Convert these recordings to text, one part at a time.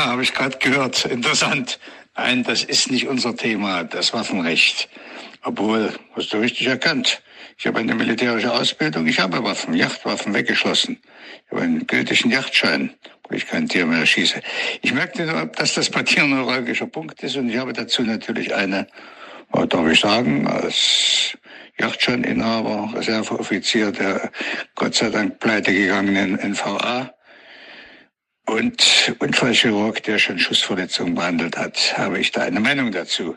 Ja, habe ich gerade gehört. Interessant. Nein, das ist nicht unser Thema, das Waffenrecht. Obwohl, hast du richtig erkannt. Ich habe eine militärische Ausbildung, ich habe Waffen, Yachtwaffen weggeschlossen. Ich habe einen gültigen Yachtschein, wo ich kein Tier mehr schieße. Ich merkte nur, dass das bei dir ein neuralgischer Punkt ist und ich habe dazu natürlich eine, darf ich sagen, als Yachtscheininhaber, Reserveoffizier der Gott sei Dank pleite gegangenen NVA und Unfallchirurg, der schon Schussverletzungen behandelt hat, habe ich da eine Meinung dazu.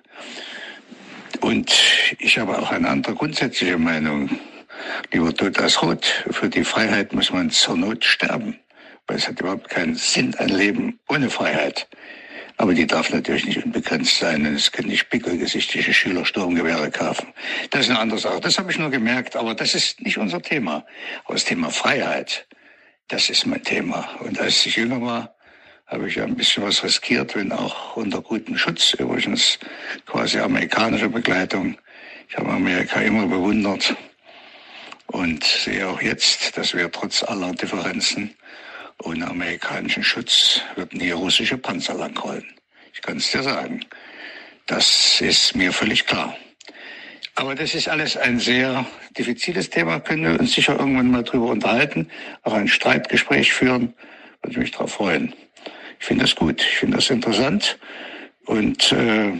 Und ich habe auch eine andere grundsätzliche Meinung. Lieber tot als rot. Für die Freiheit muss man zur Not sterben. Weil es hat überhaupt keinen Sinn, ein Leben ohne Freiheit. Aber die darf natürlich nicht unbegrenzt sein. Und es können nicht pickelgesichtige Schüler Sturmgewehre kaufen. Das ist eine andere Sache. Das habe ich nur gemerkt. Aber das ist nicht unser Thema. Aber das Thema Freiheit, das ist mein Thema. Und als ich jünger war, habe ich ein bisschen was riskiert, wenn auch unter gutem Schutz, übrigens quasi amerikanische Begleitung. Ich habe Amerika immer bewundert und sehe auch jetzt, dass wir trotz aller Differenzen ohne amerikanischen Schutz würden hier russische Panzer langrollen. Ich kann es dir sagen. Das ist mir völlig klar. Aber das ist alles ein sehr diffiziles Thema, können wir uns sicher irgendwann mal drüber unterhalten, auch ein Streitgespräch führen, würde ich mich darauf freuen. Ich finde das gut, ich finde das interessant. Und äh,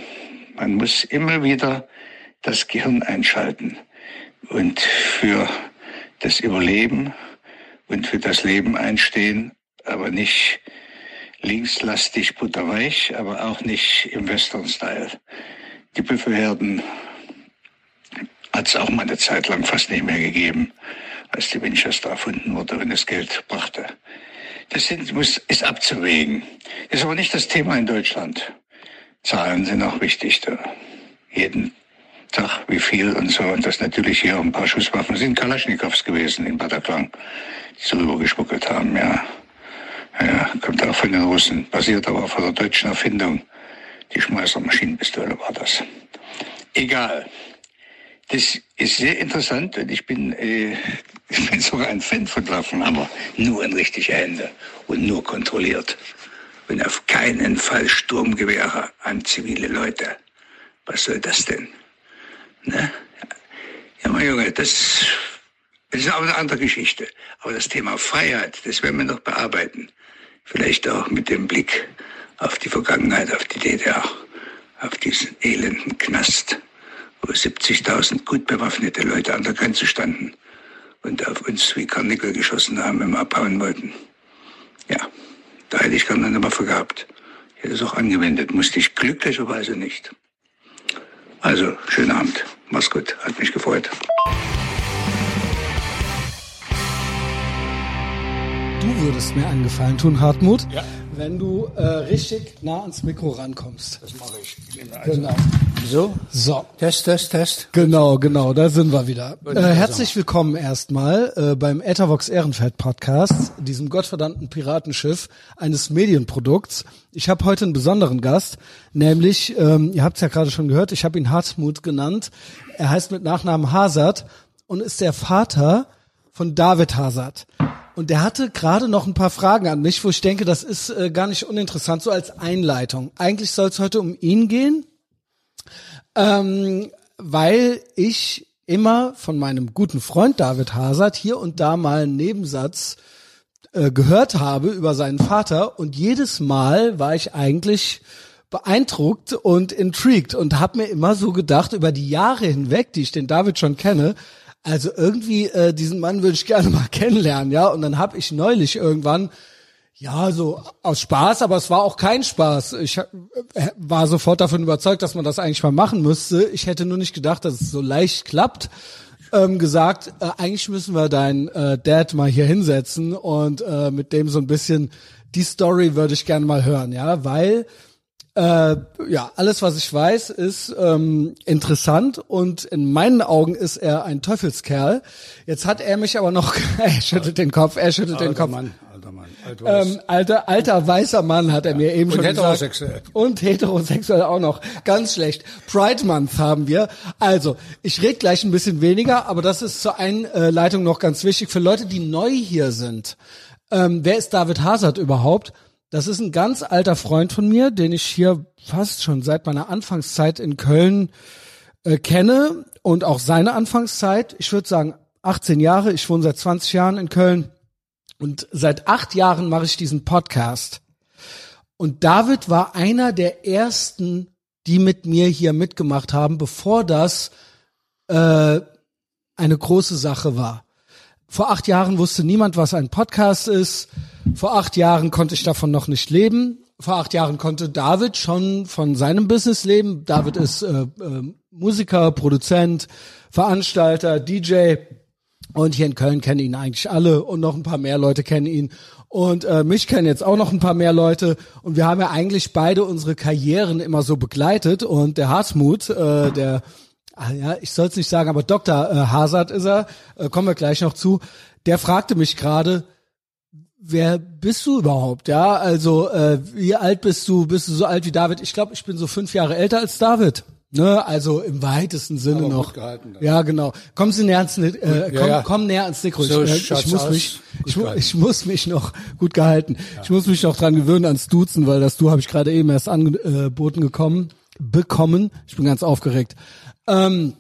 man muss immer wieder das Gehirn einschalten. Und für das Überleben und für das Leben einstehen, aber nicht linkslastig butterweich, aber auch nicht im Western-Style. Die Büffelherden hat es auch mal eine Zeit lang fast nicht mehr gegeben, als die Winchester erfunden wurde, wenn es Geld brachte. Das sind, muss, ist abzuwägen. Ist aber nicht das Thema in Deutschland. Zahlen sind auch wichtig. Da. Jeden Tag wie viel und so. Und das natürlich hier ein paar Schusswaffen sind Kalaschnikows gewesen in Bataclan, die so rübergespuckelt haben, ja. Ja, kommt auch von den Russen. Basiert aber auf der deutschen Erfindung. Die Schmeißer-Maschinenpistole war das. Egal. Das ist sehr interessant und ich bin, äh, ich bin sogar ein Fan von Waffen, aber nur in richtige Hände und nur kontrolliert. Und auf keinen Fall Sturmgewehre an zivile Leute. Was soll das denn? Ne? Ja, mein Junge, das, das ist auch eine andere Geschichte. Aber das Thema Freiheit, das werden wir noch bearbeiten. Vielleicht auch mit dem Blick auf die Vergangenheit, auf die DDR, auf diesen elenden Knast wo 70.000 gut bewaffnete Leute an der Grenze standen und auf uns wie Karnickel geschossen haben, wenn wir abhauen wollten. Ja, da hätte ich gerne eine Waffe gehabt. Ich hätte es auch angewendet, musste ich glücklicherweise nicht. Also, schönen Abend. Mach's gut. Hat mich gefreut. Du würdest mir einen Gefallen tun, Hartmut. Ja wenn du äh, richtig nah ans Mikro rankommst. Das mache ich. Also genau. So? So. Test, Test, Test. Genau, genau, da sind wir wieder. Äh, herzlich willkommen erstmal äh, beim Ethervox Ehrenfeld Podcast, diesem gottverdammten Piratenschiff eines Medienprodukts. Ich habe heute einen besonderen Gast, nämlich, ähm, ihr habt es ja gerade schon gehört, ich habe ihn Hartmut genannt. Er heißt mit Nachnamen Hazard und ist der Vater von David Hazard. Und der hatte gerade noch ein paar Fragen an mich, wo ich denke, das ist äh, gar nicht uninteressant, so als Einleitung. Eigentlich soll es heute um ihn gehen, ähm, weil ich immer von meinem guten Freund David Hazard hier und da mal einen Nebensatz äh, gehört habe über seinen Vater und jedes Mal war ich eigentlich beeindruckt und intrigued und habe mir immer so gedacht über die Jahre hinweg, die ich den David schon kenne, also irgendwie äh, diesen Mann würde ich gerne mal kennenlernen, ja. Und dann habe ich neulich irgendwann, ja, so aus Spaß, aber es war auch kein Spaß. Ich äh, war sofort davon überzeugt, dass man das eigentlich mal machen müsste. Ich hätte nur nicht gedacht, dass es so leicht klappt. Ähm, gesagt, äh, eigentlich müssen wir deinen äh, Dad mal hier hinsetzen und äh, mit dem so ein bisschen die Story würde ich gerne mal hören, ja, weil äh, ja, alles, was ich weiß, ist ähm, interessant und in meinen Augen ist er ein Teufelskerl. Jetzt hat er mich aber noch, er schüttelt den Kopf, er schüttelt alter den Kopf. Mann, alter Mann, alter, ähm, alter, alter weißer Mann hat er ja. mir eben und schon heterosexuell. gesagt. Und heterosexuell auch noch. Ganz schlecht. Pride Month haben wir. Also, ich rede gleich ein bisschen weniger, aber das ist zur Einleitung noch ganz wichtig für Leute, die neu hier sind. Ähm, wer ist David Hazard überhaupt? Das ist ein ganz alter Freund von mir, den ich hier fast schon seit meiner Anfangszeit in Köln äh, kenne und auch seine Anfangszeit. Ich würde sagen 18 Jahre. Ich wohne seit 20 Jahren in Köln und seit acht Jahren mache ich diesen Podcast. Und David war einer der ersten, die mit mir hier mitgemacht haben, bevor das äh, eine große Sache war. Vor acht Jahren wusste niemand, was ein Podcast ist. Vor acht Jahren konnte ich davon noch nicht leben. Vor acht Jahren konnte David schon von seinem Business leben. David ist äh, äh, Musiker, Produzent, Veranstalter, DJ. Und hier in Köln kennen ihn eigentlich alle und noch ein paar mehr Leute kennen ihn. Und äh, mich kennen jetzt auch noch ein paar mehr Leute. Und wir haben ja eigentlich beide unsere Karrieren immer so begleitet. Und der Hartmut, äh, der, ah ja, ich soll es nicht sagen, aber Dr. Äh, Hazard ist er, äh, kommen wir gleich noch zu, der fragte mich gerade, wer bist du überhaupt? Ja, also äh, wie alt bist du? Bist du so alt wie David? Ich glaube, ich bin so fünf Jahre älter als David. Ne, also im weitesten Sinne noch. gehalten, ja, genau. Kommen Sie näher ans, äh, komm, ja, ja. komm näher ans Mikro. So ich, äh, schaut's ich muss aus. mich, ich, ich muss mich noch gut gehalten. Ich muss mich noch dran gewöhnen ans Duzen, weil das Du habe ich gerade eben erst angeboten gekommen, bekommen. Ich bin ganz aufgeregt. Ähm,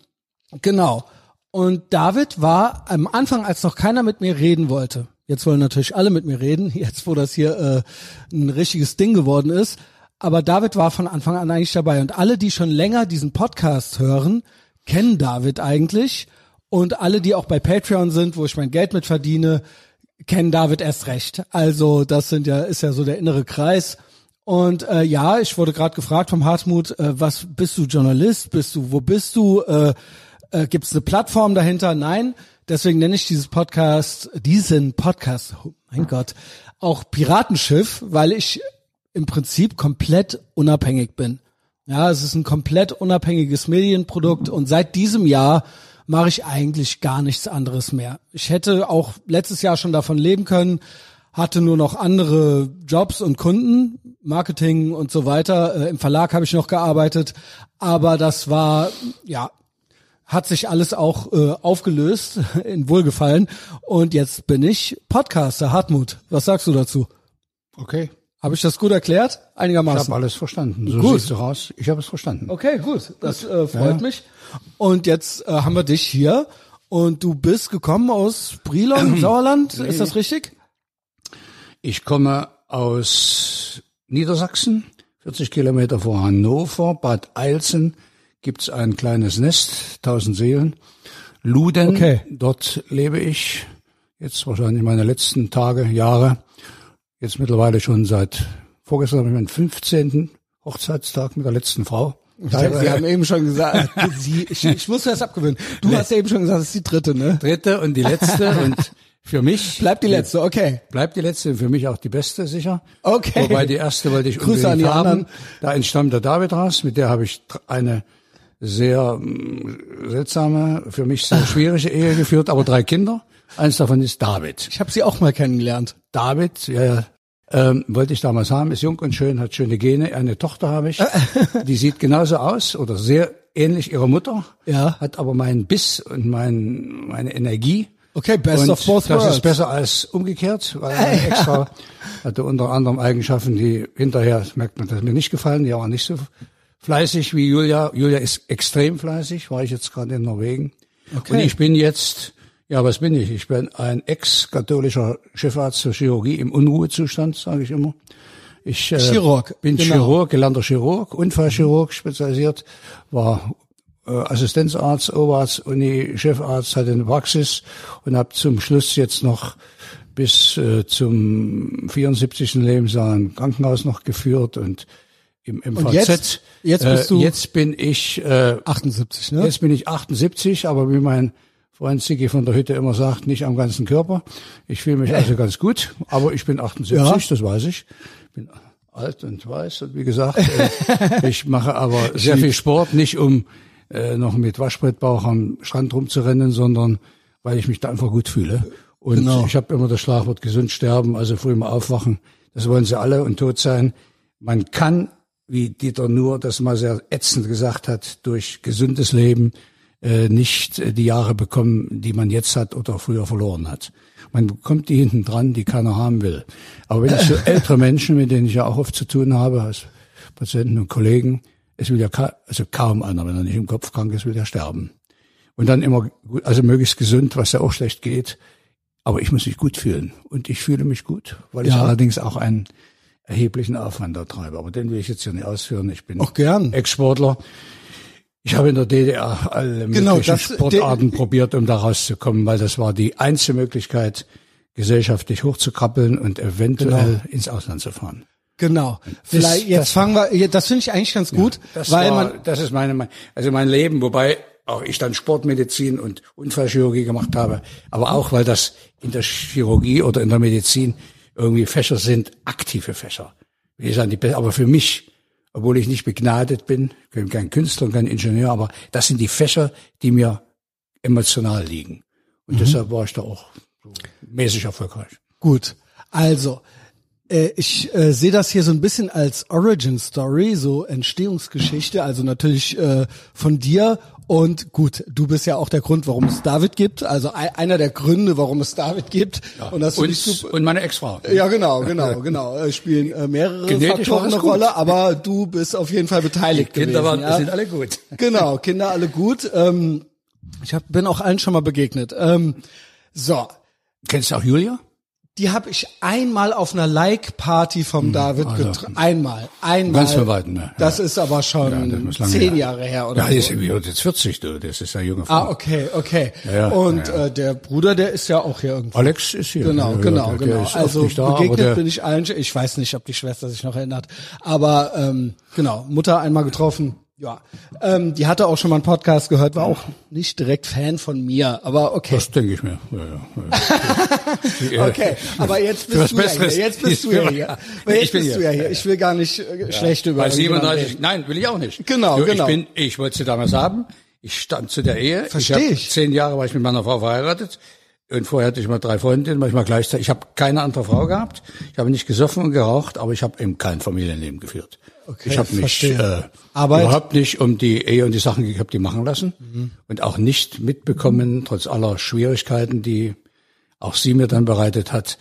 genau. Und David war am Anfang, als noch keiner mit mir reden wollte. Jetzt wollen natürlich alle mit mir reden, jetzt wo das hier äh, ein richtiges Ding geworden ist. Aber David war von Anfang an eigentlich dabei. Und alle, die schon länger diesen Podcast hören, kennen David eigentlich. Und alle, die auch bei Patreon sind, wo ich mein Geld mit verdiene, kennen David erst recht. Also das sind ja, ist ja so der innere Kreis. Und äh, ja, ich wurde gerade gefragt vom Hartmut, äh, was bist du Journalist? Bist du, wo bist du? Äh, äh, Gibt es eine Plattform dahinter? Nein. Deswegen nenne ich dieses Podcast, diesen Podcast, oh mein Gott, auch Piratenschiff, weil ich im Prinzip komplett unabhängig bin. Ja, es ist ein komplett unabhängiges Medienprodukt und seit diesem Jahr mache ich eigentlich gar nichts anderes mehr. Ich hätte auch letztes Jahr schon davon leben können, hatte nur noch andere Jobs und Kunden, Marketing und so weiter. Äh, Im Verlag habe ich noch gearbeitet, aber das war ja hat sich alles auch äh, aufgelöst in Wohlgefallen und jetzt bin ich Podcaster. Hartmut, was sagst du dazu? Okay. Habe ich das gut erklärt? Ich Einigermaßen. habe alles verstanden. So Gut. sieht's so aus. Ich habe es verstanden. Okay, gut. Das äh, freut Ja. mich. Und jetzt äh, haben wir dich hier und du bist gekommen aus Brilon, Sauerland. Ist das richtig? Ich komme aus Niedersachsen, 40 Kilometer vor Hannover, Bad Eilsen gibt's ein kleines Nest, 1000 Seelen. Luden, Okay. dort lebe ich jetzt wahrscheinlich meine letzten Tage, Jahre. Jetzt mittlerweile schon seit vorgestern habe ich meinen 15. Hochzeitstag mit der letzten Frau. Sie haben eben schon gesagt, sie, ich, ich muss das abgewöhnen. Du hast eben schon gesagt, das ist die dritte, ne? dritte und die letzte und für mich Bleibt die letzte, okay. bleibt die letzte und für mich auch die beste sicher. Okay. Wobei die erste wollte ich Grüße an unbedingt die haben. anderen. Da entstammt der David raus, mit der habe ich eine sehr mm, seltsame, für mich sehr schwierige Ehe geführt, aber drei Kinder. Eins davon ist David. Ich habe sie auch mal kennengelernt. David, ja, ja, ähm, wollte ich damals haben, ist jung und schön, hat schöne Gene. Eine Tochter habe ich, die sieht genauso aus oder sehr ähnlich ihrer Mutter, Ja. hat aber meinen Biss und mein, meine Energie. Okay, best und of both das worlds. ist besser als umgekehrt, weil meine Ex-Frau hatte unter anderem Eigenschaften, die hinterher, das merkt man, dass mir nicht gefallen, die war nicht so fleißig wie Julia. Julia ist extrem fleißig, war ich jetzt gerade in Norwegen. Okay. Und ich bin jetzt, ja, was bin ich? Ich bin ein ex-katholischer Chefarzt für Chirurgie im Unruhezustand, sage ich immer. Ich äh, Chirurg, bin genau. Chirurg, gelernter Chirurg, Unfallchirurg spezialisiert, war Assistenzarzt, Oberarzt, Uni, Chefarzt, hatte eine Praxis und habe zum Schluss jetzt noch bis äh, zum 74. Lebensjahr ein Krankenhaus noch geführt und im MVZ. jetzt- jetzt bist du- äh, jetzt bin ich äh, 78, ne? Jetzt bin ich 78, aber wie mein Freund Ziggy von der Hütte immer sagt, nicht am ganzen Körper. Ich fühle mich also ganz gut, aber ich bin 78, Ja. das weiß ich. Bin alt und weiß und wie gesagt, äh, ich mache aber sehr viel Sport, nicht um äh, noch mit Waschbrettbauch am Strand rumzurennen, sondern weil ich mich da einfach gut fühle. Und Genau. ich habe immer das Schlagwort gesund sterben, also früh mal aufwachen. Das wollen sie alle und tot sein. Man kann, wie Dieter Nuhr das mal sehr ätzend gesagt hat, durch gesundes Leben äh, nicht äh, die Jahre bekommen, die man jetzt hat oder früher verloren hat. man bekommt die hinten dran, die keiner haben will. Aber wenn ich so ältere Menschen, mit denen ich ja auch oft zu tun habe, als Patienten und Kollegen, es will ja ka also kaum einer, wenn er nicht im Kopf krank ist, will er sterben. Und dann immer, gut, also möglichst gesund, was ja auch schlecht geht. Aber ich muss mich gut fühlen. Und ich fühle mich gut, weil ja. ich allerdings auch einen erheblichen Aufwand da treibe. Aber den will ich jetzt hier nicht ausführen. Ich bin auch gern. Exportler. Ich habe in der DDR alle genau, möglichen Sportarten probiert, um da rauszukommen, weil das war die einzige Möglichkeit, gesellschaftlich hochzukrabbeln und eventuell genau. ins Ausland zu fahren. Genau. Vielleicht das, jetzt das fangen wir. Das finde ich eigentlich ganz gut, ja, weil war, man. Das ist meine, also mein Leben, wobei auch ich dann Sportmedizin und Unfallchirurgie gemacht habe, aber auch weil das in der Chirurgie oder in der Medizin irgendwie Fächer sind, aktive Fächer. Die, aber für mich, obwohl ich nicht begnadet bin, bin kein Künstler und kein Ingenieur, aber das sind die Fächer, die mir emotional liegen. Und mhm. deshalb war ich da auch so mäßig erfolgreich. Gut. Also, ich äh, sehe das hier so ein bisschen als Origin Story, so Entstehungsgeschichte, also natürlich äh, von dir und gut, du bist ja auch der Grund, warum es David gibt, also einer der Gründe, warum es David gibt. Ja, und, das und, und meine Ex-Frau. Ja, genau, genau, genau. Äh, spielen äh, mehrere Genetisch Faktoren eine Rolle, aber du bist auf jeden Fall beteiligt. Die Kinder gewesen, waren, ja? sind alle gut. Genau, Kinder alle gut. Ähm, ich hab, bin auch allen schon mal begegnet. Ähm, so. Kennst du auch Julia? Die habe ich einmal auf einer Like-Party vom hm, David also, getroffen. Einmal, einmal. Ganz verwalten, ne? Das ist aber schon ja, zehn Jahre her, oder? Ja, so. ist, jetzt 40, du. Das ist ja junge Frau. Ah, okay, okay. Ja, Und ja. Äh, der Bruder, der ist ja auch hier irgendwo. Alex ist hier. Genau, genau, genau. Also da, begegnet bin ich allen. Ich weiß nicht, ob die Schwester sich noch erinnert. Aber ähm, genau, Mutter einmal getroffen, ja, ähm, die hatte auch schon mal einen Podcast gehört, war auch nicht direkt Fan von mir, aber okay. Das denke ich mir. Ja, ja, ja. okay, aber jetzt bist du ja hier. Jetzt bist du ja hier. Jetzt bist du ja hier. Ich will gar nicht äh, schlecht über. Bei 37, nein, will ich auch nicht. Genau, du, genau. Ich bin, ich wollte sie damals haben. Ich stand zu der Ehe. Verstehe ich. ich. Zehn Jahre war ich mit meiner Frau verheiratet. Und vorher hatte ich mal drei Freundinnen, manchmal gleichzeitig. Ich habe keine andere Frau gehabt. Ich habe nicht gesoffen und geraucht, aber ich habe eben kein Familienleben geführt. Okay, ich habe mich äh, überhaupt nicht um die Ehe und die Sachen gehabt, die machen lassen mhm. und auch nicht mitbekommen, trotz aller Schwierigkeiten, die auch sie mir dann bereitet hat,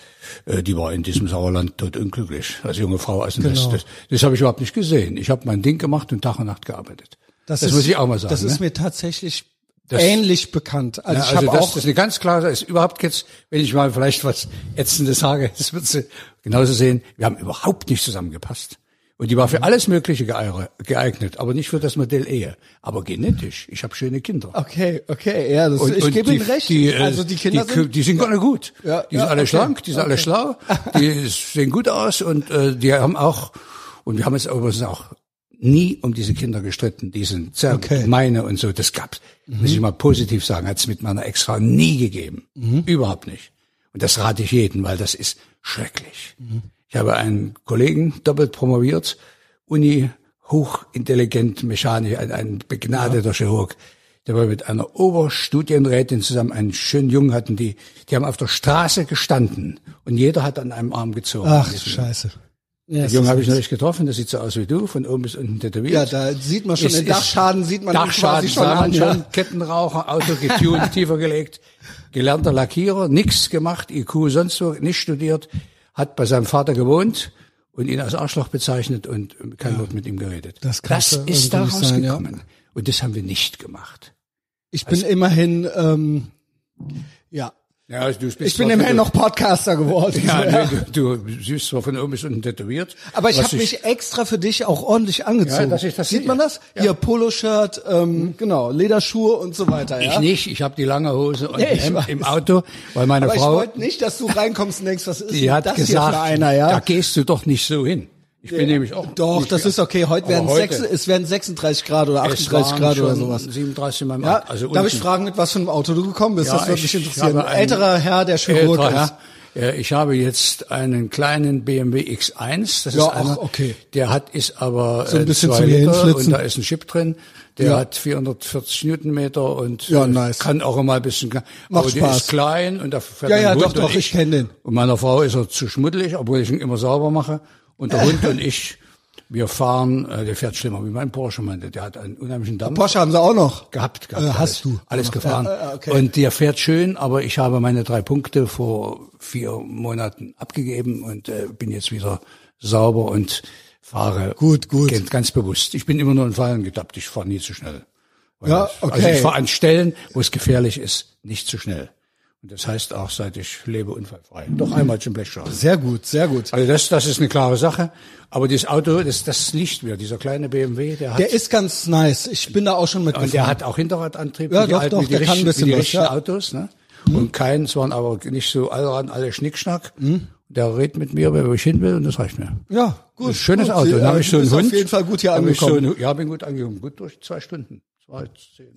äh, die war in diesem Sauerland tot unglücklich als junge Frau. Also genau. das, das, das habe ich überhaupt nicht gesehen. Ich habe mein Ding gemacht und Tag und Nacht gearbeitet. Das, das ist, muss ich auch mal sagen. Das ist ne? mir tatsächlich das, ähnlich bekannt. Also, ja, ich also habe auch das ist eine ganz klare, ist überhaupt jetzt, wenn ich mal vielleicht was Ätzendes sage, das wird sie genauso sehen. Wir haben überhaupt nicht zusammengepasst. Und die war für alles Mögliche geeignet, aber nicht für das Modell Ehe. Aber genetisch. Ich habe schöne Kinder. Okay, okay, ja, das, und, ich gebe Ihnen recht. Die, also die Kinder die, sind, die sind alle gut. Ja, die ja, sind alle okay. schlank, die sind okay. alle schlau, die sehen gut aus und äh, die haben auch und wir haben es aber auch nie um diese Kinder gestritten. Die sind sehr okay. meine und so. Das gab's, mhm. muss ich mal positiv sagen, hat es mit meiner Ex-Frau nie gegeben. Mhm. Überhaupt nicht. Und das rate ich jedem, weil das ist schrecklich. Mhm. Ich habe einen Kollegen doppelt promoviert, Uni, hochintelligent, mechanisch, ein, ein begnadeter ja. Chirurg. Der war mit einer Oberstudienrätin zusammen, einen schönen Jungen hatten die, die haben auf der Straße gestanden und jeder hat an einem Arm gezogen. Ach, Scheiße. Ja, den Jungen habe ich neulich getroffen, der sieht so aus wie du, von oben bis unten tätowiert. Ja, da sieht man schon, ist, den Dachschaden sieht man Dachschaden schon an. Schon. Kettenraucher, Auto getuned, tiefer gelegt, gelernter Lackierer, nichts gemacht, IQ sonst so, nicht studiert, hat bei seinem Vater gewohnt und ihn als Arschloch bezeichnet und kein ja, Wort mit ihm geredet. Das, das ist da rausgekommen. Ja. Und das haben wir nicht gemacht. Ich bin also, immerhin, ähm, ja, ja, also du bist ich bin immerhin noch Podcaster geworden. Ja, ja. Nee, du, du siehst zwar von oben bis unten tätowiert. Aber ich habe mich extra für dich auch ordentlich angezogen. Ja, dass ich das Sieht man das? Ja. Hier Poloshirt, ähm, mhm. genau, Lederschuhe und so weiter. Ich nicht, ich habe die lange Hose und ja, Hemd im Auto, weil meine Aber Frau... ich wollte nicht, dass du reinkommst und denkst, was ist die hat das gesagt, hier für einer, ja? Da gehst du doch nicht so hin. Ich bin nämlich auch. Doch, das ist okay. Heute werden es es werden 36 Grad oder 38 Grad oder sowas. 37 in meinem ja, also Darf ich fragen, mit was für einem Auto du gekommen bist? Ja, das würde mich interessieren. Ein älterer Herr, der Chirurg ist. Herr. Ich habe jetzt einen kleinen BMW X1. Das ja, ist einer, ach, okay. Der hat ist aber so ein bisschen zwei zu Liter und da ist ein Chip drin. Der ja. hat 440 Newtonmeter und ja, nice. kann auch immer ein bisschen. Macht aber Spaß. der ist klein und da fährt Ja, ja, doch, doch, ich, ich kenne den. Und meiner Frau ist er zu schmuddelig, obwohl ich ihn immer sauber mache. Und der Hund und ich Wir fahren, äh, der fährt schlimmer wie mein Porsche, meinte, der hat einen unheimlichen Dampf. Porsche haben sie auch noch. Gehabt, gehabt. Äh, alles, hast du? Alles gefahren. ja, ja, okay. Und der fährt schön, aber ich habe meine drei Punkte vor vier Monaten abgegeben und äh, bin jetzt wieder sauber und fahre Gut, gut. Ganz, bewusst. Ich bin immer nur in Fallen getappt, ich fahre nie zu schnell. Weil Ja, das- okay. Also ich fahre an Stellen, wo es gefährlich ist, nicht zu schnell. Und das heißt auch, seit ich lebe, unfallfrei. Doch einmal zum Blechschaden. Sehr gut, sehr gut. Also das, das ist eine klare Sache. Aber dieses Auto, das, das liegt mir. Dieser kleine BMW, der hat, Der ist ganz nice. Ich bin da auch schon mit und der hat auch Hinterradantrieb. Ja, doch, alten, doch, der kann ein bisschen die was, ja. Autos, ne? Und keins waren aber nicht so allran alle Schnickschnack. Mhm. Der redet mit mir, wo ich hin will, und das reicht mir. Ja, gut. Ein schönes gut. Auto. Dann habe ich so einen Hund. auf jeden Fall gut hier angekommen. So einen, ja, bin gut angekommen. Gut durch zwei Stunden. Zwei, zehn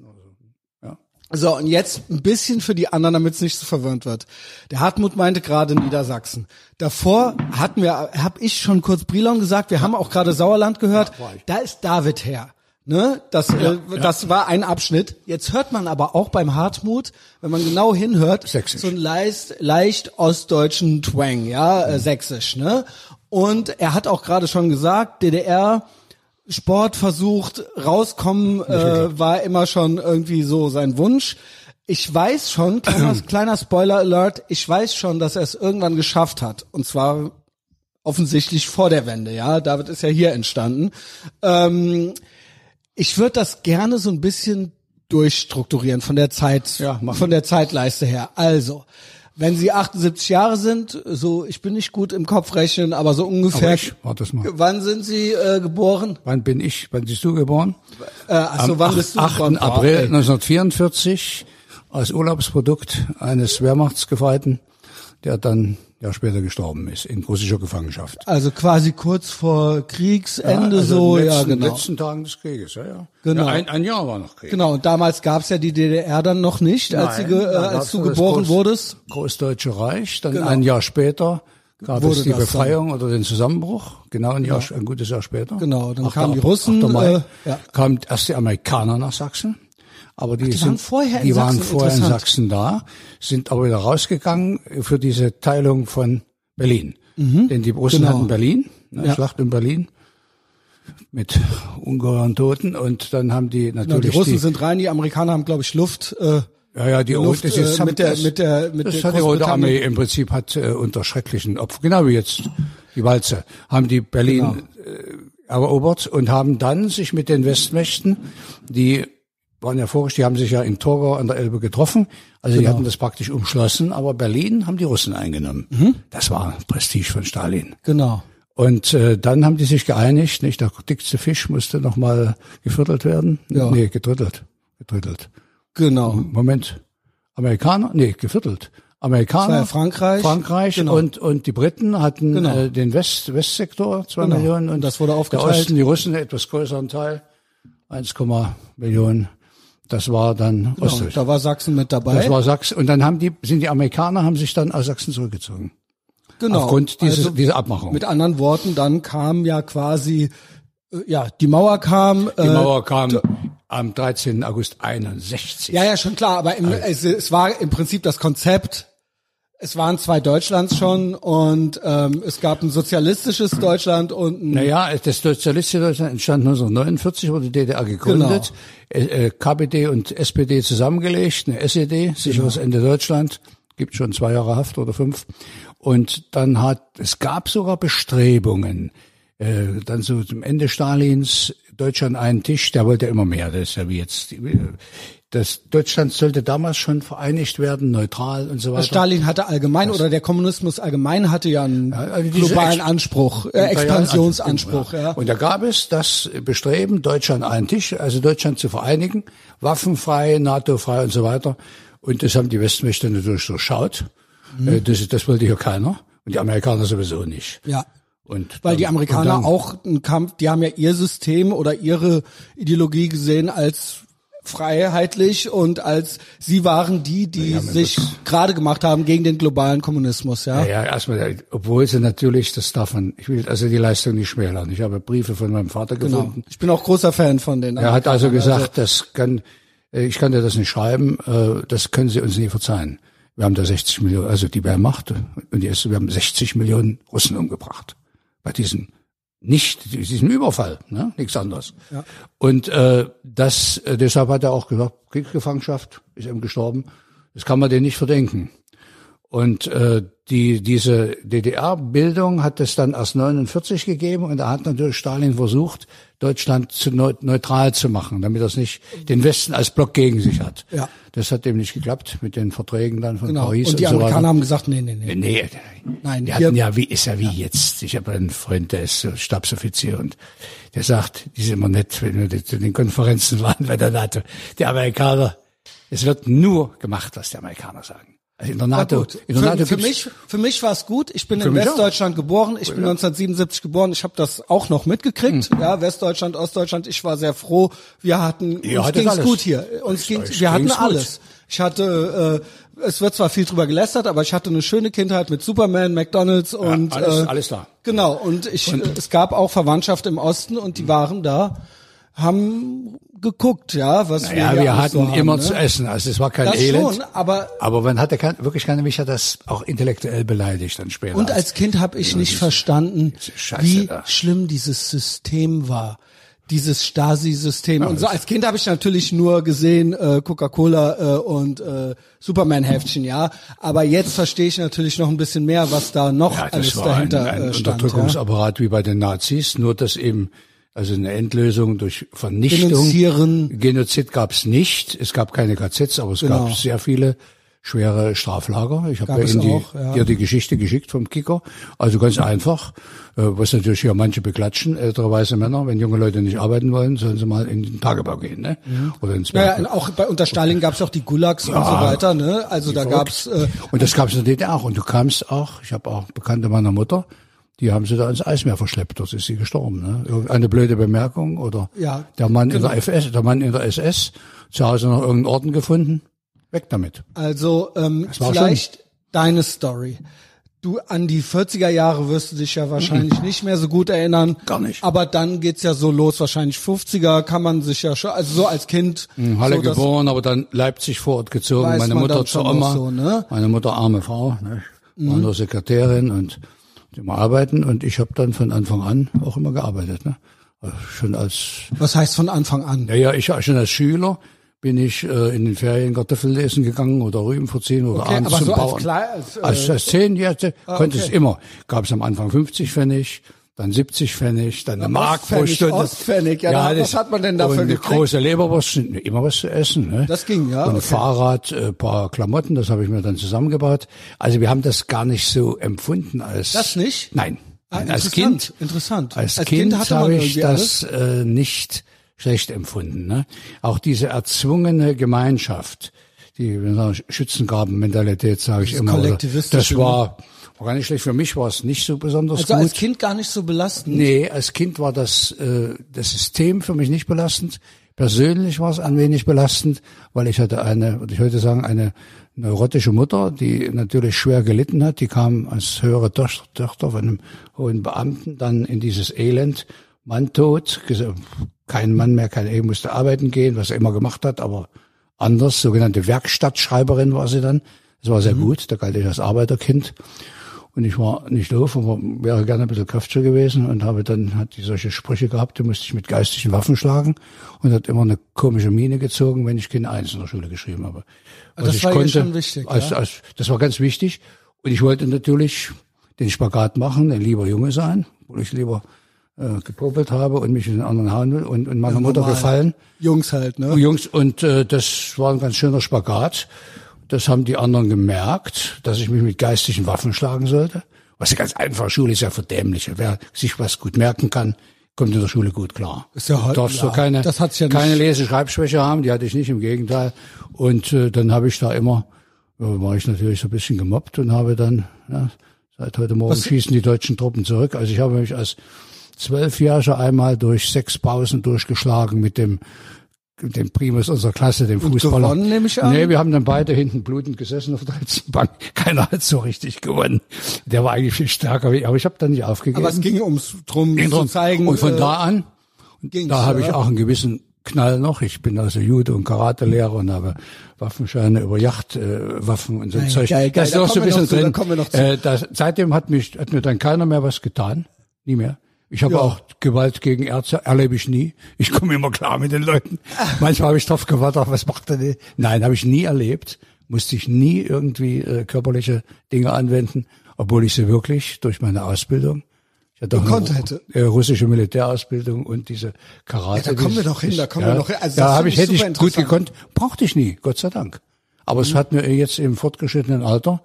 so. Ja. Und jetzt ein bisschen für die anderen, damit es nicht so verwirrt wird. Der Hartmut meinte gerade Niedersachsen. Davor hatten wir, habe ich schon kurz Brilon gesagt, wir haben auch gerade Sauerland gehört. Da ist David her. Ne? Das, äh, das war ein Abschnitt. Jetzt hört man aber auch beim Hartmut, wenn man genau hinhört, Sächsisch. so einen leicht, leicht ostdeutschen Twang, ja, äh, sächsisch. Ne? Und er hat auch gerade schon gesagt, DDR Sport versucht, rauskommen äh, war immer schon irgendwie so sein Wunsch. Ich weiß schon, kleiner, kleiner Spoiler Alert, ich weiß schon, dass er es irgendwann geschafft hat. Und zwar offensichtlich vor der Wende, ja. David ist ja hier entstanden. Ähm, ich würde das gerne so ein bisschen durchstrukturieren von der Zeit, Ja, von der Zeitleiste her. Also, wenn Sie 78 Jahre sind, so ich bin nicht gut im Kopf rechnen, aber so ungefähr. Aber ich, warte mal. Wann sind Sie äh, geboren? Wann bin ich, wann bist du geboren? Äh, achso, Am wann bist du 8. geboren? April Boah, ey. 1944 als Urlaubsprodukt eines Wehrmachtsgefreiten, der dann ja später gestorben ist in russischer Gefangenschaft. Also quasi kurz vor Kriegsende Ja, also so, in den ja letzten, genau. letzten Tagen des Krieges, ja, ja. Genau. Ja, ein, ein Jahr war noch Krieg. Genau, und damals gab's ja die DDR dann noch nicht, als, sie Nein, äh, als du geboren Groß- wurdest. Großdeutsche Reich, dann Genau. ein Jahr später gab Wurde es die das dann. Befreiung oder den Zusammenbruch, genau ein Jahr, ein gutes Jahr später. Genau, dann 8. kamen die Russen, 8. Mai, äh, ja. kamen erst die Amerikaner nach Sachsen. Aber die, die sind, waren vorher in die waren Sachsen, vorher in. Sachsen da, sind aber wieder rausgegangen für diese Teilung von Berlin. Denn die Russen Genau. hatten Berlin, ne, Ja. Schlacht in Berlin mit ungeheuren Toten und dann haben die natürlich die Russen sind rein, die Amerikaner haben, glaube ich, Luft. Äh, ja, ja, die Luft, das ist- äh, mit der- das- mit der- mit das der hat die Rote Armee im Prinzip hat äh, unter schrecklichen Opfern, genau wie jetzt die Walze, haben die Berlin Genau. äh, erobert und haben dann sich mit den Westmächten, die waren ja vorisch, die haben sich ja in Torgau an der Elbe getroffen, also Genau. die hatten das praktisch umschlossen, aber Berlin haben die Russen eingenommen. Mhm. Das war Prestige von Stalin. genau. Und äh, dann haben die sich geeinigt, nicht der dickste Fisch musste nochmal geviertelt werden. Ja. Nee, gedrittelt. Gedrittelt. Genau. Moment. Amerikaner? Nee, geviertelt. Amerikaner, ja Frankreich. Frankreich Genau. und und die Briten hatten Genau. äh, den West Westsektor zwei Genau. Millionen und Das wurde der aufgeteilt. Osten, die Russen einen etwas größeren Teil 1, Millionen. Das war dann genau. Ostdeutschland. Da war Sachsen mit dabei. Das war Sachsen und dann haben die sind die Amerikaner haben sich dann aus Sachsen zurückgezogen genau. aufgrund dieses, also, dieser Abmachung. Mit anderen Worten, dann kam ja quasi, äh, ja, die Mauer kam. die äh, Mauer kam am 13. August 61. Ja, ja, schon klar, aber im, es, es war im Prinzip das Konzept, es waren zwei Deutschlands schon und ähm, es gab ein sozialistisches Deutschland und ein Naja, das sozialistische Deutschland entstand 1949, wurde die DDR gegründet, Genau. äh, äh, KPD und SPD zusammengelegt, eine SED, sicheres Genau. Ende Deutschland, gibt schon zwei Jahre Haft oder fünf. Und dann hat, es gab sogar Bestrebungen, äh, dann so zum Ende Stalins, Deutschland einen Tisch, der wollte immer mehr, das ist ja wie jetzt, die- das Deutschland sollte damals schon vereinigt werden, neutral und so weiter. Stalin hatte allgemein oder der Kommunismus allgemein hatte ja einen also globalen Ex- Anspruch, äh, Expansionsanspruch, ja. Und da gab es das Bestreben, Deutschland an einen Tisch, also Deutschland zu vereinigen, waffenfrei, NATO-frei und so weiter. Und das haben die Westmächte natürlich durchschaut. Mhm. Äh, Das, das wollte hier keiner. Und die Amerikaner sowieso nicht. Ja. Und Weil die dann- Amerikaner und dann- auch einen Kampf, die haben ja ihr System oder ihre Ideologie gesehen als freiheitlich und als sie waren die, die Ja, sich gerade gemacht haben gegen den globalen Kommunismus, ja. Ja, ja, erstmal, obwohl sie natürlich, das darf man, ich will also die Leistung nicht schmälern. Ich habe Briefe von meinem Vater Genau. gefunden. Ich bin auch großer Fan von den. Er hat also gesagt, das kann, äh, ich kann dir das nicht schreiben, äh, das können Sie uns nie verzeihen. Wir haben da 60 Millionen, also die Wehrmacht und die ist, wir haben 60 Millionen Russen umgebracht bei diesem nicht diesem Überfall, ne? nichts anderes. Ja. Und äh, das äh, deshalb hat er auch gesagt, Kriegsgefangenschaft ist eben gestorben. Das kann man denen nicht verdenken. Und äh, die, diese DDR-Bildung hat es dann erst 49 gegeben und da hat natürlich Stalin versucht, Deutschland zu neutral zu machen, damit es nicht den Westen als Block gegen sich hat. Ja. Das hat eben nicht geklappt mit den Verträgen dann von genau. Paris. Und die und Amerikaner so haben gesagt, nee, nee, nee. Nee, Nein, die hatten ja, wie ist ja wie ja. jetzt. Ich habe einen Freund, der ist Stabsoffizier und der sagt, die sind immer nett, wenn wir zu den Konferenzen waren bei der NATO. Die Amerikaner, es wird nur gemacht, was die Amerikaner sagen. Also in der NATO. In der für, NATO für mich, für mich war es gut. Ich bin in Westdeutschland auch. geboren. Ich bin ja. 1977 geboren. Ich habe das auch noch mitgekriegt. Mhm. Ja, Westdeutschland, Ostdeutschland. Ich war sehr froh. Wir hatten, ja, uns ging's gut hier. Uns ging, wir hatten alles. Ich hatte, äh, es wird zwar viel drüber gelästert, aber ich hatte eine schöne Kindheit mit Superman, McDonald's und ja, alles, äh, alles da. Genau. Und ich, und, es gab auch Verwandtschaft im Osten und die mhm. waren da haben geguckt, ja, was naja, wir, wir hatten so haben, immer ne? zu essen, also es war kein das Elend. Schon, aber aber man hatte kein, wirklich keine mich hat das auch intellektuell beleidigt dann später. Und als Kind habe ich nicht verstanden, wie da. schlimm dieses System war. Dieses Stasi-System. Ja, und so als Kind habe ich natürlich nur gesehen äh, Coca-Cola äh, und äh, Superman-Heftchen, ja. Aber jetzt verstehe ich natürlich noch ein bisschen mehr, was da noch ja, alles dahinter ein, ein äh, stand. Unterdrückungsapparat ja? wie bei den Nazis, nur dass eben also eine Endlösung durch Vernichtung. Denunzieren. Genozid gab es nicht. Es gab keine KZs, aber es genau. gab sehr viele schwere Straflager. Ich habe ja in die, auch, ja. dir die Geschichte geschickt vom Kicker. Also ganz einfach, äh, was natürlich hier manche beklatschen, ältere weiße Männer, wenn junge Leute nicht arbeiten wollen, sollen sie mal in den Tagebau gehen, ne? Mhm. Oder ins Berg. Ja, auch bei unter Stalin gab es auch die Gulags ja, und so weiter, ne? Also da gab's äh, und das gab's in der DDR auch. Und du kamst auch, ich habe auch Bekannte meiner Mutter, die haben sie da ins Eismeer verschleppt. Dort ist sie gestorben. Ne? Irgendeine blöde Bemerkung oder ja, der Mann genau. in der FS, der Mann in der SS, zu Hause noch irgendeinen Orden gefunden. Weg damit. Also ähm, vielleicht schon. deine Story. Du an die 40er Jahre wirst du dich ja wahrscheinlich mhm. nicht mehr so gut erinnern. Gar nicht. Aber dann geht's ja so los, wahrscheinlich 50er kann man sich ja schon, also so als Kind. In Halle so, geboren, aber dann Leipzig vor Ort gezogen. Meine Mutter zur Oma. So, ne? Meine Mutter arme Frau, ne? war mhm. nur Sekretärin und immer arbeiten und ich habe dann von Anfang an auch immer gearbeitet. Ne? Also schon als Was heißt von Anfang an? Ja, ja, ich schon als Schüler bin ich äh, in den Ferien Kartoffeln lesen gegangen oder Rüben verziehen oder okay, abends aber zum so Bauern. Als, klar, als, äh, als, als Zehnjährige ah, konnte okay. es immer. Gab es am Anfang 50 Pfennig, dann 70 Pfennig, dann eine Mark pro Stunde. Ostpfennig, ja, ja das, was hat man denn dafür und eine große Leberwurst, immer was zu essen. Ne? Das ging, ja. Und ein okay. Fahrrad, äh, paar Klamotten, das habe ich mir dann zusammengebaut. Also wir haben das gar nicht so empfunden als... Das nicht? Nein. Ah, Nein als Kind, interessant. Als, als Kind, kind habe ich das äh, nicht schlecht empfunden. Ne? Auch diese erzwungene Gemeinschaft, die Schützengraben-Mentalität, sage ich immer. Das war... War gar nicht schlecht. Für mich war es nicht so besonders also gut. Also als Kind gar nicht so belastend? Nee, als Kind war das, äh, das System für mich nicht belastend. Persönlich war es ein wenig belastend, weil ich hatte eine, würde ich heute sagen, eine neurotische Mutter, die natürlich schwer gelitten hat. Die kam als höhere Tochter von einem hohen Beamten dann in dieses Elend. Mann tot, kein Mann mehr, keine Ehe, musste arbeiten gehen, was er immer gemacht hat, aber anders, sogenannte Werkstattschreiberin war sie dann. Das war sehr mhm. gut, da galt ich als Arbeiterkind. Und ich war nicht doof, aber wäre gerne ein bisschen kräftiger gewesen und habe dann, hat die solche Sprüche gehabt, die musste ich mit geistigen Waffen schlagen und hat immer eine komische Miene gezogen, wenn ich keine Eins in der Schule geschrieben habe. Was das ich war konnte, schon wichtig. Als, ja? als, das war ganz wichtig. Und ich wollte natürlich den Spagat machen, ein lieber Junge sein, wo ich lieber äh, gepopelt habe und mich in den anderen hauen will und, und meiner ja, Mutter gefallen. Jungs halt, ne? Jungs, und äh, das war ein ganz schöner Spagat. Das haben die anderen gemerkt, dass ich mich mit geistigen Waffen schlagen sollte. Was ja ganz einfach, Schule ist ja verdämlich. Wer sich was gut merken kann, kommt in der Schule gut klar. Ist ja halt, du darfst ja, so keine, das hat's ja keine Lese-Schreibschwäche haben, die hatte ich nicht, im Gegenteil. Und äh, dann habe ich da immer, äh, war ich natürlich so ein bisschen gemobbt und habe dann, ja, seit heute Morgen was? schießen die deutschen Truppen zurück. Also ich habe mich als Zwölfjähriger einmal durch sechs Pausen durchgeschlagen mit dem den Primus unserer Klasse, den Fußballer. Und gewonnen, nehme ich an? Nee, wir haben dann beide hinten blutend gesessen auf der letzten Bank. Keiner hat so richtig gewonnen. Der war eigentlich viel stärker, aber ich habe dann nicht aufgegeben. Aber es ging ums drum ging zu zeigen. Und von äh, da an, da habe ich auch einen gewissen Knall noch. Ich bin also Jude und Karatelehrer und habe Waffenscheine über Yachtwaffen äh, und so geil, Zeug. Geil, geil, das ist noch so ein bisschen drin. Äh, das, seitdem hat mich hat mir dann keiner mehr was getan, nie mehr. Ich habe Ja. auch Gewalt gegen Ärzte, erlebe ich nie. Ich komme immer klar mit den Leuten. Manchmal habe ich drauf gewartet, was macht er denn? Nein, habe ich nie erlebt. Musste ich nie irgendwie äh, körperliche Dinge anwenden, obwohl ich sie wirklich durch meine Ausbildung, ich hatte auch Gekonnt eine hätte. äh, russische Militärausbildung und diese Karate. Ja, da kommen wir doch hin, da kommen ja, wir doch hin. Also da habe ich, hätte ich gut gekonnt, brauchte ich nie, Gott sei Dank. Aber Mhm. es hat mir jetzt im fortgeschrittenen Alter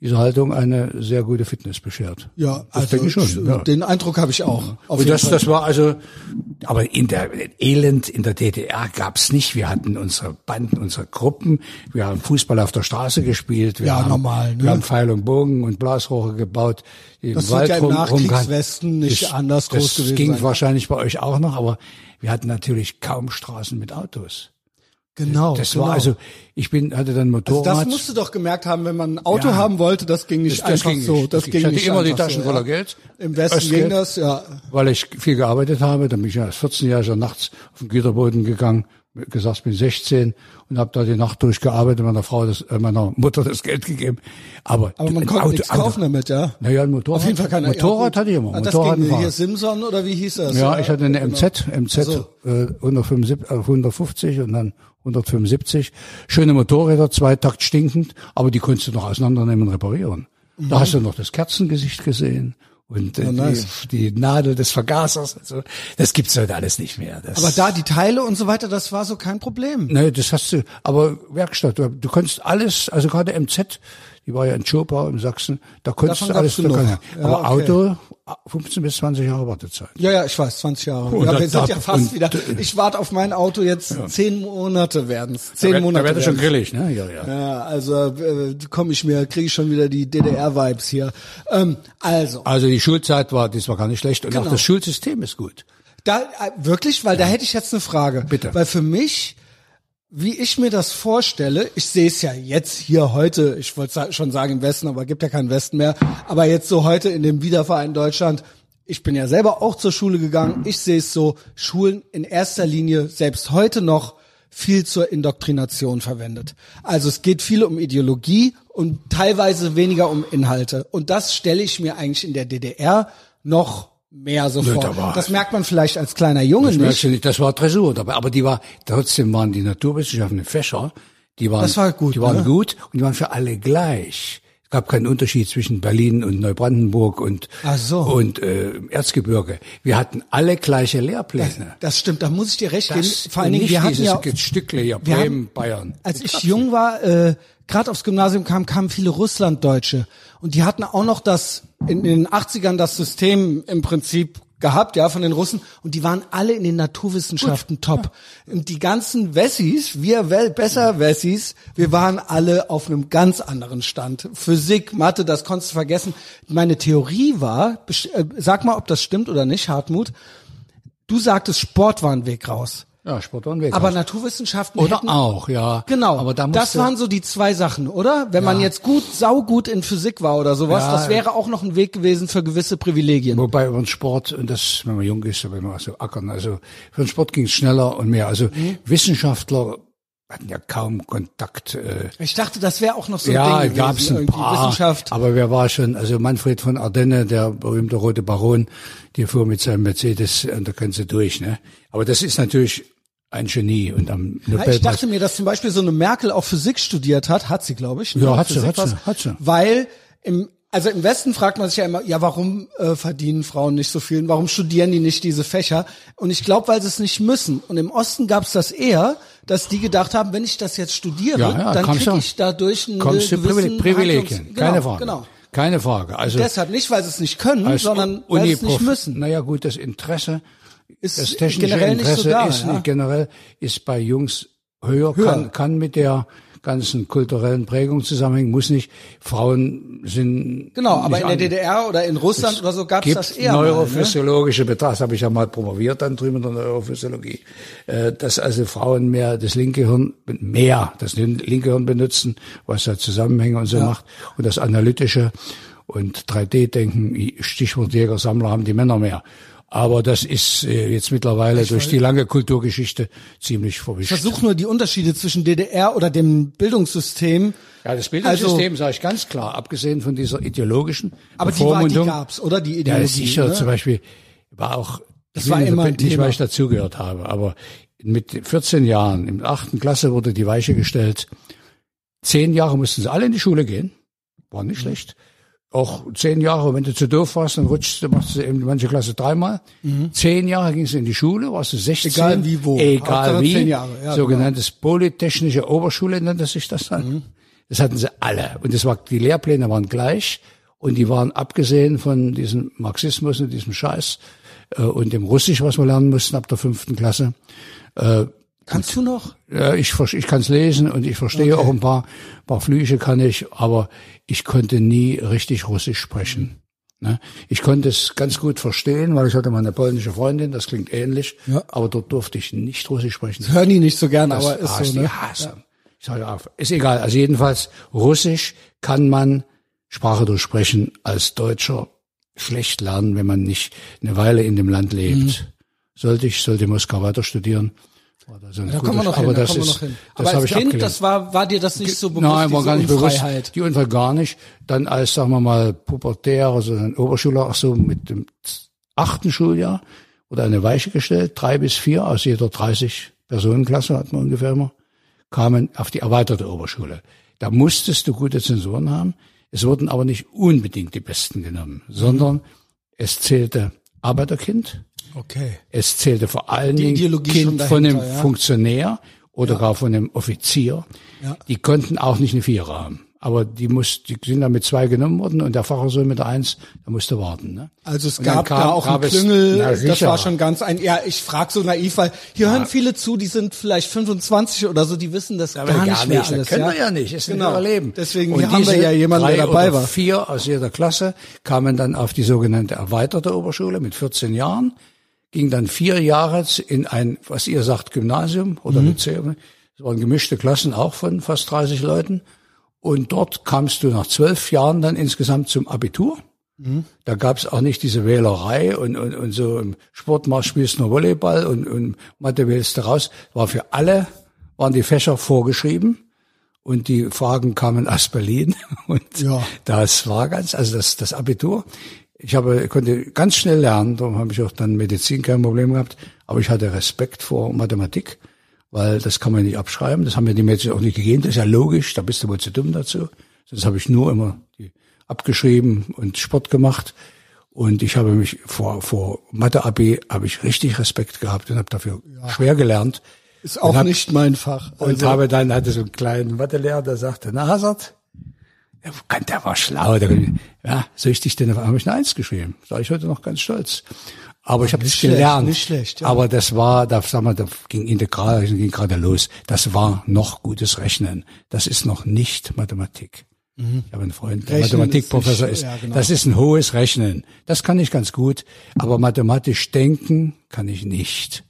diese Haltung eine sehr gute Fitness beschert. Ja, das also denke ich schon. Ja. den Eindruck habe ich auch. Und das, Fall. das war also, aber in der Elend in der DDR gab's nicht. Wir hatten unsere Banden, unsere Gruppen. Wir haben Fußball auf der Straße gespielt. Wir Ja, haben, normal, ne? Wir haben Pfeil und Bogen und Blasrohre gebaut. Im Das wird ja im Nachkriegswesten nicht das, anders groß das gewesen ging sein. wahrscheinlich bei euch auch noch, aber wir hatten natürlich kaum Straßen mit Autos. Genau. Das genau. war also, ich bin, hatte dann Also Motorrad. das musst du doch gemerkt haben, wenn man ein Auto Ja. haben wollte, das ging nicht Das- das einfach ging so. nicht. Das Ich ging hatte nicht immer die Taschen so, voller ja. Geld. Im Westen Östgeld. ging das, ja. weil ich viel gearbeitet habe. Dann bin ich ja als 14-Jähriger nachts auf den Güterboden gegangen, gesagt, ich bin 16 und habe da die Nacht durchgearbeitet, meiner Frau, das, äh, meiner Mutter das Geld gegeben. Aber, Aber man konnte Auto- nichts Auto- kaufen damit, ja. Naja, ein Motorrad. Auf jeden Fall keiner. Motorrad ja, hatte ich immer. Ah, Das Motorrad ging hier Simson oder wie hieß das? ja, ich hatte eine genau. MZ, MZ Ach so. äh, 175, äh, 150 und dann 175. Schöne Motorräder, Zweitakt stinkend, aber die konntest du noch auseinandernehmen und reparieren. Da hast du noch das Kerzengesicht gesehen und äh, Oh, nice. die, die Nadel des Vergasers. Also, das gibt's heute alles nicht mehr. Das, Aber da die Teile und so weiter, das war so kein Problem. Nee, das hast du, aber Werkstatt, du, du konntest alles, also gerade MZ, die war ja in Schopau im Sachsen, da konntest Davon du alles, kann, Ja, aber okay. Auto, 15 bis 20 Jahre Wartezeit. Ja, ja, ich weiß, 20 Jahre. Und ja, wir sind ja fast wieder. Ich warte auf mein Auto jetzt zehn Monate werden's. Zehn da, Monate. Da wird schon grillig, ne? Ja, ja. Ja, also äh, komme ich mir, kriege ich schon wieder die DDR-Vibes hier. Ähm, also, Also die Schulzeit war, das war gar nicht schlecht und Genau. auch das Schulsystem ist gut. da äh, wirklich, weil da hätte ich jetzt eine Frage. Bitte. Weil für mich, wie ich mir das vorstelle, ich sehe es ja jetzt hier heute, ich wollte schon sagen im Westen, aber gibt ja keinen Westen mehr, aber jetzt so heute in dem Wiederverein Deutschland, ich bin ja selber auch zur Schule gegangen, ich sehe es so, Schulen in erster Linie, selbst heute noch, viel zur Indoktrination verwendet. Also es geht viel um Ideologie und teilweise weniger um Inhalte. Und das stelle ich mir eigentlich in der DDR noch mehr so Nö, das merkt man vielleicht als kleiner Junge Das nicht. nicht, das war Dressur dabei, aber die war, trotzdem waren die naturwissenschaftlichen Fächer, die waren, Das war gut, die waren ne? gut und die waren für alle gleich. Es gab keinen Unterschied zwischen Berlin und Neubrandenburg und, so. und äh, Erzgebirge. Wir hatten alle gleiche Lehrpläne. Das stimmt, da muss ich dir recht geben. Das- Vor allen Dingen, wir hatten ja, Stückle hier, Bremen, haben- Bayern. als ich jung war, äh, gerade aufs Gymnasium kam, kamen viele Russlanddeutsche und die hatten auch noch das in den 80ern das System im Prinzip gehabt, ja, von den Russen und die waren alle in den Naturwissenschaften top. Und die ganzen Wessis, wir wel besser Wessis, wir waren alle auf einem ganz anderen Stand. Physik, Mathe, das konntest du vergessen. Meine Theorie war, äh, sag mal, ob das stimmt oder nicht, Hartmut. Du sagtest, Sport war ein Weg raus. Ja, Sport und Weg. Aber Naturwissenschaften Oder hätten, auch, ja. Genau. Aber da das waren so die zwei Sachen, oder? Wenn man jetzt gut, saugut in Physik war oder sowas, Ja. das wäre auch noch ein Weg gewesen für gewisse Privilegien. Wobei über den Sport, und das, wenn man jung ist, wenn man so ackern, also für den Sport ging es schneller und mehr. Also Mhm. Wissenschaftler hatten ja kaum Kontakt. Äh, Ich dachte, das wäre auch noch so ein ja, Ding gewesen, gab's ein paar, Wissenschaft. aber wer war schon, also Manfred von Ardenne, der berühmte rote Baron, der fuhr mit seinem Mercedes an der Grenze durch, ne? Aber das ist natürlich ein Genie und am Nobelpreis. ich dachte mir, dass zum Beispiel so eine Merkel auch Physik studiert hat, hat sie, glaube ich. ne? Ja, hat sie, hat sie, hat sie. Weil im also im Westen fragt man sich ja immer, ja, warum äh, verdienen Frauen nicht so viel? Warum studieren die nicht diese Fächer? Und ich glaube, weil sie es nicht müssen. Und im Osten gab es das eher, dass die gedacht haben, wenn ich das jetzt studiere, ja, ja, dann kriege ich dadurch einen kommst gewissen Privileg- Privilegien, Handlungs- keine genau, Frage. Genau. Keine Frage. Also Deshalb nicht, weil sie es nicht können, sondern weil sie es nicht müssen. Naja gut, das Interesse, Ist das technische generell nicht Interesse so da, ist ja. generell ist bei Jungs höher, Höher. Kann, kann mit der ganzen kulturellen Prägung zusammenhängen, muss nicht. Frauen sind Genau, aber nicht in der DDR oder in Russland oder so gab es das eher mal, ne? neurophysiologische Betracht, das habe ich ja mal promoviert dann drüben in der Neurophysiologie, äh, dass also Frauen mehr das linke Hirn, mehr das linke Hirn benutzen, was da Zusammenhänge und so macht und das analytische und 3D-Denken, Stichwort Jäger, Sammler haben die Männer mehr. Aber das ist äh, jetzt mittlerweile durch die lange Kulturgeschichte ziemlich verwischt. Versuch nur die Unterschiede zwischen DDR oder dem Bildungssystem. Ja, das Bildungssystem Also, sage ich ganz klar, abgesehen von dieser ideologischen aber die, war, die gab's, oder? Die Ja, Ideologie. sicher, ne? zum Beispiel war auch, das war immer ein nicht, Thema. weil ich dazugehört habe, aber mit 14 Jahren, im achten Klasse wurde die Weiche gestellt. Zehn Jahre mussten sie alle in die Schule gehen. War nicht schlecht. Auch zehn Jahre, wenn du zu doof warst, dann rutschst du, machst du in manche Klasse dreimal. Zehn Jahre gingst du in die Schule, warst du 16. Mhm. Egal wie wo. Egal wie. ja, genau. sogenanntes Polytechnische Oberschule nannte sich das dann. Mhm. Das hatten sie alle. Und das war, die Lehrpläne waren gleich. Und die waren abgesehen von diesem Marxismus und diesem Scheiß, äh, und dem Russisch, was wir lernen mussten ab der fünften Klasse. Kannst du noch? Ja, ich, ich kann es lesen und ich verstehe Okay. auch ein paar, paar Flüche kann ich, aber ich konnte nie richtig Russisch sprechen. Ne? Ich konnte es ganz gut verstehen, weil ich hatte mal eine polnische Freundin, das klingt ähnlich, Ja. aber dort durfte ich nicht Russisch sprechen. Hören die nicht so gern, aber Das ist hasst so, ne? Hasse. Ich sage ja, ist egal. Also jedenfalls Russisch kann man Sprache durchsprechen als Deutscher schlecht lernen, wenn man nicht eine Weile in dem Land lebt. Mhm. Sollte ich, sollte Moskau weiter studieren. Da so eine Da wir noch aber hin, da das kommen wir ist, noch hin. Das Aber als ich Kind, abgelehnt. das war, war dir das nicht so bewusst, Nein, war gar nicht bewusst. Die Unfall gar nicht. Dann als, sagen wir mal, pubertär, also ein Oberschüler, auch so mit dem achten Schuljahr, wurde eine Weiche gestellt, drei bis vier aus jeder 30 Personenklasse hat man ungefähr immer, kamen auf die erweiterte Oberschule. Da musstest du gute Zensuren haben. Es wurden aber nicht unbedingt die Besten genommen, sondern es zählte Arbeiterkind, Okay. es zählte vor allen Dingen Ideologie schon Kind von einem ja. Funktionär oder gar von einem Offizier. Ja. Die konnten auch nicht eine Vierer haben. Aber die muss, die sind dann mit zwei genommen worden und der Facher so mit der Eins, der musste warten. Ne? Also es gab kam- da auch einen es- Klüngel, Na, das war schon ganz ein, ja, ich frag so naiv, weil hier hören viele zu, die sind vielleicht 25 oder so, die wissen das Aber gar nicht mehr das alles. können ja? wir ja nicht, ist Genau. nicht Leben. Deswegen Und haben wir ja jemanden, der dabei war. Vier aus jeder Klasse kamen dann auf die sogenannte erweiterte Oberschule mit 14 Jahren, ging dann vier Jahre in ein, was ihr sagt, Gymnasium oder Mhm. Lyzeum. Das waren gemischte Klassen auch von fast 30 Leuten. Und dort kamst du nach zwölf Jahren dann insgesamt zum Abitur. Da gab's auch nicht diese Wählerei und, und, und so im Sportmarsch spielst du nur Volleyball und, und Mathe wählst du raus. War für alle, waren die Fächer vorgeschrieben und die Fragen kamen aus Berlin. Und Ja. das war ganz, also das, das Abitur. Ich habe, konnte ganz schnell lernen, darum habe ich auch dann Medizin kein Problem gehabt, aber ich hatte Respekt vor Mathematik, weil das kann man nicht abschreiben, das haben mir die Mädchen auch nicht gegeben, das ist ja logisch, da bist du wohl zu dumm dazu. Das habe ich nur immer abgeschrieben und Sport gemacht. Und ich habe mich vor, vor Mathe-AB habe ich richtig Respekt gehabt und habe dafür schwer gelernt. Ist auch Und hab- nicht mein Fach. Und Also, habe dann, hatte so einen kleinen Mathelehrer, der sagte, na Hazard, der, kann- der war schlau. Der, ja, soll ich dich denn, habe ich eine Eins geschrieben. Sag ich heute noch ganz stolz. Aber ich habe das nicht schlecht, gelernt. nicht schlecht, ja. Aber das war, da, sag mal, da ging Integral, ging gerade los. Das war noch gutes Rechnen. Das ist noch nicht Mathematik. Ich habe einen Freund, der Mhm. Rechnen Mathematikprofessor ist ist. ja, genau. Das ist ein hohes Rechnen. Das kann ich ganz gut. Aber mathematisch denken kann ich nicht.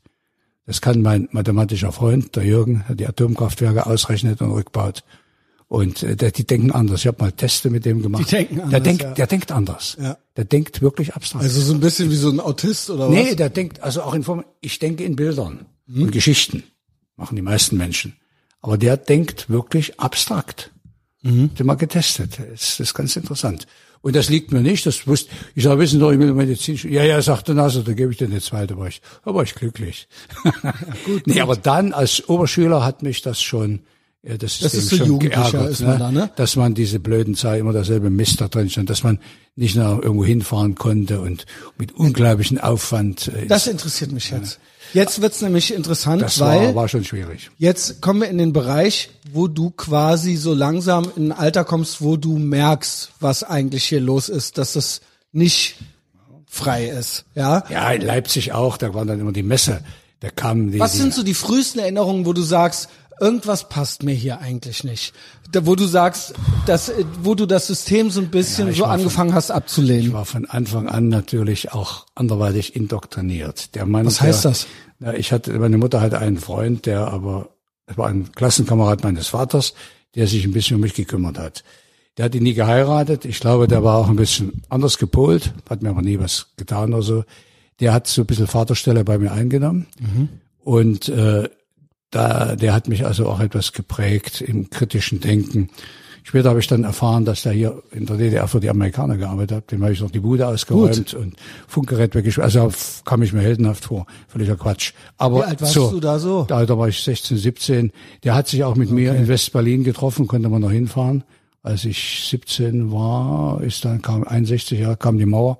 Das kann mein mathematischer Freund, der Jürgen, der die Atomkraftwerke ausrechnet und rückbaut. Und äh, der, die denken anders. Ich habe mal Teste mit dem gemacht. Die denken der anders, denkt, ja. der denkt anders. Ja. Der denkt wirklich abstrakt. also so ein bisschen wie so ein Autist oder nee, was? der denkt also auch in Form. Ich denke in Bildern Mhm. und Geschichten machen die meisten Menschen. Aber der denkt wirklich abstrakt. Mhm. Den mal getestet. Das, das ist ganz interessant. Und das liegt mir nicht. Das wusste ich. Sag, wissen doch, ich will Medizin. Ja, ja, sagte Nasser, da gebe ich dir eine zweite. War ich, da war ich glücklich. gut, nee, aber dann als Oberschüler hat mich das schon. Ja, das, Das dem ist so jugendlicher ist man da, ne? Dass man diese blöden Zeit immer dasselbe Mist da drin stand, dass man nicht noch irgendwo hinfahren konnte und mit unglaublichen Aufwand. äh, Das interessiert mich jetzt. Jetzt wird's nämlich interessant, das weil war, war schon schwierig. jetzt kommen wir in den Bereich, wo du quasi so langsam in ein Alter kommst, wo du merkst, was eigentlich hier los ist, dass es nicht frei ist. Ja. Ja, in Leipzig auch, da waren dann immer die Messe. Da kamen die, Was sind so die frühesten Erinnerungen, wo du sagst, irgendwas passt mir hier eigentlich nicht? Da, wo du sagst, dass, äh, wo du das System so ein bisschen Ja, ich so war von- angefangen hast Ich abzulehnen. war von Anfang an natürlich auch anderweitig indoktriniert. Der Mann, Was heißt der, das? Na, ich hatte, meine Mutter hatte einen Freund, der aber, es war ein Klassenkamerad meines Vaters, der sich ein bisschen um mich gekümmert hat. Der hat ihn nie geheiratet. Ich glaube, der war auch ein bisschen anders gepolt, hat mir aber nie was getan oder so. Der hat so ein bisschen Vaterstelle bei mir eingenommen. Und äh, da, der hat mich also auch etwas geprägt im kritischen Denken. Später habe ich dann erfahren, dass der hier in der DDR für die Amerikaner gearbeitet hat. Dem habe ich noch die Bude ausgeräumt Gut. und Funkgerät weggeschmissen. Also kam ich mir heldenhaft vor. Völliger Quatsch. Aber Wie alt warst so, du da so? Da, da war ich 16, 17. Der hat sich auch mit okay. mir in West-Berlin getroffen, konnte man noch hinfahren. Als ich 17 war, ist dann kam 61 Jahre kam die Mauer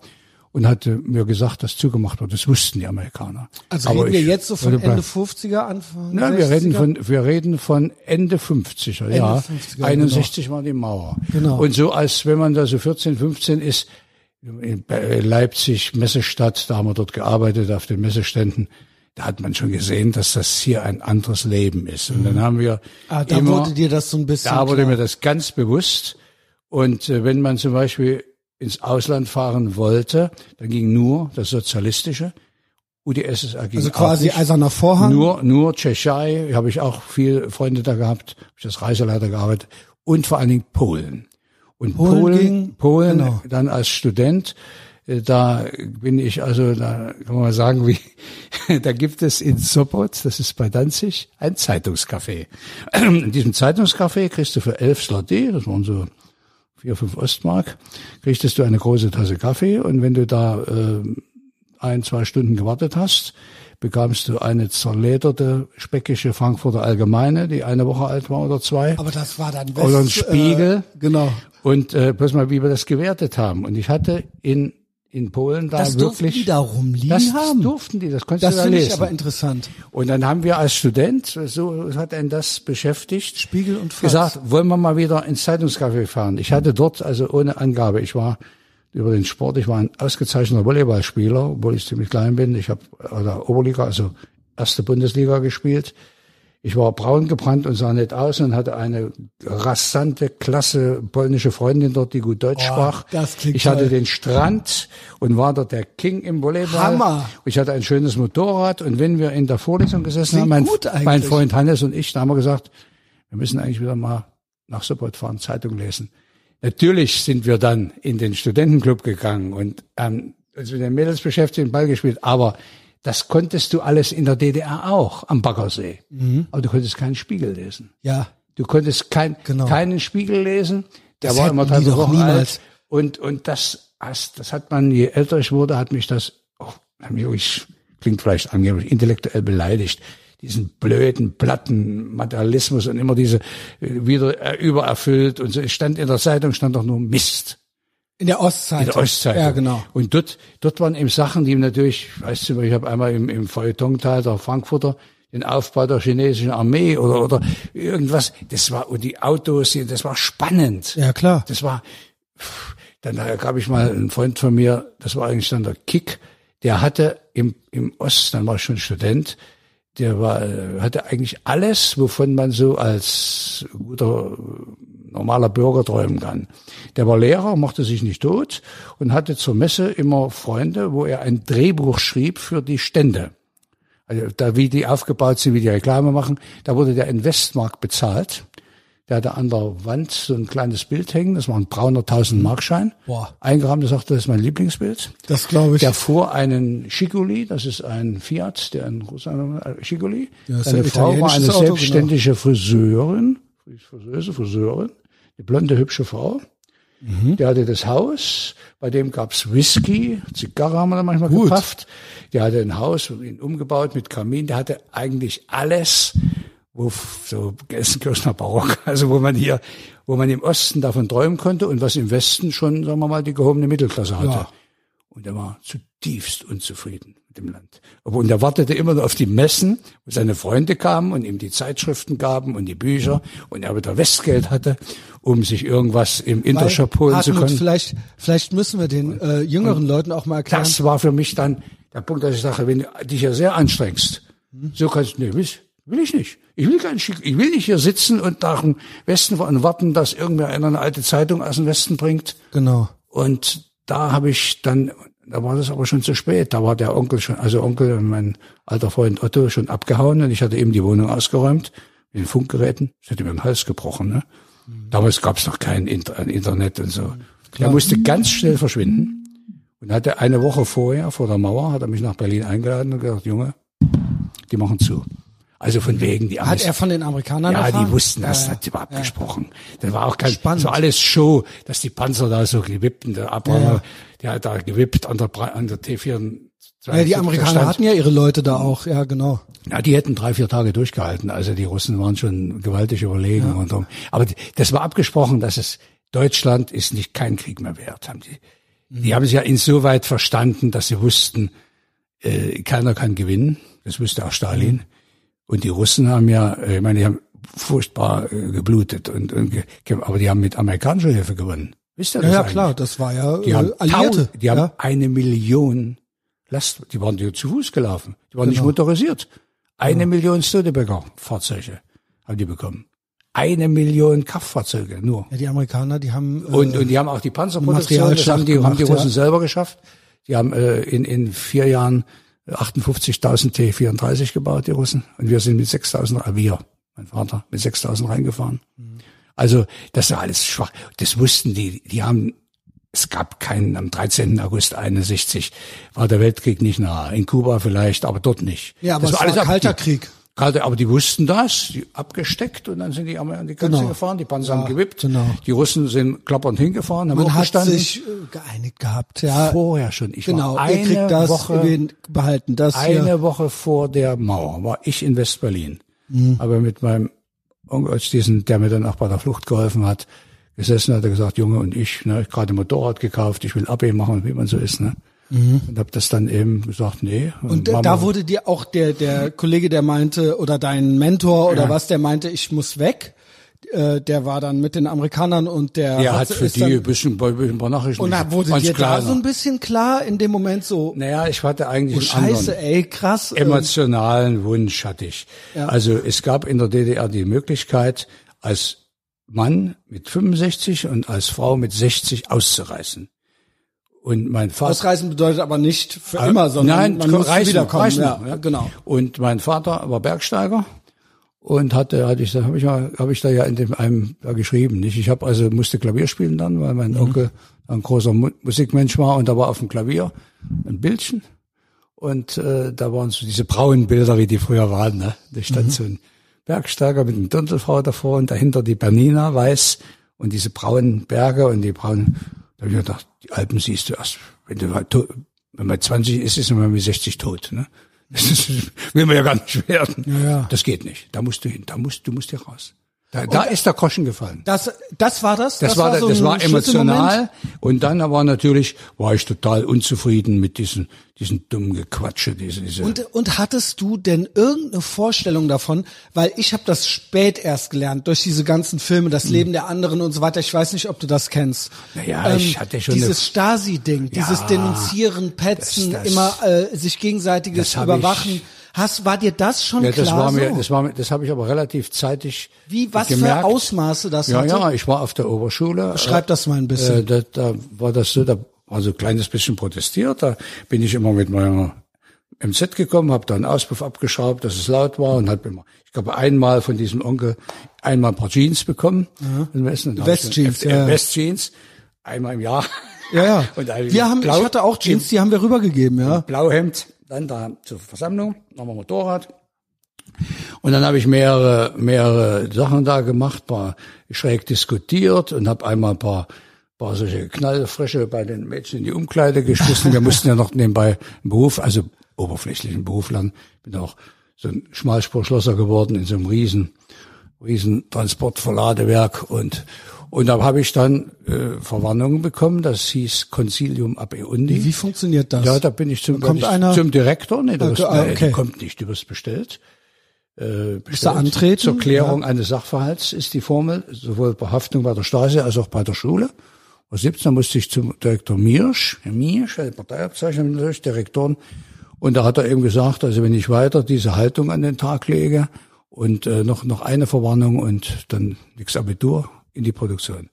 und hatte mir gesagt, dass zugemacht wird. Das wussten die Amerikaner. Also Aber reden wir jetzt so von Ende 50er, Anfang Nein, wir reden von, wir reden von Ende 50er, Ende ja. 50er, 61 genau. war die Mauer. Genau. Und so als wenn man da so 14, 15 ist, in Leipzig, Messestadt, da haben wir dort gearbeitet auf den Messeständen, da hat man schon gesehen, dass das hier ein anderes Leben ist. Und dann mhm. haben wir ah, da immer, wurde dir das so ein bisschen Da wurde klar. mir das ganz bewusst. Und äh, wenn man zum Beispiel ins Ausland fahren wollte, dann ging nur das Sozialistische. UdSSR ging Also quasi eiserner Vorhang? Nur, nur Tschechei, habe ich auch viele Freunde da gehabt, habe ich als Reiseleiter gearbeitet. Und vor allen Dingen Polen. Und Polen, Polen, ging, Polen genau. dann als Student, äh, da bin ich also, da kann man mal sagen, wie, da gibt es in Sopot, das ist bei Danzig, ein Zeitungscafé. In diesem Zeitungscafé kriegst du für elf Slotty, das waren so vier, fünf Ostmark, kriegtest du eine große Tasse Kaffee und wenn du da äh, ein, zwei Stunden gewartet hast, bekamst du eine zerlederte, speckige Frankfurter Allgemeine, die eine Woche alt war oder zwei. Aber das war dann West, Oder ein Spiegel. Äh, genau. Und äh, bloß mal, wie wir das gewertet haben. Und ich hatte in in Polen da das wirklich. Das die da rumliegen das haben. durften die, das konntest das du da lesen. Das finde ich aber interessant. Und dann haben wir als Student, so hat einen das beschäftigt, Spiegel und Fass. gesagt, wollen wir mal wieder ins Zeitungscafé fahren. Ich hatte dort, also ohne Angabe, ich war über den Sport, ich war ein ausgezeichneter Volleyballspieler, obwohl ich ziemlich klein bin. Ich habe oder Oberliga, also erste Bundesliga gespielt. Ich war braun gebrannt und sah nett aus und hatte eine rasante, klasse polnische Freundin dort, die gut Deutsch oh, sprach. Das klingt ich hatte den Strand und war dort der King im Volleyball. Hammer! Ich hatte ein schönes Motorrad und wenn wir in der Vorlesung gesessen haben, mein, mein, Freund Hannes und ich, da haben wir gesagt, wir müssen eigentlich wieder mal nach Support fahren, Zeitung lesen. Natürlich sind wir dann in den Studentenclub gegangen und ähm, uns mit den Mädels beschäftigt, Ball gespielt, aber das konntest du alles in der DDR auch am Baggersee. Mhm. Aber du konntest keinen Spiegel lesen. Ja. Du konntest kein, genau. keinen Spiegel lesen. Der das war immer drei Wochen alt. Und, und das, das hat man, je älter ich wurde, hat mich das, oh, ich, klingt vielleicht angeblich, intellektuell beleidigt. Diesen blöden, platten Materialismus und immer diese, äh, wieder äh, übererfüllt und so. Es stand in der Zeitung, stand doch nur Mist. In der Ostzeit. In der Ostzeit. Ja, genau. Und dort, dort waren eben Sachen, die natürlich, weißt du, ich habe einmal im, im Feuilletonteil der Frankfurter den Aufbau der chinesischen Armee oder, oder irgendwas. Das war, und die Autos, das war spannend. Ja, klar. Das war, dann da gab ich mal einen Freund von mir, das war eigentlich dann der Kick, der hatte im, im Osten, dann war ich schon Student, der war, hatte eigentlich alles, wovon man so als guter normaler Bürger träumen kann. Der war Lehrer, machte sich nicht tot und hatte zur Messe immer Freunde, wo er ein Drehbuch schrieb für die Stände. Also da wie die aufgebaut sind, wie die Reklame machen, da wurde der in Westmark bezahlt. Der hatte an der Wand so ein kleines Bild hängen, das war ein brauner 1000 Markschein. Boah. Eingerahmt, der sagte, das ist mein Lieblingsbild. Das glaube ich. Der fuhr einen Schiguli, das ist ein Fiat, der in Russland, äh, Schiguli. Ja, Seine Frau war eine Auto, selbstständige genau. Friseurin, Friseuse, Friseurin eine blonde, hübsche Frau. Mhm. Der hatte das Haus, bei dem gab's Whisky, Zigarre haben wir da manchmal Gut. gepafft. Der hatte ein Haus, ihn umgebaut mit Kamin. Der hatte eigentlich alles, wo so Gelsenkirchener Barock, also wo man hier, wo man im Osten davon träumen konnte und was im Westen schon, sagen wir mal, die gehobene Mittelklasse hatte. Ja. Und er war zutiefst unzufrieden dem Land. Und er wartete immer nur auf die Messen, wo seine Freunde kamen und ihm die Zeitschriften gaben und die Bücher und er wieder Westgeld hatte, um sich irgendwas im Intershop holen zu können. Vielleicht, vielleicht müssen wir den äh, jüngeren und Leuten auch mal erklären. Das war für mich dann der Punkt, dass ich sage, wenn du dich ja sehr anstrengst, hm. so kannst du, nee, will, will ich nicht. Ich will keinen Schick, ich will nicht hier sitzen und nach dem Westen warten, dass irgendwer eine alte Zeitung aus dem Westen bringt. Genau. Und da habe ich dann, da war das aber schon zu spät. Da war der Onkel schon, also Onkel, mein alter Freund Otto schon abgehauen und ich hatte eben die Wohnung ausgeräumt mit den Funkgeräten. Ich hätte mir den Hals gebrochen. Ne? Mhm. Damals gab es noch kein Internet und so. Klar. Er musste ganz schnell verschwinden und hatte eine Woche vorher vor der Mauer hat er mich nach Berlin eingeladen und gesagt, Junge, die machen zu. Also von wegen die. Hat er von den Amerikanern Ja, erfahren? die wussten das, ja, das war abgesprochen. Das war auch ganz Spannend. so alles Show, dass die Panzer da so gewippt, und der Abraham, ja. der hat da gewippt an der, an der T4. Ja, die Amerikaner stand. hatten ja ihre Leute da auch, ja, genau. Ja, die hätten drei, vier Tage durchgehalten. Also die Russen waren schon gewaltig überlegen. Ja. Und, aber das war abgesprochen, dass es Deutschland ist nicht kein Krieg mehr wert, haben die. Mhm. Die haben es ja insoweit verstanden, dass sie wussten, äh, keiner kann gewinnen. Das wusste auch Stalin. Und die Russen haben ja, äh, ich meine, die haben furchtbar äh, geblutet und, und aber die haben mit amerikanischer Hilfe gewonnen. Wisst ihr das? Ja, ja klar, das war ja die haben Alliierte. die ja. haben eine Million Last, die waren die zu Fuß gelaufen, die waren genau. nicht motorisiert. Eine ja. Million Studebaker Fahrzeuge haben die bekommen. Eine Million Kraftfahrzeuge nur. Ja, die Amerikaner, die haben äh, und und die haben auch die Panzerproduktion, das haben die gemacht, haben die Russen selber geschafft. Die haben äh, in in vier Jahren 58.000 T34 gebaut, die Russen. Und wir sind mit 6.000, äh, wir, mein Vater, mit 6.000 reingefahren. Mhm. Also, das war alles schwach. Das wussten die, die haben, es gab keinen, am 13. August 61 war der Weltkrieg nicht nah. In Kuba vielleicht, aber dort nicht. Ja, aber das war, alles war kalter Krieg. Gerade, aber die wussten das, die abgesteckt und dann sind die einmal an die Grenze genau. gefahren, die Panzer ja, haben gewippt, genau. die Russen sind klappernd hingefahren, haben Man hat sich äh, geeinigt gehabt, ja. Vorher schon. Ich genau, war eine das, Woche, behalten das Eine hier. Woche vor der Mauer war ich in Westberlin. Mhm. Aber mit meinem Onkel, diesen, der mir dann auch bei der Flucht geholfen hat, gesessen hat er gesagt, Junge und ich, ne, gerade Motorrad gekauft, ich will AB machen, wie man so ist, ne. Mhm. Und habe das dann eben gesagt, nee. Und, und da wurde dir auch der der Kollege, der meinte, oder dein Mentor oder ja. was, der meinte, ich muss weg. Äh, der war dann mit den Amerikanern und der ja, hat für die ein bisschen, ein paar Nachrichten. Und da wurde dir kleiner. da so ein bisschen klar in dem Moment so. Naja, ich hatte eigentlich oh, Scheiße, ey, krass. Äh. Emotionalen Wunsch hatte ich. Ja. Also es gab in der DDR die Möglichkeit, als Mann mit 65 und als Frau mit 60 auszureißen. Und mein Vater. Ausreisen bedeutet aber nicht für äh, immer, sondern nein, man muss reisen, wiederkommen. Reisen, ja, ja, genau. Und mein Vater war Bergsteiger und hatte, hatte ich, habe ich mal, habe ich da ja in dem einem da geschrieben, nicht? Ich habe also musste Klavier spielen dann, weil mein mhm. Onkel ein großer Musikmensch war und da war auf dem Klavier ein Bildchen und äh, da waren so diese braunen Bilder, wie die früher waren. Ne? Da stand mhm. so ein Bergsteiger mit einem Dirndlfrau davor und dahinter die Bernina weiß und diese braunen Berge und die braunen da habe ich gedacht, die Alpen siehst du erst, wenn du halt wenn man 20 ist, ist man mit 60 tot. Ne? Das ist, will man ja gar nicht werden. Ja, ja. Das geht nicht. Da musst du hin. Da musst du musst hier raus. Da, da ist der Groschen gefallen. Das, das war das? Das, das war, war so das war emotional. Und dann aber natürlich war ich total unzufrieden mit diesen, diesen dummen Gequatsche. Diese, diese und, und hattest du denn irgendeine Vorstellung davon? Weil ich habe das spät erst gelernt, durch diese ganzen Filme, das hm. Leben der anderen und so weiter. Ich weiß nicht, ob du das kennst. Naja, ähm, ich hatte schon Dieses Stasi-Ding, ja, dieses Denunzieren, Petzen, das, das, immer äh, sich gegenseitiges Überwachen. Ich, Hast, war dir das schon ja, das klar? War mir, so? Das war mir, das habe ich aber relativ zeitig Wie, was gemerkt. für Ausmaße das ja, hatte? Ja, ich war auf der Oberschule. Schreib das mal ein bisschen. Äh, da, da war das so, da war so ein kleines bisschen protestiert. Da bin ich immer mit meiner MZ gekommen, habe da einen Auspuff abgeschraubt, dass es laut war und habe immer, ich glaube einmal von diesem Onkel einmal ein paar Jeans bekommen. Mhm. Westjeans, ja. Westjeans, einmal im Jahr. Ja, ja. Und wir haben, Blau, ich hatte auch Jeans, die haben wir rübergegeben, ja. Blauhemd dann da zur Versammlung, nochmal Motorrad. Und dann habe ich mehrere, mehrere Sachen da gemacht, paar schräg diskutiert und habe einmal ein paar, paar solche Knallfrische bei den Mädchen in die Umkleide geschmissen. Wir mussten ja noch nebenbei einen Beruf, also oberflächlichen Beruf lernen. Bin auch so ein Schmalspurschlosser geworden in so einem riesen, riesen Transportverladewerk und und da habe ich dann äh, Verwarnungen bekommen, das hieß Concilium ab Eundi. Wie, wie funktioniert das? Ja, da bin ich zum, kommt ich, einer, zum Direktor, nee, du okay, wirst, nee, okay. kommt nicht, du wirst bestellt. Äh, bestellt. Da antreten? Zur Klärung ja. eines Sachverhalts ist die Formel, sowohl bei Haftung bei der Straße als auch bei der Schule. Und 17 musste ich zum Direktor Miersch, Miersch, also Parteiabzeichnung natürlich, Direktoren. Und da hat er eben gesagt, also wenn ich weiter diese Haltung an den Tag lege und äh, noch noch eine Verwarnung und dann nix Abitur, in die Produktion.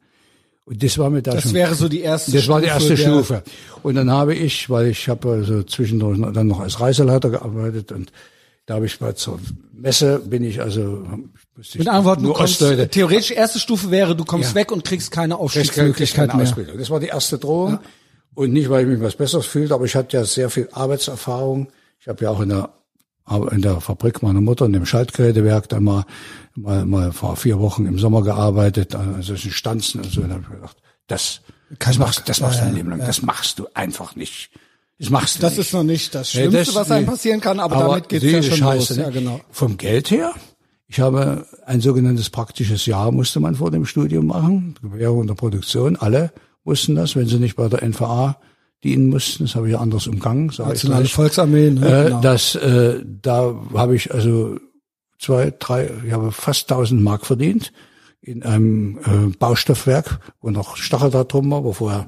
Und das war mir da das schon. Das wäre so die erste Das Stufe war die erste Stufe. Und dann habe ich, weil ich habe also zwischendurch dann noch als Reiseleiter gearbeitet und da habe ich mal zur Messe bin ich also ich mit Antworten nur du kommst, Ostleute. theoretisch erste Stufe wäre du kommst ja. weg und kriegst keine Aufstiegsmöglichkeit mehr. Ausbildung. Das war die erste Drohung ja. und nicht weil ich mich was Besseres fühlte, aber ich hatte ja sehr viel Arbeitserfahrung. Ich habe ja auch in der in der Fabrik meiner Mutter, in dem Schaltgerätewerk, da mal, mal, mal vor vier Wochen im Sommer gearbeitet, an solchen Stanzen und so. Und dann habe ich gedacht, das, das machst, das machst du dein Leben lang. Das machst du einfach nicht. Das machst du Das nicht. ist noch nicht das Schlimmste, das- was einem passieren kann, aber, Aber damit geht's ja schon Scheiße, los. ne? Ja, genau. Vom Geld her, ich habe ein sogenanntes praktisches Jahr musste man vor dem Studium machen. Gewährung der Produktion, alle mussten das, wenn sie nicht bei der NVA dienen mussten. Das habe ich ja anders umgangen, Nationale. Volksarmee, ne? Äh, genau. Das, äh, da habe ich also zwei, drei, ich habe fast 1000 Mark verdient in einem äh, Baustoffwerk, wo noch Stacheldraht drum war, wo vorher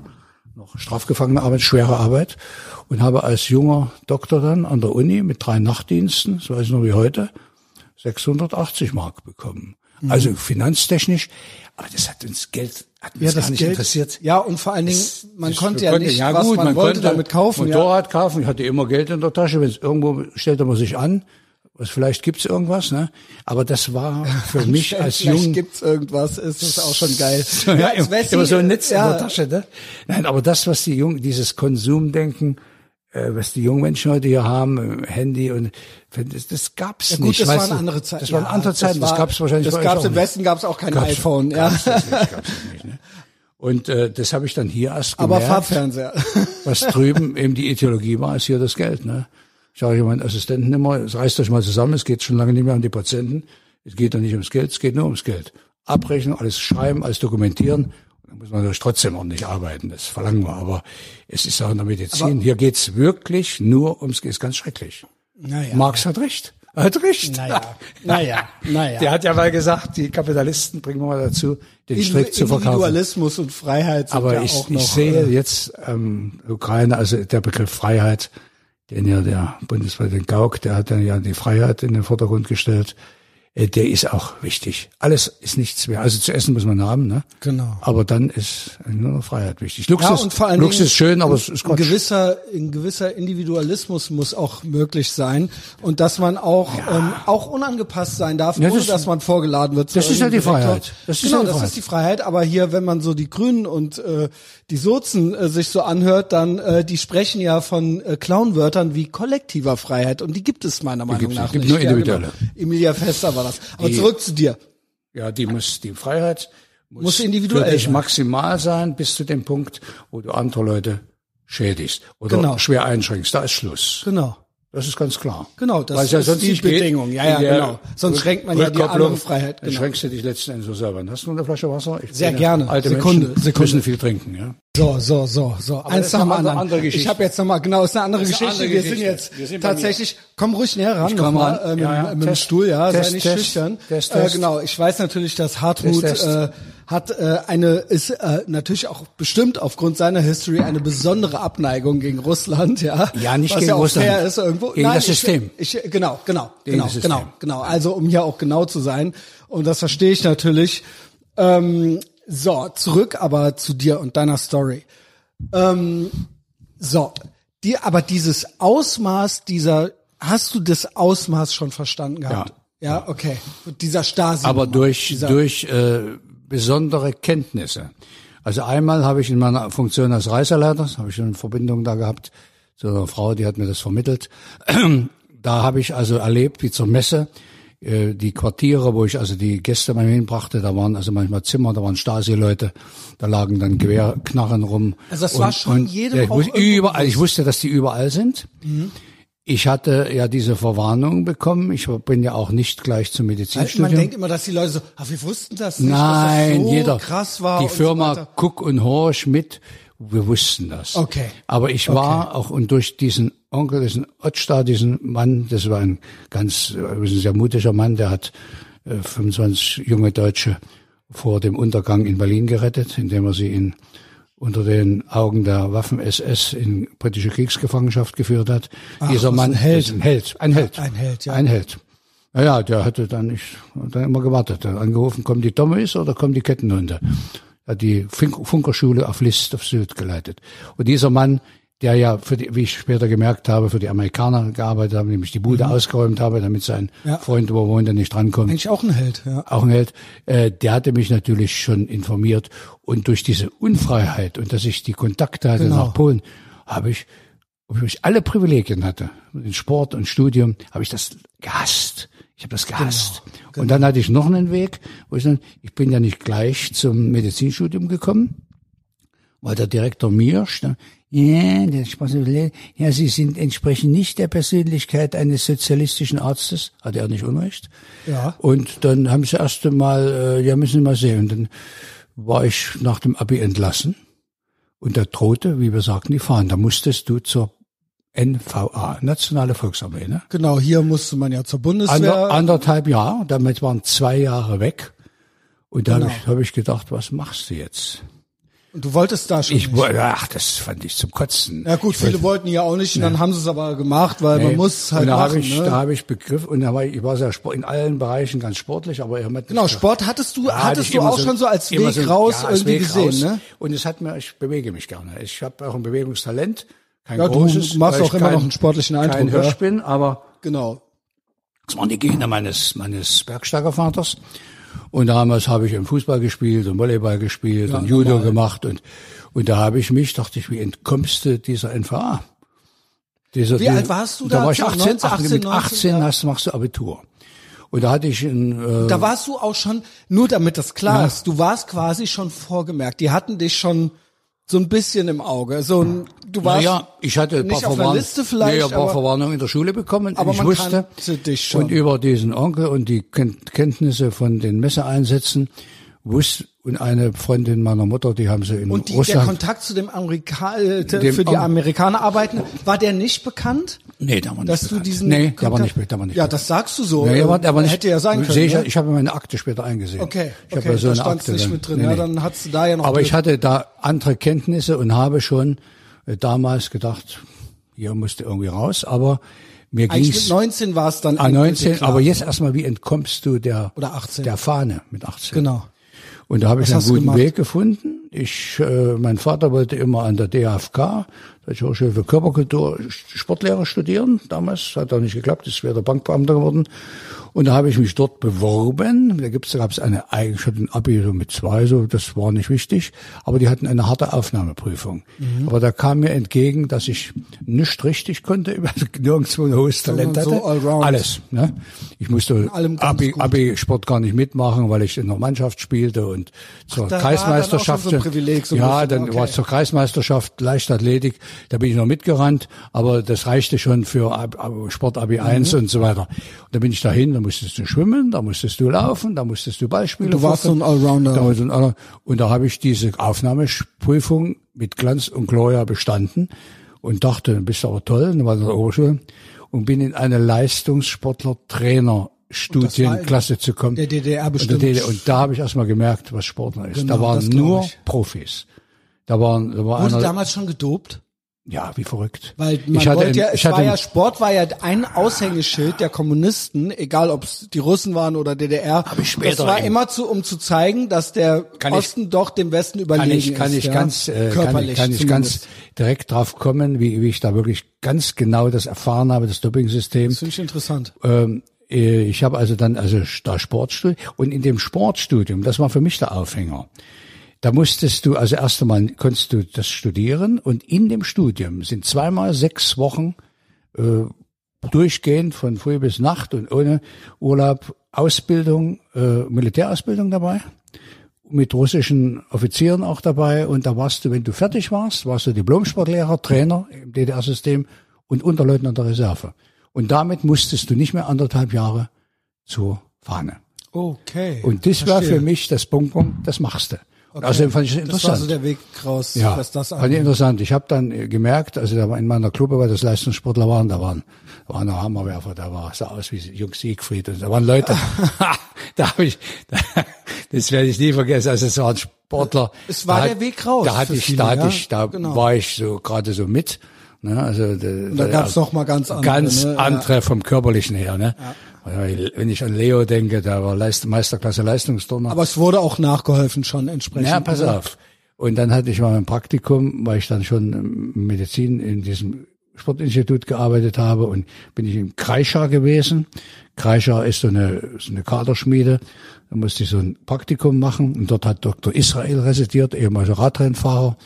noch strafgefangene Arbeit, schwere Arbeit und habe als junger Doktor dann an der Uni mit drei Nachtdiensten, das weiß ich noch wie heute, 680 Mark bekommen. Also finanztechnisch, aber das hat uns Geld, hat uns Mhm. ja, gar das nicht Geld, interessiert. Ja, und vor allen Dingen, man Das- konnte wir ja nicht, was gut, man, wollte konnte damit kaufen. Ja. Motorrad kaufen, ich hatte immer Geld in der Tasche, wenn es irgendwo stellte man sich an, was vielleicht gibt's irgendwas, ne? Aber das war für mich als Vielleicht jung gibt's irgendwas, ist das auch schon geil. ja, als immer, Wessi, immer so ein Netz ja, in der Tasche, ne? Nein, aber das, was die Jungen, dieses Konsumdenken, äh, was die jungen Menschen heute hier haben, äh, Handy und das, das gab's Ja, gut, nicht. das weißt waren andere Zeiten. Das waren Ja, andere Zeiten. Das, war- gab's wahrscheinlich Das gab's im. Westen gab's auch kein Gab's- iPhone, ja. Gab's das nicht, gab's das nicht, ne? Und äh, das habe ich dann hier erst Aber gemerkt. Farbfernseher. was drüben eben die Ideologie war, ist hier das Geld. Ne? Ich sage meinen Assistenten immer, es reißt euch mal zusammen, es geht schon lange nicht mehr um die Patienten. Es geht doch nicht ums Geld, es geht nur ums Geld. Abrechnen, alles schreiben, alles dokumentieren. Da muss man natürlich trotzdem ordentlich arbeiten, das verlangen wir. Aber es ist auch in der Medizin, hier geht's wirklich nur ums Geld, ist ganz schrecklich. Naja. Marx hat recht. Er hat recht. Naja, naja, naja. Der hat ja mal gesagt, die Kapitalisten bringen wir mal dazu, den Strick zu verkaufen. Individualismus und Freiheit sind Aber ja ich, auch ich noch. sehe äh, jetzt ähm, Ukraine, also der Begriff Freiheit, den ja der Bundespräsident Gauck, der hat dann ja die Freiheit in den Vordergrund gestellt, der ist auch wichtig. Alles ist nichts mehr. Also zu essen muss man haben, ne? Genau. Aber dann ist nur noch Freiheit wichtig. Luxus, ja, und vor allen Luxus Dingen ist schön, aber es ist ein Quatsch. gewisser, ein gewisser Individualismus muss auch möglich sein und dass man auch ähm, auch unangepasst sein darf, Ja, ohne ist- dass man vorgeladen wird. zu das ist ja die. Freiheit. Das ist genau, ja das Freiheit. ist die Freiheit. Aber hier, wenn man so die Grünen und äh, die Sozen äh, sich so anhört, dann äh, die sprechen ja von äh, Clownwörtern wie kollektiver Freiheit und die gibt es meiner Meinung nach nicht. Gibt nur Ja, individuelle. genau. Emilia Fester war das. Aber Die- zurück zu dir. Ja, die muss, die Freiheit muss, Muss individuell für maximal sein, bis zu dem Punkt, wo du andere Leute schädigst oder Genau. schwer einschränkst. Da ist Schluss. Genau. Das ist ganz klar. Genau, das Weil es ja ist sonst die. Bedingung. Ja, ja, genau. Sonst schränkt man ja die Rückkopplung, andere Freiheit, Dann genau. schränkst du dich letzten Endes so selber. Hast du eine Flasche Wasser? Ich Sehr gerne. Alte Sekunde, Menschen Sekunde. müssen viel trinken, ja. So, so, so, so. das Eins ist nach dem anderen. andere Geschichte. Ich habe jetzt nochmal, genau, ist eine andere ist eine Geschichte. andere Wir sind Geschichte. jetzt Wir sind tatsächlich, komm ruhig näher ran, Ich komm ran. äh, mit, Ja, ja. mit dem Stuhl, ja, Test, sei nicht Test, schüchtern. Test, Äh, genau, ich weiß natürlich, dass Hartmut Test, Test. äh, hat äh, eine, ist äh, natürlich auch bestimmt aufgrund seiner History eine besondere Abneigung gegen Russland, ja. Ja, nicht was gegen ja auch Russland. Fair ist irgendwo. Gegen Nein, das ich- System. Ich, genau, genau, Gegen genau, genau, genau. Also um hier auch genau zu sein. Und das verstehe ich natürlich. Ähm, so, zurück aber zu dir und deiner Story. Ähm, so, die, aber dieses Ausmaß dieser, hast du das Ausmaß schon verstanden gehabt? Ja, okay. Dieser Stasi. Aber durch, durch äh, besondere Kenntnisse. Also einmal habe ich in meiner Funktion als Reiseleiter, das habe ich schon eine Verbindung da gehabt, zu einer Frau, die hat mir das vermittelt. Da habe ich also erlebt, wie zur Messe, äh, die Quartiere, wo ich also die Gäste mal hinbrachte, da waren also manchmal Zimmer, da waren Stasi-Leute, da lagen dann Gewehrknarren rum. Also das war schon jedem ja, ich überall, ich wusste, dass die überall sind. Ich hatte ja diese Verwarnung bekommen. Ich bin ja auch nicht gleich zum man Medizinstudium. denkt immer, dass die Leute so, ah, wir wussten das nicht, Nein, dass das so jeder. krass war. Die so Firma weiter. Cook und Horsch mit, wir wussten das. Okay. Aber ich war auch und durch diesen Onkel, diesen Ottstad, diesen Mann, das war ein ganz, äh, ein sehr mutiger Mann, der hat äh, 25 junge Deutsche vor dem Untergang in Berlin gerettet, indem er sie in unter den Augen der Waffen-SS in britische Kriegsgefangenschaft geführt hat. Dieser was Mann ein Held. ein Held, ein Held, Ein Held, ja. ein Held. Ja, ja, der hatte dann nicht, hat dann immer gewartet. Hat angerufen, kommen die Dommeis oder kommen die Kettenhunde? Er hat die Funk Funkerschule auf List auf Sylt geleitet. Und dieser Mann, der ja für die, wie ich später gemerkt habe, für die Amerikaner gearbeitet hat, nämlich die Bude ausgeräumt habe, damit sein Mhm. Ja. Freund, wo er wohnte, nicht drankommt Eigentlich auch ein Held, ja. auch ein Held, äh, der hatte mich natürlich schon informiert und durch diese Unfreiheit und dass ich die Kontakte hatte Genau. nach Polen, habe ich obwohl ich alle Privilegien hatte, in Sport und Studium, habe ich das gehasst. Ich habe das gehasst. Genau, genau. Und dann hatte ich noch einen Weg, wo ich dann, ich bin ja nicht gleich zum Medizinstudium gekommen, weil der Direktor Mirsch, ja, der ja, Sie sind entsprechend nicht der Persönlichkeit eines sozialistischen Arztes, hat er nicht Unrecht. Ja. Und dann haben sie erst einmal, äh, ja, müssen Sie mal sehen. Und dann war ich nach dem Abi entlassen und da drohte, wie wir sagten, die Fahnen. Da musstest du zur NVA, Nationale Volksarmee, ne? Genau, hier musste man ja zur Bundeswehr. Ander, anderthalb Jahre, damit waren zwei Jahre weg. Und da genau. habe ich, hab ich gedacht, was machst du jetzt? Und du wolltest da schon. Ich wollte, ach, das fand ich zum Kotzen. Ja gut, ich viele wollte, wollten ja auch nicht, und dann haben sie es aber gemacht, weil nee. man muss halt und da machen. Hab ich, ne? Da habe ich Begriff und da war ich, ich war sehr in allen Bereichen ganz sportlich, aber immer genau Sport hattest du, hattest du auch so, schon so als Weg so, raus ja, irgendwie Weg gesehen, raus. ne? Und es hat mir, ich bewege mich gerne. Ich habe auch ein Bewegungstalent, kein ja, großes. Du machst auch immer kein, noch einen sportlichen Eindruck. Kein Hirsch bin, aber genau. Das waren die Gene meines meines Bergsteigervaters. Und damals habe ich im Fußball gespielt und Volleyball gespielt ja, und Judo normal. gemacht und und da habe ich mich, dachte ich, wie entkommst du dieser NVA? Dieser, wie alt warst du da? Da war ich 18, 19, 18 mit 18 19, hast, machst du Abitur. Und da hatte ich ein, äh, Da warst du auch schon, nur damit das klar ja. ist, du warst quasi schon vorgemerkt. Die hatten dich schon so ein bisschen im Auge. So ein, du warst naja, ich hatte ein paar, Verwarn nee, ein paar Verwarnungen in der Schule bekommen. Aber ich man wusste dich schon. und über diesen Onkel und die Kenntnisse von den Messeeinsätzen wusste und eine Freundin meiner Mutter, die haben sie in und die, Russland. der Kontakt zu dem Amerika äh, dem für die Amerikaner arbeiten, war der nicht bekannt? Nee, da war nicht dass bekannt. Du diesen nee, der war nicht, der war nicht Ja, das sagst du so. Nee, aber, aber nicht, hätte ja sein können. Ich, ne? ich habe meine Akte später eingesehen. Okay, ich okay, habe so da Akte nicht dann. mit drin. Nee, nee. Ja, dann hat's da ja noch. Aber ich hatte da andere Kenntnisse und habe schon äh, damals gedacht, hier musste irgendwie raus, aber mir Eigentlich ging's. mit 19 war es dann. Ah, 19, klar, aber jetzt erstmal, wie entkommst du der, oder 18. der Fahne mit 18? Genau. Und da habe ich einen guten Weg gefunden. Ich, äh, mein Vater wollte immer an der Deutsche Hochschule für Körperkultur, Sportlehrer studieren. Damals hat auch nicht geklappt, ist später Bankbeamter geworden. Und da habe ich mich dort beworben. Da gibt's, da gab es eine schon ein Abi so mit zwei, so das war nicht wichtig, aber die hatten eine harte Aufnahmeprüfung. Mhm. Aber da kam mir entgegen, dass ich nicht richtig konnte, nirgendwo ein hohes Talent hatte. So Alles. Ne? Ich musste Abi, Abi Sport gar nicht mitmachen, weil ich in der Mannschaft spielte und zur Ach, Kreismeisterschaft. So Privileg, so ja, dann okay. war es zur Kreismeisterschaft Leichtathletik. Da bin ich noch mitgerannt, aber das reichte schon für Sport Abi 1 mhm. und so weiter. Und da bin ich dahin da musstest du schwimmen, da musstest du laufen, da musstest du Beispiele Du warst so ein Allrounder. Da und da habe ich diese Aufnahmeprüfung mit Glanz und Gloria bestanden und dachte, bist du aber toll, dann war in der Oberschule und bin in eine Leistungssportler-Trainer Studienklasse zu kommen. Der DDR bestimmt. Und, und da habe ich erstmal gemerkt, was Sportler ist. Genau, da waren nur Profis. Da waren, da war Wurde einer, damals schon gedopt? Ja, wie verrückt. Weil man ich hatte, wollte ja, es ich war ja Sport war ja ein Aushängeschild der Kommunisten, egal ob es die Russen waren oder DDR. Aber später das war immer zu, um zu zeigen, dass der Osten ich, doch dem Westen überlegen kann ich, kann ist. Ich ja? ganz, äh, Körperlich kann, ich, kann ich ganz direkt drauf kommen, wie, wie ich da wirklich ganz genau das erfahren habe, das Doping-System. Das finde ich interessant. Ähm, äh, ich habe also dann also da Sportstudium und in dem Sportstudium, das war für mich der Aufhänger. Da musstest du, also erst einmal konntest du das studieren und in dem Studium sind zweimal sechs Wochen äh, durchgehend von früh bis Nacht und ohne Urlaub Ausbildung, äh, Militärausbildung dabei, mit russischen Offizieren auch dabei und da warst du, wenn du fertig warst, warst du Diplomsportlehrer, Trainer im DDR-System und Unterleutnant der Reserve. Und damit musstest du nicht mehr anderthalb Jahre zur Fahne. Okay. Und das war für mich das Bonbon, das machst du. Okay. Außerdem fand ich es interessant. Das war so der Weg raus, ja, was das angeht. Fand ich interessant. Ich habe dann gemerkt, also da war in meiner Club, weil das Leistungssportler waren, da waren, da war ein Hammerwerfer, da war, sah aus wie Jungs Siegfried und da waren Leute, da habe ich, da, das werde ich nie vergessen, also es waren Sportler. Es war der hat, Weg raus. Da hatte ich, viele, da hatte ich, da genau. war ich so gerade so mit. Ne, also da, da gab's noch mal ganz andere, ganz ne? andere ja. vom körperlichen her. Ne? Ja. Wenn ich an Leo denke, der war Leist Meisterklasse Leistungsturner. Aber es wurde auch nachgeholfen schon entsprechend. Ja, pass auf. Und dann hatte ich mal ein Praktikum, weil ich dann schon Medizin in diesem Sportinstitut gearbeitet habe und bin ich im Kreischer gewesen. Kreischer ist so eine, so eine Kaderschmiede. Da musste ich so ein Praktikum machen und dort hat Dr. Israel residiert, ehemaliger Radrennfahrer.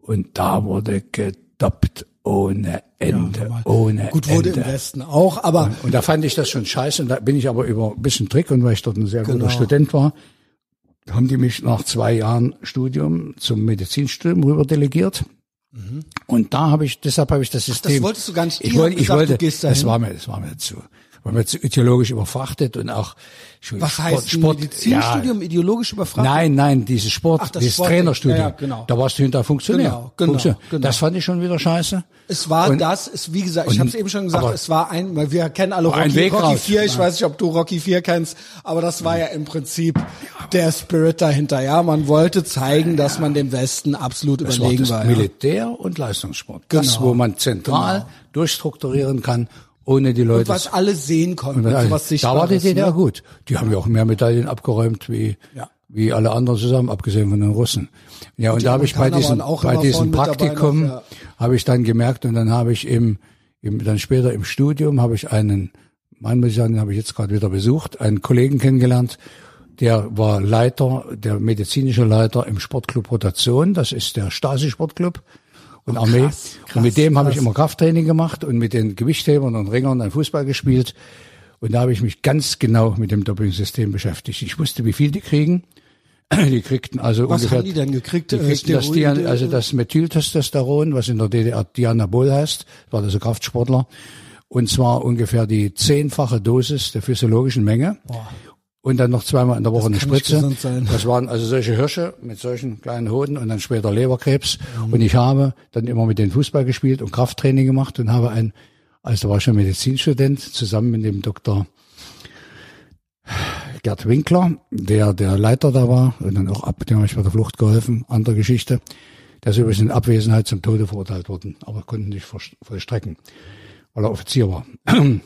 Und da wurde gedoppt ohne Ende, ja, ohne Gut wurde Ende. im Westen auch, aber und, und, da fand ich das schon scheiße. Und da bin ich aber über ein bisschen Trick und weil ich dort ein sehr genau. guter Student war, haben die mich nach zwei Jahren Studium zum Medizinstudium rüber delegiert. Mhm. Und da habe ich, deshalb habe ich das System. Ach, das wolltest du gar nicht. Ich wollte, ich wollte, das war mir, das war mir zu weil man zu ideologisch überfrachtet und auch Was Sport, heißt Sport, Medizinstudium ja. ideologisch überfrachtet? Nein, nein, dieses Sport, Ach, das dieses Sport, Trainerstudium. Ja, genau. Da warst du hinter Funktionär. Genau, genau, Funktionär. genau. Das fand ich schon wieder scheiße. Es war und, das, ist wie gesagt, ich habe es eben schon gesagt, es war ein, weil wir kennen alle Rocky, Rocky 4, ich weiß nicht, ob du Rocky 4 kennst, aber das war ja im Prinzip der Spirit dahinter. Ja, man wollte zeigen, dass man dem Westen absolut das überlegen war. war Militär und Leistungssport. Genau. Das, wo man zentral genau. durchstrukturieren kann ohne die Leute. Und was alle sehen konnten, und was Da war die DDR ne? gut. Die haben ja auch mehr Medaillen abgeräumt wie, ja. wie alle anderen zusammen, abgesehen von den Russen. Ja, und, und da habe ich bei diesem, bei diesem Praktikum, ja. habe ich dann gemerkt und dann habe ich im, im, dann später im Studium habe ich einen, Mann muss ich sagen, den habe ich jetzt gerade wieder besucht, einen Kollegen kennengelernt, der war Leiter, der medizinische Leiter im Sportclub Rotation, das ist der Stasi-Sportclub und oh, Armee. Krass, krass, und mit dem habe ich immer Krafttraining gemacht und mit den Gewichthebern und Ringern dann Fußball gespielt. Und da habe ich mich ganz genau mit dem Doping-System beschäftigt. Ich wusste, wie viel die kriegen. Die kriegten also was ungefähr. Was haben die denn gekriegt? Die kriegten das Dian, also das Methyltestosteron, was in der DDR Dianabol heißt, war das ein Kraftsportler. Und zwar ungefähr die zehnfache Dosis der physiologischen Menge. Boah und dann noch zweimal in der Woche das eine Spritze. Das waren also solche Hirsche mit solchen kleinen Hoden und dann später Leberkrebs. Mhm. Und ich habe dann immer mit den Fußball gespielt und Krafttraining gemacht und habe ein, also da war schon Medizinstudent, zusammen mit dem Doktor Gerd Winkler, der der Leiter da war und dann auch ab, dem habe ich bei der Flucht geholfen, andere Geschichte. Der ist übrigens in Abwesenheit zum Tode verurteilt worden, aber konnte nicht vollstrecken, weil er Offizier war. Okay.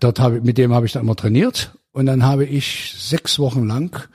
Dort habe, mit dem habe ich dann immer trainiert und dann habe ich sechs Wochen lang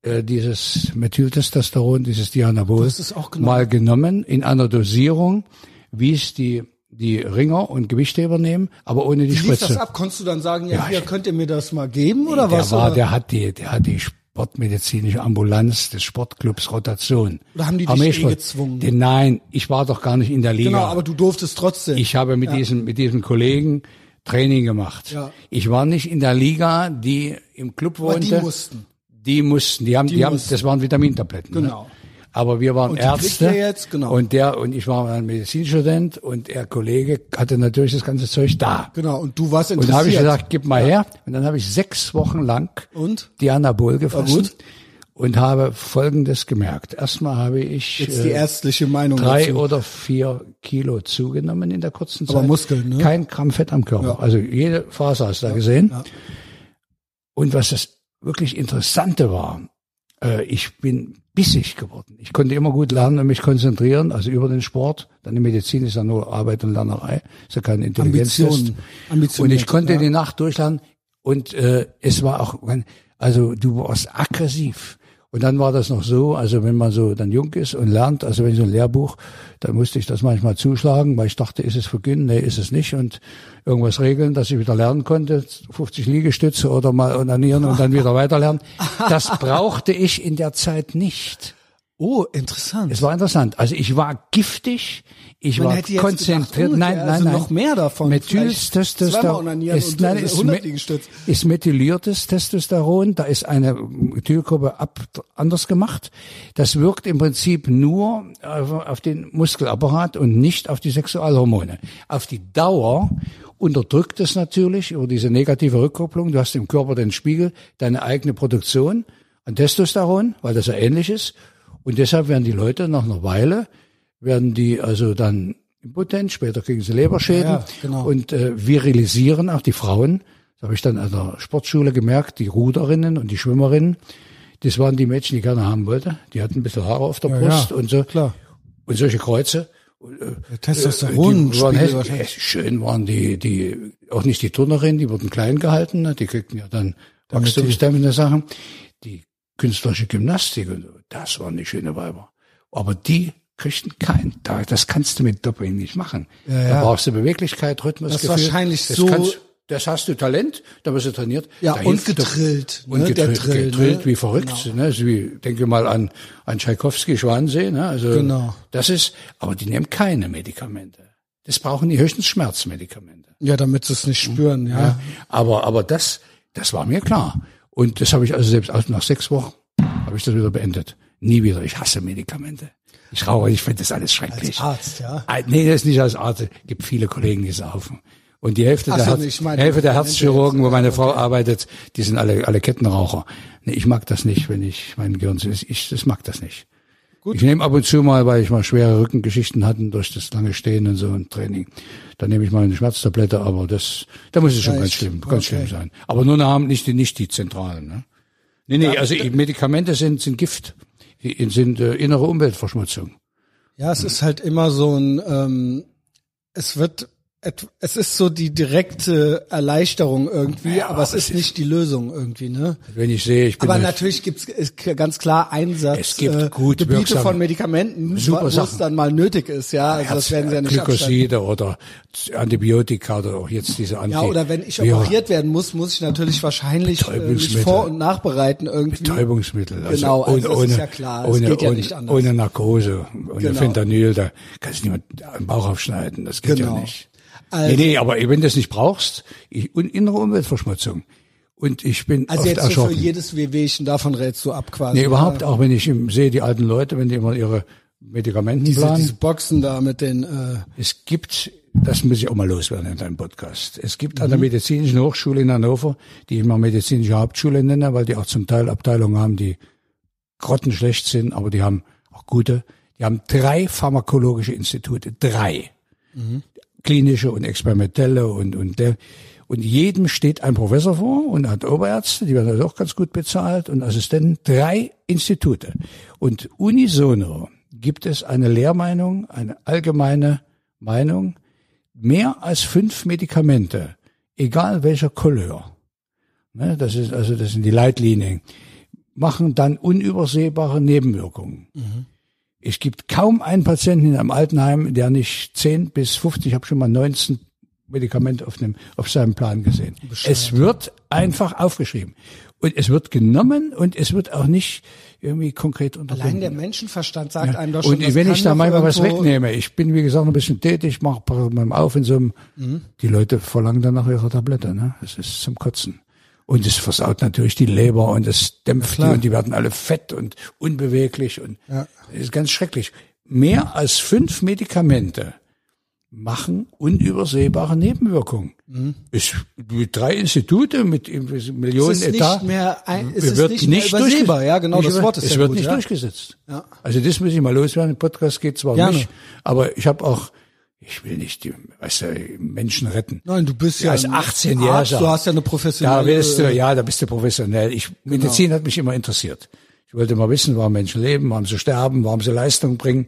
äh, dieses Methyltestosteron, dieses Dianabol, genommen. mal genommen in einer Dosierung, wie es die die Ringer und Gewichtheber nehmen, aber ohne die wie Spritze. Lief das ab? Konntest du dann sagen, ja, ja hier könnt ihr mir das mal geben oder der was? War, oder? Der hat die, der hat die sportmedizinische Ambulanz des Sportclubs Rotation. Oder haben die dich eh gezwungen? Den, nein, ich war doch gar nicht in der Liga. Genau, aber du durftest trotzdem. Ich habe mit ja. diesem mit diesem Kollegen Training gemacht. Ja. Ich war nicht in der Liga, die im Club wohnte. Aber die mussten. Die mussten, die haben, die, die haben, das waren Vitamintabletten. Ne? Genau. Ne? Aber wir waren und Ärzte. Jetzt, genau. Und der, und ich war ein Medizinstudent und der Kollege hatte natürlich das ganze Zeug da. Genau. Und du warst interessiert. Und da habe ich gesagt, gib mal ja. her. Und dann habe ich sechs Wochen lang und? die Anabol gefressen und habe Folgendes gemerkt. Erstmal habe ich Jetzt die äh, ärztliche Meinung drei dazu. oder vier Kilo zugenommen in der kurzen Zeit. Aber Muskeln, ne? Kein Gramm Fett am Körper. Ja. Also jede Faser hast du da gesehen. Ja. Und was das wirklich Interessante war, äh, ich bin bissig geworden. Ich konnte immer gut lernen und mich konzentrieren, also über den Sport. Dann die Medizin ist ja nur Arbeit und Lernerei, ist ja keine Intelligenz. Ambition. Ambition. Und ich konnte ja. die Nacht durchlernen und äh, es war auch, also du warst aggressiv. Und dann war das noch so, also wenn man so dann jung ist und lernt, also wenn so ein Lehrbuch, dann musste ich das manchmal zuschlagen, weil ich dachte, ist es vergünnen? Nee, ist es nicht. Und irgendwas regeln, dass ich wieder lernen konnte, 50 Liegestütze oder mal onanieren und dann wieder weiterlernen. Das brauchte ich in der Zeit nicht. Oh, interessant. Es war interessant. Also ich war giftig, ich Man war konzentriert. Gedacht, nein, nein, also nein. noch mehr davon. Methyltestosteron ist, nein, ist, ist methyliertes Testosteron. Da ist eine Methylgruppe ab, anders gemacht. Das wirkt im Prinzip nur auf, auf den Muskelapparat und nicht auf die Sexualhormone. Auf die Dauer unterdrückt es natürlich über diese negative Rückkopplung. Du hast im Körper den Spiegel, deine eigene Produktion an Testosteron, weil das ja ähnlich ist und deshalb werden die Leute nach einer Weile, werden die also dann impotent, später kriegen sie Leberschäden ja, genau. und äh, virilisieren auch die Frauen. Das habe ich dann an der Sportschule gemerkt, die Ruderinnen und die Schwimmerinnen, das waren die Mädchen, die ich gerne haben wollte. Die hatten ein bisschen Haare auf der ja, Brust ja, und so. Klar. Und solche Kreuze. Äh, Testosteron die waren hässlich, schön waren die, die, auch nicht die Turnerinnen, die wurden klein gehalten, ne? die kriegten ja dann wachstumsdämmende Sachen. Künstlerische Gymnastik und so. Das waren die schöne Weiber. Aber die kriegten kein. Das kannst du mit Doping nicht machen. Ja, ja. Da brauchst du Beweglichkeit, Rhythmus, Das ist wahrscheinlich das so. Kannst, das hast du Talent, da wirst du trainiert. Ja, und gedrillt. Und ne? gedrillt, Drill, gedrillt ne? wie verrückt. Genau. Ne? Also wie, denke mal an, an Tschaikowski, Schwansee. Ne? Also genau. das ist, aber die nehmen keine Medikamente. Das brauchen die höchstens Schmerzmedikamente. Ja, damit sie es nicht spüren, ja. ja. Aber, aber das, das war mir klar. Und das habe ich also selbst also nach sechs Wochen habe ich das wieder beendet. Nie wieder. Ich hasse Medikamente. Ich rauche, ich finde das alles schrecklich. Als Arzt, ja? Ah, nee, das ist nicht als Arzt. Es gibt viele Kollegen, die saufen. Und die Hälfte, der, so, Herz, meine, Hälfte der Herzchirurgen, wo meine Frau arbeitet, die sind alle, alle Kettenraucher. Nee, ich mag das nicht, wenn ich mein Gehirn, ich, ich das mag das nicht. Gut. Ich nehme ab und zu mal, weil ich mal schwere Rückengeschichten hatten durch das lange Stehen und so ein Training. Dann nehme ich mal eine Schmerztablette, aber das, da muss es schon ja, ganz schlimm, ganz okay. schlimm sein. Aber nur haben nicht die, nicht die zentralen. Ne? Nee, nee, also Medikamente sind, sind Gift, sind äh, innere Umweltverschmutzung. Ja, es ist halt immer so ein, ähm, es wird es ist so die direkte Erleichterung irgendwie, ja, aber es ist nicht die Lösung irgendwie, ne? Wenn ich sehe, ich bin Aber natürlich gibt es ganz klar Einsatz es gibt äh, gut Gebiete von Medikamenten, wo es dann mal nötig ist, ja. Also Herz, das werden sie ja nicht Glykoside oder Antibiotika oder auch jetzt diese Anti. Ja, oder wenn ich operiert werden muss, muss ich natürlich wahrscheinlich äh, mich vor- und nachbereiten irgendwie. Betäubungsmittel. Also genau, also ohne, das ist ja klar. Ohne, geht ja ohne, ohne Narkose, ohne genau. Fentanyl, da kannst du niemand am Bauch aufschneiden. Das geht genau. ja nicht. Also, nee, nee, aber wenn du es nicht brauchst, ich, innere Umweltverschmutzung. Und ich bin Also jetzt so für jedes Wehwehchen, davon rätst du ab quasi. Nee, überhaupt ja. auch, wenn ich sehe, die alten Leute, wenn die immer ihre Medikamenten diese, planen. Diese Boxen da mit den... Äh es gibt, das muss ich auch mal loswerden in deinem Podcast, es gibt mhm. an der Medizinischen Hochschule in Hannover, die ich immer medizinische Hauptschule nenne, weil die auch zum Teil Abteilungen haben, die grottenschlecht sind, aber die haben auch gute, die haben drei pharmakologische Institute, drei. Mhm klinische und experimentelle und, und der, und jedem steht ein Professor vor und hat Oberärzte, die werden also auch ganz gut bezahlt und Assistenten, drei Institute. Und unisono gibt es eine Lehrmeinung, eine allgemeine Meinung, mehr als fünf Medikamente, egal welcher Couleur, ne, das ist also, das sind die Leitlinien, machen dann unübersehbare Nebenwirkungen. Mhm. Es gibt kaum einen Patienten in einem Altenheim, der nicht 10 bis 50, ich habe schon mal 19 Medikamente auf, einem, auf seinem Plan gesehen. Bescheid. Es wird einfach aufgeschrieben. Und es wird genommen und es wird auch nicht irgendwie konkret unterbunden. Allein der Menschenverstand sagt ja. einem doch schon, Und wenn ich da manchmal was wegnehme, ich bin wie gesagt ein bisschen tätig, mache beim Auf in so einem, mhm. die Leute verlangen dann nach ihrer Tablette, ne? Das ist zum Kotzen. Und es versaut natürlich die Leber und es dämpft ja, die und die werden alle fett und unbeweglich und ja. ist ganz schrecklich. Mehr als fünf Medikamente machen unübersehbare Nebenwirkungen. Mhm. Es, drei Institute, mit Millionen es ist Etat, nicht mehr ein, es ist wird nicht, nicht mehr übersehbar. Ja, genau, das Wort ist Es wird gut, nicht ja. durchgesetzt. Ja. Also das muss ich mal loswerden. Im Podcast geht zwar Gerne. nicht, aber ich habe auch ich will nicht die weißt du, Menschen retten. Nein, du bist ja als 18-Jähriger. Du hast ja eine professionelle. Da bist du, ja, da bist du professionell. Ich, Medizin genau. hat mich immer interessiert. Ich wollte mal wissen, warum Menschen leben, warum sie sterben, warum sie Leistung bringen.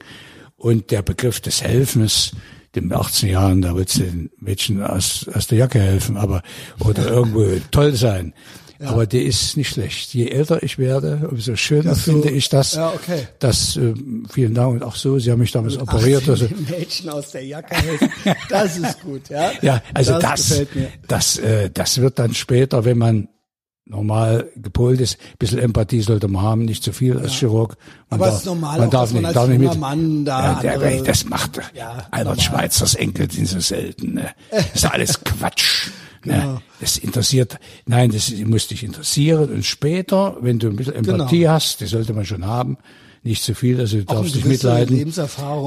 Und der Begriff des Helfens, dem 18 Jahren, da willst du den Mädchen aus, aus der Jacke helfen, aber, oder irgendwo toll sein. Ja. Aber die ist nicht schlecht. Je älter ich werde, umso schöner so, finde ich das. Ja, okay. Das, äh, vielen Dank und auch so, Sie haben mich damals und operiert. Also Mädchen aus der Jacke helfen. Das ist gut, ja. Ja, also das, das, das, äh, das wird dann später, wenn man normal gepolt ist. Ein bisschen Empathie sollte man haben, nicht zu viel als Chirurg. Man Aber es ist normal, man auch, darf nicht, darf nicht mit. Mann da ja, der, das macht ja, Albert normal. Schweitzers Enkel sind so selten. Ne? Das ist alles Quatsch. Ne? Genau. Das interessiert, nein, das muss dich interessieren und später, wenn du ein bisschen Empathie genau. hast, die sollte man schon haben, nicht zu viel, also du darfst dich mitleiden,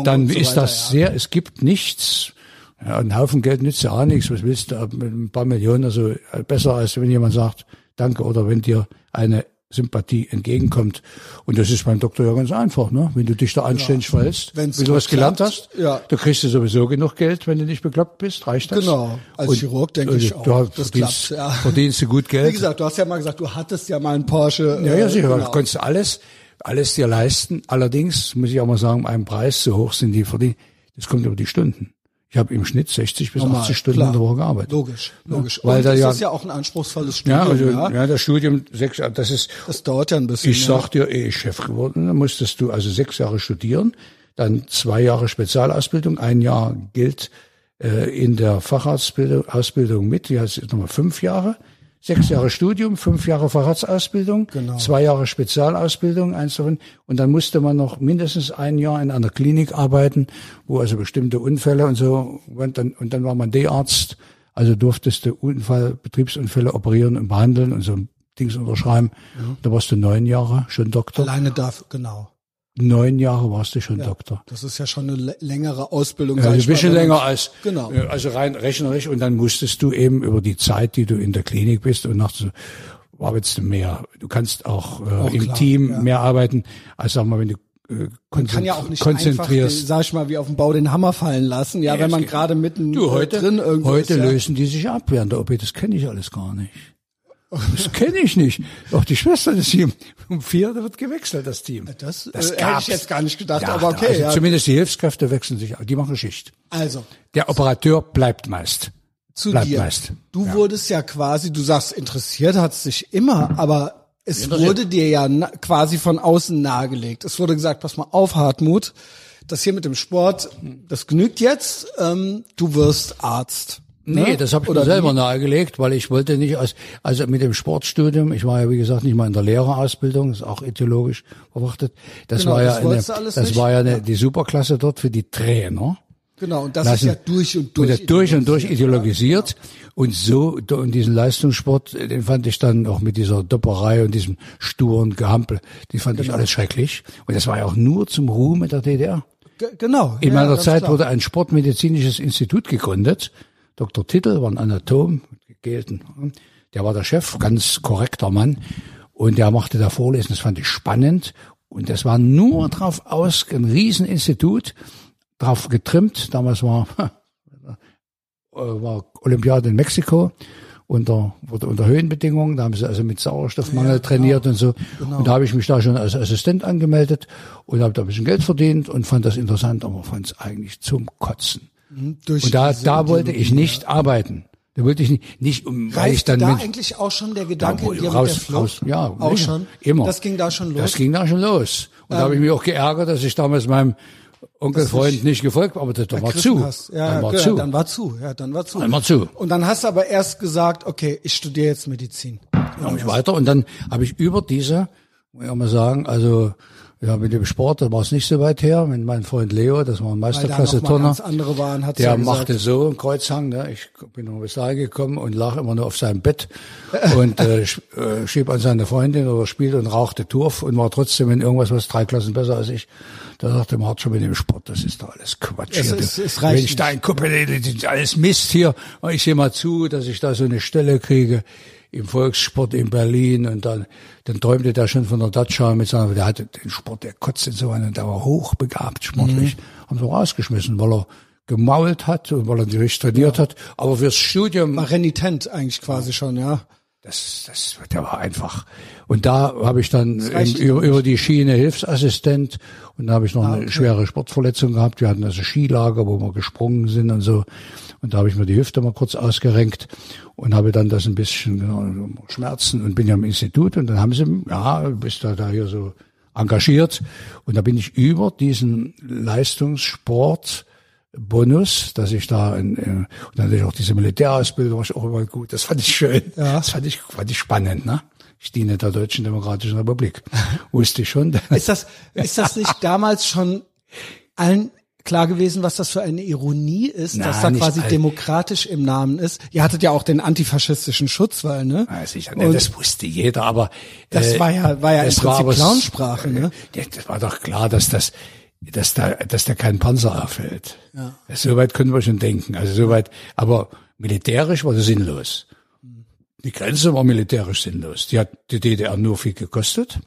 dann so ist weiter, das ja. sehr, es gibt nichts, ja, ein Haufen Geld nützt ja auch nichts, was willst du, mit ein paar Millionen, also besser als wenn jemand sagt, danke, oder wenn dir eine Sympathie entgegenkommt. Und das ist beim Doktor ja ganz einfach, ne? Wenn du dich da anständig ja. verhältst, wenn du was gelernt hast, ja. da kriegst du sowieso genug Geld, wenn du nicht bekloppt bist, reicht das. Genau. Als und, Chirurg denke ich auch, du das verdienst, klappt, ja. verdienst du gut Geld. Wie gesagt, du hast ja mal gesagt, du hattest ja mal einen Porsche. Ja, ja, sicher, genau. du konntest alles, alles dir leisten. Allerdings muss ich auch mal sagen, ein Preis, so hoch sind die verdient, das kommt über die Stunden. Ich habe im Schnitt 60 bis Normal, 80 Stunden klar. in der Woche gearbeitet. Logisch, logisch. Ja, weil Und da das ja, ist ja auch ein anspruchsvolles Studium. Ja, also, ja. ja das Studium sechs, das ist. Das dauert ja ein bisschen. Ich sag dir, ehe ich Chef geworden bin, musstest du also sechs Jahre studieren, dann zwei Jahre Spezialausbildung, ein Jahr gilt äh, in der Facharztbildung Ausbildung mit, die heißt nochmal fünf Jahre. Sechs Jahre Studium, fünf Jahre Fahrradsausbildung, Genau. zwei Jahre Spezialausbildung, eins davon. Und dann musste man noch mindestens ein Jahr in einer Klinik arbeiten, wo also bestimmte Unfälle und so, und dann, und dann war man D-Arzt, also durftest du Unfall, Betriebsunfälle operieren und behandeln und so Dings unterschreiben. Da warst du neun Jahre schon Doktor. Alleine dafür, genau. Neun Jahre warst du schon Doktor. Das ist ja schon eine lä- längere Ausbildung. Ja, ein bisschen länger als, Genau. also rein rechnerisch. Und dann musstest du eben über die Zeit, die du in der Klinik bist und nach arbeitest du mehr. Du kannst auch, äh, Auch im klar, Team ja. mehr arbeiten, als sag mal, wenn du äh, Man kann ja auch nicht einfach, den, konzentrierst. sag ich mal, wie auf dem Bau den Hammer fallen lassen. Ja, Ja, wenn man gerade mitten Du, äh, heute, drin irgendwo heute ist, ja. lösen die sich ab während der OP. Das kenne ich alles gar nicht. Das kenne ich nicht. Auch die Schwester des Teams. Um vier da wird gewechselt, das Team. Das, äh, Das hätte gab's. ich jetzt gar nicht gedacht, Ja, aber okay. also ja. Zumindest die Hilfskräfte wechseln sich, die machen Schicht. Also, Der Operateur bleibt meist. zu Bleibt dir. meist. Du Ja. wurdest ja quasi, du sagst, interessiert hat es dich immer, aber es wurde dir ja quasi von außen nahegelegt. Es wurde gesagt, pass mal auf, Hartmut, das hier mit dem Sport, das genügt jetzt, ähm, du wirst Arzt. Nee, Ne? das habe ich Oder mir selber nahegelegt, weil ich wollte nicht als also mit dem Sportstudium, ich war ja wie gesagt nicht mal in der Lehrerausbildung, ist auch ideologisch verwachtet. Das Genau, war ja das eine, das war ja eine, die Superklasse dort für die Trainer. Genau, und das Lassen. ist ja durch und Und durch. das durch und durch ideologisiert. ideologisiert. Und so, und diesen Leistungssport, den fand ich dann auch mit dieser Dopperei und diesem sturen Gehampel, die fand Genau. ich alles schrecklich. Und das war ja auch nur zum Ruhm der DDR. Ge- Genau. In ja, meiner ganz Zeit klar. wurde ein sportmedizinisches Institut gegründet. Dr. Titel war ein Anatom, mit gegelten. Der war der Chef, ganz korrekter Mann. Und der machte da Vorlesen, das fand ich spannend. Und das war nur drauf aus, ein Rieseninstitut, drauf getrimmt. Damals war, war Olympiade in Mexiko unter, wurde unter Höhenbedingungen. Da haben sie also mit Sauerstoffmangel Ja, genau. trainiert und so. Und da habe ich mich da schon als Assistent angemeldet und habe da ein bisschen Geld verdient und fand das interessant, aber fand es eigentlich zum Kotzen. Durch Und da, da wollte ich nicht arbeiten. Da wollte ich nicht, nicht um, weil ich dann da Mensch, eigentlich auch schon der Gedanke Ja, in dir raus, mit der Flucht? raus, ja, auch schon. Immer. Das ging da schon los. das ging da schon los. Und da habe ich mich auch geärgert, dass ich damals meinem Onkelfreund nicht gefolgt bin, aber das war zu. Ja, dann war ja, zu. dann war zu. Ja, dann war zu. Dann war zu. Und dann hast du aber erst gesagt, okay, ich studiere jetzt Medizin. Dann habe ich weiter und dann habe ich über diese, muss ich auch mal sagen, also ja, mit dem Sport, da war es nicht so weit her, mit meinem Freund Leo, das war ein Meisterklasse-Turner. Der ja gesagt. machte so einen Kreuzhang, ne? ich bin noch bis dahin gekommen und lag immer nur auf seinem Bett und äh, äh, schrieb an seine Freundin oder spielte und rauchte Turf und war trotzdem in irgendwas, was drei Klassen besser als ich. Da dachte man hat schon mit dem Sport, das ist doch alles Quatsch. Es ist- es reicht Wenn ich da nicht. gucke, das ist alles Mist hier. Und ich sehe mal zu, dass ich da so eine Stelle kriege im Volkssport in Berlin und dann, dann träumte der schon von der Datscha mit seiner, der hatte den Sport, der kotzte so und der war hochbegabt sportlich. Mhm. Haben sie rausgeschmissen, weil er gemault hat und weil er nicht richtig trainiert hat. Aber fürs Studium, War renitent eigentlich quasi schon, ja. das, das, der war einfach. Und da habe ich dann im, über, über die Schiene Hilfsassistent und da habe ich noch Ah, eine schwere Sportverletzung gehabt. Wir hatten also Skilager, wo wir gesprungen sind und so. Und da habe ich mir die Hüfte mal kurz ausgerenkt und habe dann das ein bisschen Schmerzen und bin ja im Institut und dann haben sie, ja, bist da, da hier so engagiert. Und da bin ich über diesen Leistungssport Bonus, dass ich da in, in und dann hatte ich auch diese Militärausbildung, war ich auch immer gut. Das fand ich schön. Ja. Das fand ich, fand ich spannend, ne? Ich diene der Deutschen Demokratischen Republik. Wusste ich schon. Ist das, ist das nicht damals schon allen klar gewesen, was das für eine Ironie ist, Na, dass da quasi demokratisch im Namen ist? Ihr hattet ja auch den antifaschistischen Schutzwall, ne? Ja, sicher, Und das wusste jeder, aber Das war ja- war ja im das Prinzip aber- Clownsprache, ne? Ja, das war doch klar, dass das, dass da, dass da kein Panzer auffällt. Ja. Soweit können wir schon denken. Also soweit, aber militärisch war das sinnlos. Die Grenze war militärisch sinnlos. Die hat die DDR nur viel gekostet.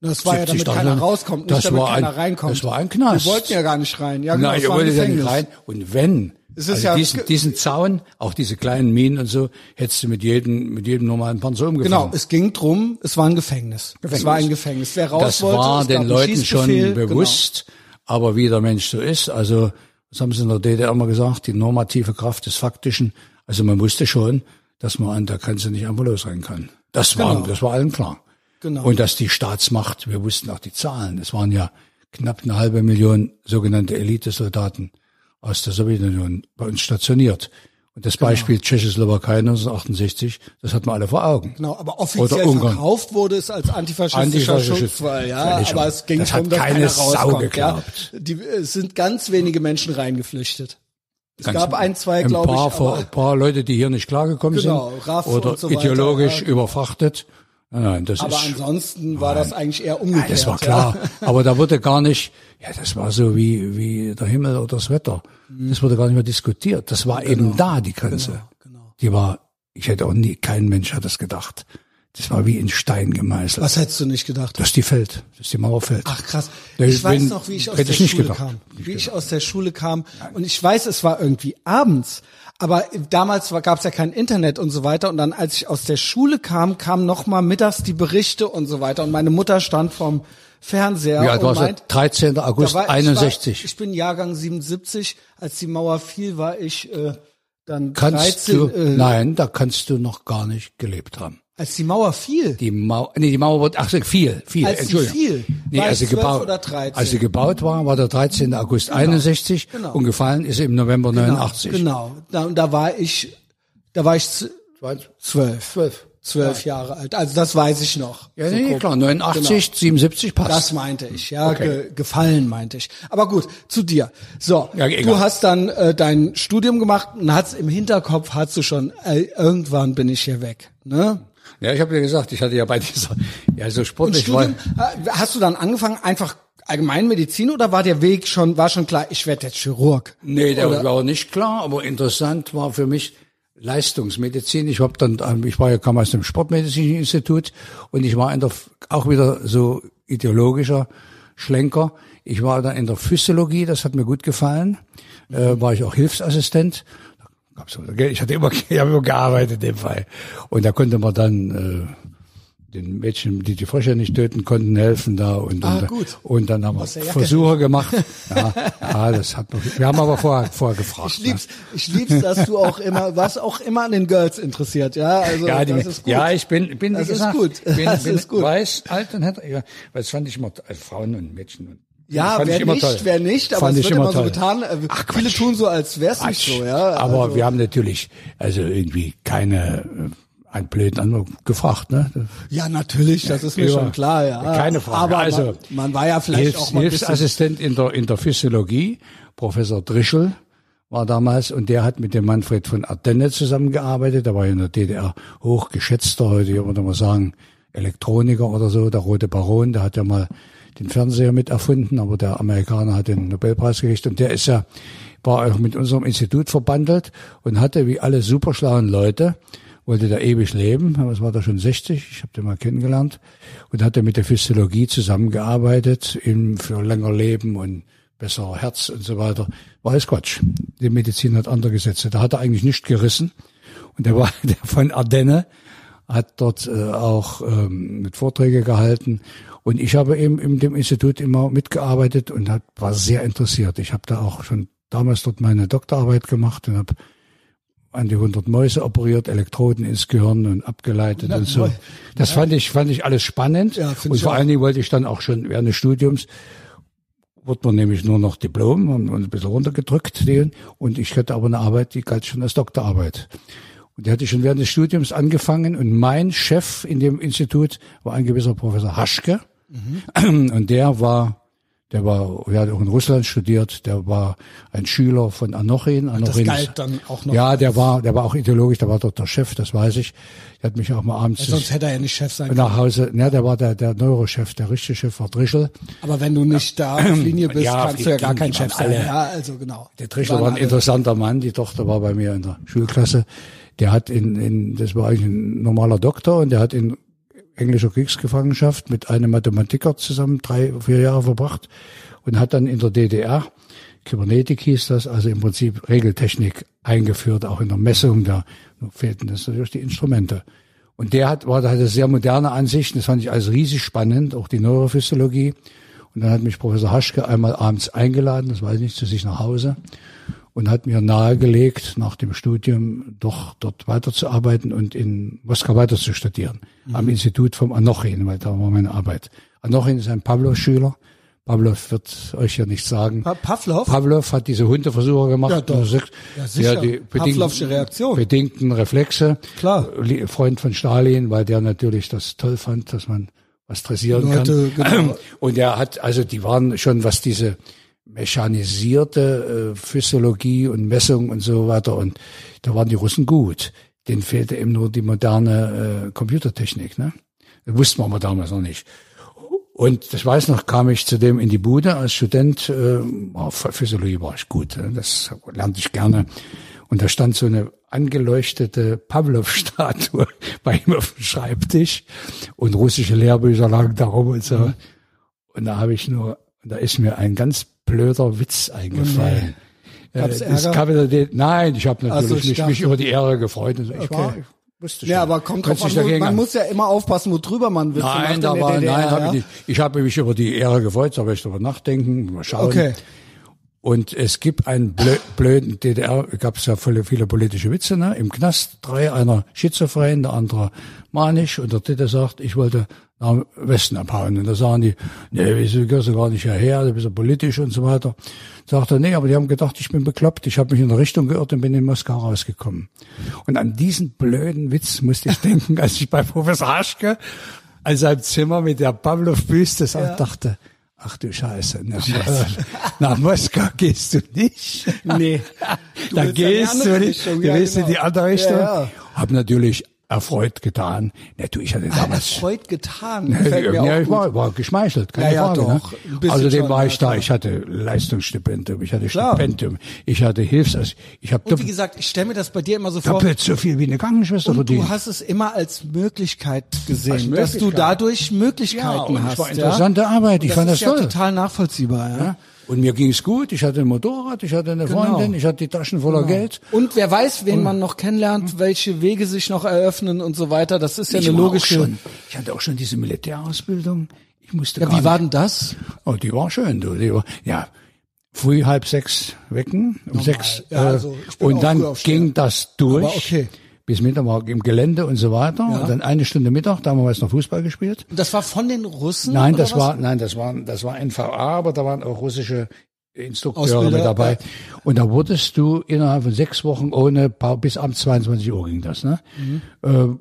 Das war ja, damit 70.000. keiner rauskommt, nicht Das damit ein- keiner reinkommt. das war ein Knast. Die wollten ja gar nicht rein. Ja, genau, Nein, ihr wolltet ja nicht Gefängnis. rein. Und wenn, Es also ja- diesen, diesen Zaun, auch diese kleinen Minen und so, hättest du mit jedem, mit jedem normalen Panzer umgefangen. Genau, es ging drum, es war ein Gefängnis. Es war ein Gefängnis. Wer raus das wollte, war den Leuten schon genau. bewusst, aber wie der Mensch so ist, also, was haben sie in der DDR immer gesagt, die normative Kraft des Faktischen, also man wusste schon, dass man an der Grenze nicht einfach losrennen kann. Das war, Genau. das war allen klar. Genau. Und dass die Staatsmacht, wir wussten auch die Zahlen, es waren ja knapp eine halbe Million sogenannte Elitesoldaten aus der Sowjetunion bei uns stationiert. Und das Beispiel genau. Tschechoslowakei 1968, das hat man alle vor Augen. Genau, aber offiziell verkauft wurde es als antifaschistischer Schutzwall, ja. Aber es ging das darum, dass keine Sau geglaubt. Ja. Die, es sind ganz wenige Menschen reingeflüchtet. Es ganz gab ein, zwei, glaube ich. Aber, ein paar Leute, die hier nicht klargekommen genau, sind. Raff oder so ideologisch ja. überfrachtet. Nein, das aber ist, ansonsten war nein. das eigentlich eher umgekehrt. Nein, das war klar. Ja. Aber da wurde gar nicht, ja, das war so wie, wie der Himmel oder das Wetter. Mhm. Das wurde gar nicht mehr diskutiert. Das war genau. eben da, die Grenze. Genau, genau. Die war, ich hätte auch nie, kein Mensch hat das gedacht. Das war wie in Stein gemeißelt. Was hättest du nicht gedacht? Dass die fällt, dass die Mauer fällt. Ach krass. Ich, ich weiß noch, wie ich aus der Schule kam. Wie ich aus der Schule kam. Und ich weiß, es war irgendwie abends. Aber damals gab es ja kein Internet und so weiter. Und dann, als ich aus der Schule kam, kamen noch mal mittags die Berichte und so weiter. Und meine Mutter stand vom Fernseher. Ja, du hast meint, 13. August war, 61. Ich, war, ich, bin Jahrgang 77. Als die Mauer fiel, war ich äh, dann kannst 13. Du, äh, nein, da kannst du noch gar nicht gelebt haben. Als die Mauer fiel? Die Mauer, nee, die Mauer wurde, ach fiel, fiel, als Entschuldigung. Sie fiel, nee, als sie gebaut, oder 13? Als sie gebaut war, war der 13. August genau. 61 genau. und gefallen ist im November genau, 89. Genau, da, da war ich, da war ich zwölf. Zwölf. Zwölf ja. Jahre alt. Also das weiß ich noch. Ja, so nee, grob. klar, 89, genau. 77 passt. Das meinte ich, ja, okay. ge gefallen meinte ich. Aber gut, zu dir. So, ja, du hast dann äh, dein Studium gemacht und hast im Hinterkopf, hast du schon, äh, irgendwann bin ich hier weg, ne? Ja, ich habe ja gesagt, ich hatte ja bei dieser, ja, so sportlich war. Äh, hast du dann angefangen, einfach Allgemeinmedizin oder war der Weg schon, war schon klar, ich werde jetzt Chirurg? Nee, der oder? war nicht klar, aber interessant war für mich Leistungsmedizin. Ich hab dann, ähm, ich war ja kam aus dem Sportmedizinischen Institut und ich war in der, auch wieder so ideologischer Schlenker. Ich war dann in der Physiologie, das hat mir gut gefallen. Äh, war ich auch Hilfsassistent gab's Geld. Ich hatte immer, ich habe immer gearbeitet in dem Fall. Und da konnte man dann äh, den Mädchen, die die Frösche nicht töten konnten, helfen da und ah, und, und dann haben wir Versuche gemacht. Ja, ja, das hat noch, wir haben aber vorher vorher gefragt. Ich lieb's, ne? ich lieb's, dass du auch immer was auch immer an den Girls interessiert, ja, also ja, die, das ist gut. Ja, ich bin bin das gesagt, ist gut. bin, das bin ist gut. weiß, alt und hätte, ja, weil das fand ich immer also Frauen und Mädchen und ja, wer nicht, toll. wer nicht, aber Fand es wird immer, immer so getan. Ach, viele tun so, als wär's Quatsch. nicht so, ja. Aber also. wir haben natürlich, also irgendwie keine, äh, einen blöden Anruf gefragt, ne? Ja, natürlich, das ist mir schon klar, ja. Keine Frage. Aber also, man, man war ja vielleicht Hilfs, auch mal Hilfsassistent in der, in der Physiologie, Professor Drischel war damals und der hat mit dem Manfred von Ardenne zusammengearbeitet. Der war in der DDR hochgeschätzter, heute würde man sagen, Elektroniker oder so, der Rote Baron, der hat ja mal den Fernseher mit erfunden, aber der Amerikaner hat den Nobelpreis gekriegt und der ist ja, war auch mit unserem Institut verbandelt und hatte wie alle superschlauen Leute, wollte da ewig leben, aber es war da schon 60, ich habe den mal kennengelernt und hatte mit der Physiologie zusammengearbeitet, ihm für länger Leben und besserer Herz und so weiter. War alles Quatsch. Die Medizin hat andere Gesetze. Da hat er eigentlich nicht gerissen. Und der war der von Ardenne, hat dort äh, auch ähm, mit Vorträge gehalten und ich habe eben in dem Institut immer mitgearbeitet und hab, war sehr interessiert. Ich habe da auch schon damals dort meine Doktorarbeit gemacht und habe an die 100 Mäuse operiert, Elektroden ins Gehirn und abgeleitet Na, und so. Das ja. fand ich fand ich alles spannend ja, und vor allen Dingen wollte ich dann auch schon während des Studiums wurde man nämlich nur noch Diplom und ein bisschen runtergedrückt und ich hatte aber eine Arbeit, die galt schon als Doktorarbeit. Und die hatte ich schon während des Studiums angefangen und mein Chef in dem Institut war ein gewisser Professor Haschke Mhm. Und der war, der war, er hat auch in Russland studiert, der war ein Schüler von Anochin. Anochin das galt dann auch noch. Ja, der war, der war auch ideologisch, der war dort der Chef, das weiß ich. Der hat mich auch mal abends. Ja, sonst hätte er ja nicht Chef sein können. Nach Hause, ne, der war der, der Neurochef, der richtige Chef war Drischel. Aber wenn du nicht da auf Linie bist, ja, kannst du ja gar kein Chef sein. Alle. Ja, also genau. Der Drischel war ein alle. interessanter Mann, die Tochter war bei mir in der Schulklasse. Der hat in, in, das war eigentlich ein normaler Doktor und der hat in englischer Kriegsgefangenschaft mit einem Mathematiker zusammen drei, vier Jahre verbracht und hat dann in der DDR, Kybernetik hieß das, also im Prinzip Regeltechnik eingeführt, auch in der Messung, da fehlten das natürlich die Instrumente. Und der hat, war, hatte sehr moderne Ansichten, das fand ich alles riesig spannend, auch die Neurophysiologie. Und dann hat mich Professor Haschke einmal abends eingeladen, das weiß ich nicht, zu sich nach Hause und hat mir nahegelegt, nach dem Studium doch dort weiterzuarbeiten und in Moskau weiter zu studieren. Mhm. Am Institut vom Anochin, weil da war meine Arbeit. Anochin ist ein Pavlos-Schüler. Pavlov wird euch ja nicht sagen. Pa Pavlov? Pavlov hat diese Hundeversuche gemacht. Ja, doch. Ja, sicher. die Pavlovsche Reaktion. bedingten Reflexe. Klar. Freund von Stalin, weil der natürlich das toll fand, dass man was dressieren Leute, kann. genau. Und er hat, also die waren schon, was diese mechanisierte äh, Physiologie und Messung und so weiter. Und da waren die Russen gut. Denen fehlte eben nur die moderne äh, Computertechnik. Ne? Das wussten wir aber damals noch nicht. Und das weiß noch, kam ich zu dem in die Bude als Student. Äh, auf Physiologie war ich gut. ne? Das lernte ich gerne. Und da stand so eine angeleuchtete Pavlov-Statue bei ihm auf dem Schreibtisch und russische Lehrbücher lagen da rum und so. Und da habe ich nur, da ist mir ein ganz blöder Witz eingefallen. Oh Gab's Äh, Ärger? Kapitän- nein, ich habe natürlich ich mich, dachte- mich über die Ehre gefreut. Ich Okay. war, ich wusste schon. Ja, aber kommt drauf an, man an- muss ja immer aufpassen, wo drüber man Witze Nein, in da war, DDR, nein, hab ja? ich nicht. Ich habe mich über die Ehre gefreut, aber ich darüber nachdenken, mal schauen. Okay. Und es gibt einen blö blöden DDR, gab es ja viele, viele politische Witze, ne? Im Knast drei, einer schizophren, der andere manisch und der dritte sagt, ich wollte nach Westen abhauen. Und da sagen die, nee, wieso gehst du gar nicht hierher, du bist ja politisch und so weiter. Sagt er, nee, aber die haben gedacht, ich bin bekloppt, ich habe mich in der Richtung geirrt und bin in Moskau rausgekommen. Und an diesen blöden Witz musste ich denken, als ich bei Professor Haschke an seinem Zimmer mit der Pavlov-Büste ja. dachte, ach du Scheiße, nach, nach Moskau gehst du nicht. Nee. da gehst du nicht. Du willst in genau. die andere Richtung. Ja, ja. Hab natürlich erfreut getan. Na du, ich hatte damals... Freud getan. Mir ja, ich war, war geschmeichelt, keine Ja, ja, Frage. doch. Ne? Außerdem schon, war ja, ich da, ich hatte Leistungsstipendium, ich hatte Klar. Stipendium, ich hatte Hilfs... Also ich habe Und wie gesagt, ich stelle mir das bei dir immer so vor. doppelt so viel wie eine Krankenschwester Und verdient. du hast es immer als Möglichkeit gesehen, Als dass du Möglichkeit. dadurch Möglichkeiten ja, und hast. es war ja? interessante Arbeit, ich das fand ist das ja toll. total nachvollziehbar. Ja? Und mir ging's gut, ich hatte ein Motorrad, ich hatte eine Genau. Freundin, ich hatte die Taschen voller Geld. Und wer weiß, wen man noch kennenlernt, welche Wege sich noch eröffnen und so weiter. Das ist ja ich eine war auch logische. Schon, ich hatte auch schon diese Militärausbildung. Ich musste Ja, wie war nicht- denn das? Oh, die war schön, du. Die war, ja, früh halb sechs wecken, um sechs. Ja, äh, also und dann ging das durch. Aber okay. Bis Mittag im Gelände und so weiter. Ja. Und dann eine Stunde Mittag, da haben wir meist noch Fußball gespielt. Und das war von den Russen? Nein, das was? war, nein, das war, das war NVA, aber da waren auch russische Instrukteure Ausbilder, mit dabei. ja. Und da wurdest du innerhalb von sechs Wochen ohne, bis abends 22 Uhr ging das, ne? Mhm. Äh,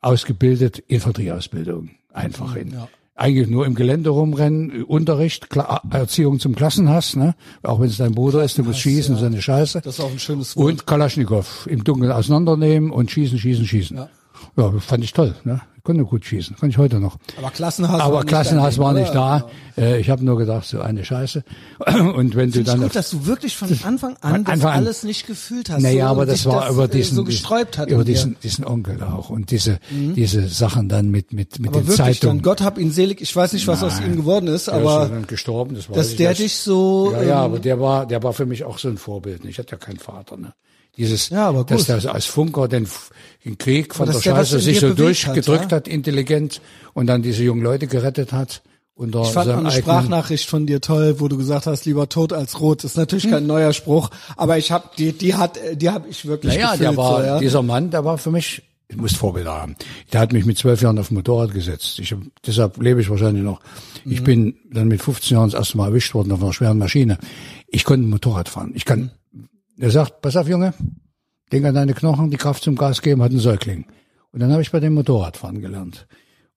ausgebildet, Infanterieausbildung. Einfach in. Ja. Eigentlich nur im Gelände rumrennen, Unterricht, Kla Erziehung zum Klassenhass, ne? Auch wenn es dein Bruder ist, du musst schießen, so eine Scheiße. Das ist auch ein schönes Wort. Und Kalaschnikow im Dunkeln auseinandernehmen und schießen, schießen, schießen. Ja. Ja, fand ich toll. Ne? Ich konnte gut schießen, kann ich heute noch. Aber Klassenhass war Aber nicht Klassenhass dein war nicht da. Äh, ich habe nur gedacht, so eine Scheiße. Und wenn du Finde ich dann... gut, dass du wirklich von Anfang an das Anfang an. alles nicht gefühlt hast. naja, so, aber das war über äh, diesen, so gesträubt hat. über dir. diesen, diesen Onkel auch und diese, diese Sachen dann mit, mit, mit aber den wirklich, Zeitungen. dann Gott hab ihn selig. Ich weiß nicht, was aus ihm geworden ist, Der ist ja aber dann gestorben, das weiß dass ich der erst. dich so, Ja, ja, ähm, aber der war, der war für mich auch so ein Vorbild. Ich hatte ja keinen Vater, ne? Dieses, Ja, aber dass gut. der als Funker den, den Krieg von der Scheiße sich so bewegt hat, durchgedrückt ja? hat, intelligent und dann diese jungen Leute gerettet hat. Unter Ich fand eine Sprachnachricht von dir toll, wo du gesagt hast, lieber tot als rot. Das ist natürlich Hm. kein neuer Spruch, aber ich habe die, die hat, die habe ich wirklich Naja, gefühlt. der war, so, ja. dieser Mann, der war für mich, ich muss Vorbilder haben. Der hat mich mit zwölf Jahren auf dem Motorrad gesetzt. Ich, hab- deshalb lebe ich wahrscheinlich noch. Mhm. Ich bin dann mit 15 Jahren das erste Mal erwischt worden auf einer schweren Maschine. Ich konnte ein Motorrad fahren. Ich kann, Mhm. er sagt, pass auf, Junge, denk an deine Knochen, die Kraft zum Gas geben, hat ein Säugling. Und dann habe ich bei dem Motorradfahren gelernt.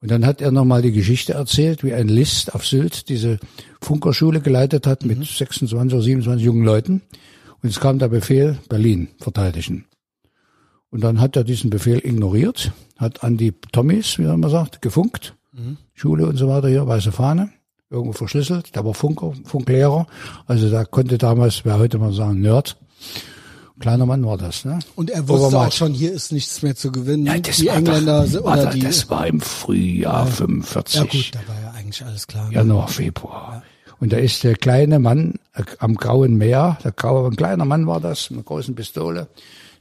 Und dann hat er nochmal die Geschichte erzählt, wie ein List auf Sylt diese Funkerschule geleitet hat mit 26 oder 27 jungen Leuten. Und es kam der Befehl, Berlin verteidigen. Und dann hat er diesen Befehl ignoriert, hat an die Tommys, wie man sagt, gefunkt, Schule und so weiter hier, weiße Fahne, irgendwo verschlüsselt. Der war Funker, Funklehrer, also da konnte damals, wer heute mal sagen, Nerd. Kleiner Mann war das, ne? Und er wusste Obermatt. auch schon, hier ist nichts mehr zu gewinnen. Ja, das die war Engländer doch, war oder doch, die. Das war im Frühjahr 45. ja gut, da war ja eigentlich alles klar. ne? Januar, Februar. Und da ist der kleine Mann äh, am Grauen Meer, der graue, ein kleiner Mann war das, mit einer großen Pistole.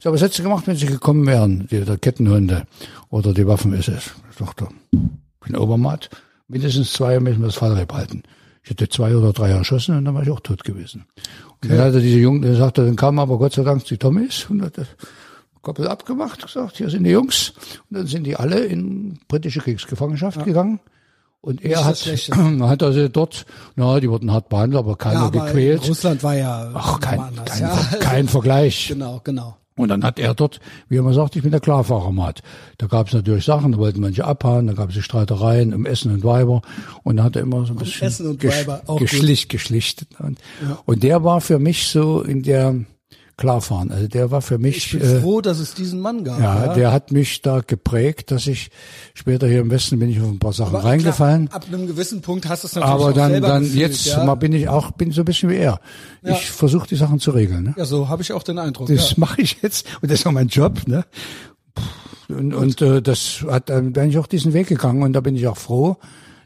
So, was hättest du gemacht, wenn sie gekommen wären, die der Kettenhunde oder die Waffen-SS? Ich dachte, ich bin Obermatt, mindestens zwei müssen wir das Fallrep halten. Ich hätte zwei oder drei erschossen und dann war ich auch tot gewesen. Und dann hat er diese Jungen, der sagte, dann kamen aber Gott sei Dank die Tommys und hat das Koppel abgemacht, gesagt, hier sind die Jungs. Und dann sind die alle in britische Kriegsgefangenschaft gegangen. Und er hat, hat also dort, na, die wurden hart behandelt, aber keiner ja, aber gequält. Russland war ja Ach, kein, anders, kein, ja. kein Vergleich. Genau, genau. Und dann hat er dort, wie er immer sagt, ich bin der Klarfahrermat. Da gab es natürlich Sachen, da wollten manche abhauen, da gab es Streitereien um Essen und Weiber. Und da hat er immer so ein bisschen Essen und Weiber, auch geschlicht, geschlichtet. Und, ja. und der war für mich so in der, klar fahren. Also der war für mich. Ich bin äh, froh, dass es diesen Mann gab. Ja, ja, der hat mich da geprägt, dass ich später hier im Westen bin ich auf ein paar Sachen Aber reingefallen. Klar, ab einem gewissen Punkt hast du es natürlich Aber dann, dann gefühlt, jetzt ja? mal bin ich auch bin so ein bisschen wie er. Ja. Ich versuche die Sachen zu regeln. Ne? Ja, so habe ich auch den Eindruck. Das ja. mache ich jetzt und das ist auch mein Job. Ne? Und, und äh, das hat dann bin ich auch diesen Weg gegangen und da bin ich auch froh,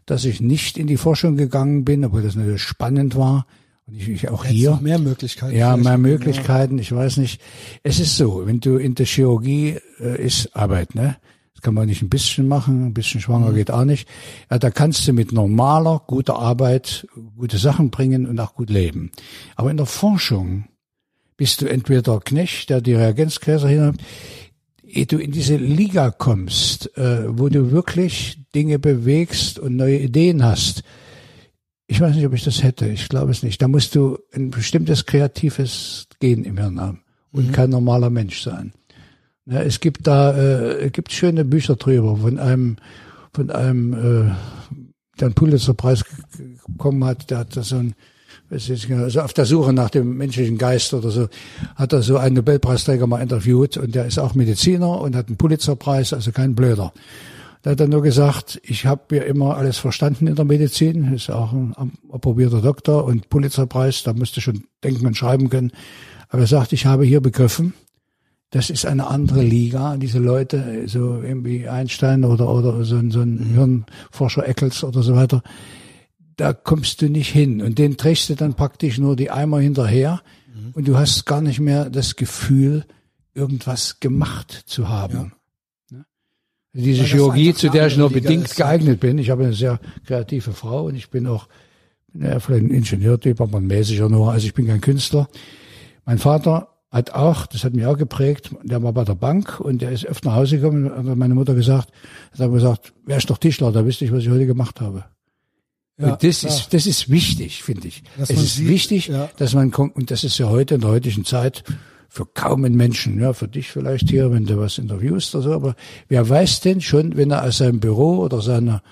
dass ich nicht in die Forschung gegangen bin, obwohl das natürlich spannend war und ich, ich auch hier. mehr Möglichkeiten. Ja, mehr Möglichkeiten. Ich weiß nicht. Es ist so, wenn du in der Chirurgie äh, ist Arbeit, ne? Das kann man nicht ein bisschen machen, ein bisschen schwanger mhm. geht auch nicht. Ja, da kannst du mit normaler, guter Arbeit gute Sachen bringen und auch gut leben. Aber in der Forschung bist du entweder Knecht, der die Reagenzgläser hinhabt, ehe du in diese Liga kommst, äh, wo du wirklich Dinge bewegst und neue Ideen hast, ich weiß nicht, ob ich das hätte. Ich glaube es nicht. Da musst du ein bestimmtes kreatives Gen im Hirn haben und mhm. kein normaler Mensch sein. Ja, es gibt da, äh, es gibt schöne Bücher drüber von einem, von einem, äh, der einen Pulitzerpreis bekommen hat. Der hat da so ein, also auf der Suche nach dem menschlichen Geist oder so, hat er so einen Nobelpreisträger mal interviewt und der ist auch Mediziner und hat einen Pulitzerpreis, also kein Blöder. Da hat er nur gesagt, ich habe ja immer alles verstanden in der Medizin, ist auch ein approbierter Doktor und Pulitzerpreis, da müsste schon denken und schreiben können. Aber er sagt, ich habe hier begriffen, das ist eine andere Liga. Diese Leute, so irgendwie Einstein oder, oder so, ein, so ein mhm. Hirnforscher Eccles oder so weiter, da kommst du nicht hin. Und den trägst du dann praktisch nur die Eimer hinterher mhm. und du hast gar nicht mehr das Gefühl, irgendwas gemacht zu haben. Ja diese Chirurgie, zu der ich nur bedingt ist, geeignet bin. Ich habe eine sehr kreative Frau und ich bin auch ja, vielleicht ein Ingenieurtyp, aber ein mäßiger nur. Also ich bin kein Künstler. Mein Vater hat auch, das hat mich auch geprägt, der war bei der Bank und der ist öfter nach Hause gekommen und hat meine Mutter gesagt, hat er gesagt, wer ist doch Tischler, da wüsste ich, was ich heute gemacht habe. Ja, und das ja. ist, das ist wichtig, finde ich. Dass es ist sieht, wichtig, ja. dass man kommt, und das ist ja heute in der heutigen Zeit, für kaum einen Menschen, ja, für dich vielleicht hier, wenn du was interviewst oder so, aber wer weiß denn schon, wenn er aus seinem Büro oder seiner